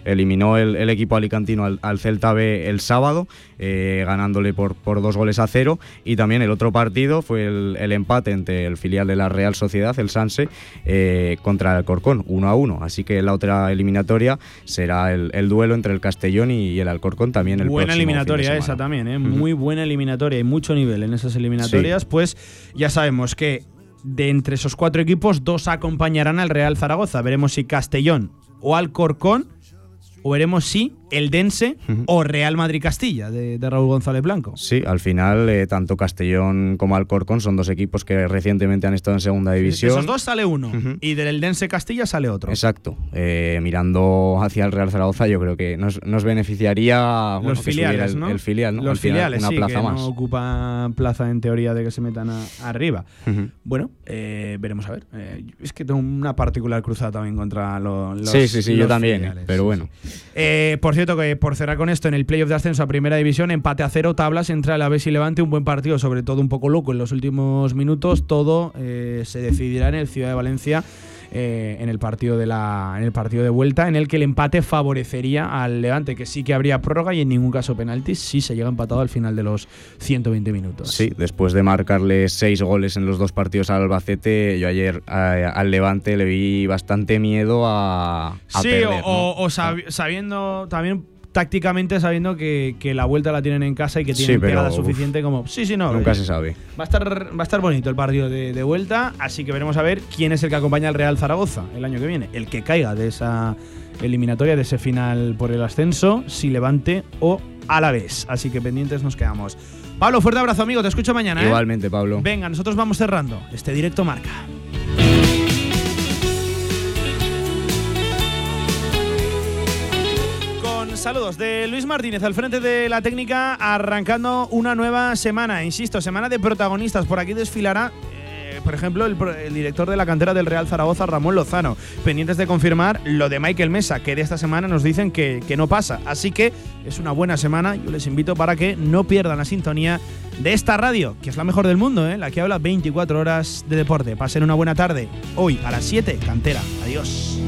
Eliminó el, equipo alicantino al, Celta B el sábado, eh, ganándole por, por dos goles a cero y también el otro partido fue el, empate entre el filial de la Real Sociedad, el Sanse, eh, contra el Corcón, 1 a 1. Así que la otra eliminatoria será el, duelo entre el Castellón y, el Alcorcón también el Buena eliminatoria esa también, ¿eh? muy buena eliminatoria y mucho nivel en esas eliminatorias. Pues ya sabemos que de entre esos cuatro equipos, dos acompañarán al Real Zaragoza. Veremos si Castellón o Alcorcón o veremos si el Dense o Real Madrid-Castilla de, Raúl González Blanco. Sí, al final eh, tanto Castellón como Alcorcón son dos equipos que recientemente han estado en segunda división. de esos dos sale uno y del Dense-Castilla sale otro. Exacto. Eh, mirando hacia el Real Zaragoza yo creo que nos, beneficiaría los filiales, el, ¿no? el, filial, Los filiales, una plaza que más. no ocupan plaza en teoría de que se metan arriba. Bueno, eh, veremos a ver. es que tengo una particular cruzada también contra los Sí, sí, sí, yo también, pero bueno. por cierto, que por cerrar con esto, en el playoff de ascenso a primera división, empate a cero, tablas entre Alavés y Levante, un buen partido, sobre todo un poco loco en los últimos minutos. Todo eh, se decidirá en el Ciudad de Valencia eh, en el partido de la en el partido de vuelta, en el que el empate favorecería al Levante, que sí que habría prórroga y en ningún caso penaltis si se llega empatado al final de los 120 minutos. Sí, después de marcarle seis goles en los dos partidos al Albacete, yo ayer al Levante le vi bastante miedo a, a sí, perder, o, sabiendo también tácticamente sabiendo que, la vuelta la tienen en casa y que tienen sí, pegada suficiente como. Sí, sí, no. Nunca se sabe. Va a estar, va a estar bonito el partido de, vuelta, así que veremos a ver quién es el que acompaña al Real Zaragoza el año que viene. El que caiga de esa eliminatoria, de ese final por el ascenso, si levante o a la vez. Así que pendientes nos quedamos. Pablo, fuerte abrazo, amigo. Te escucho mañana. ¿eh? Igualmente, Pablo. Venga, nosotros vamos cerrando este directo marca. Saludos de Luis Martínez al frente de la técnica, arrancando una nueva semana. Insisto, semana de protagonistas. Por aquí desfilará eh, por ejemplo, el, director de la cantera del Real Zaragoza, Ramón Lozano, pendientes de confirmar lo de Michael Mesa, que de esta semana nos dicen que, que, no pasa. Así que es una buena semana. Yo les invito para que no pierdan la sintonía de esta radio, que es la mejor del mundo, ¿eh? la que habla 24 horas de deporte. Pasen una buena tarde. Hoy a las 7, cantera. Adiós.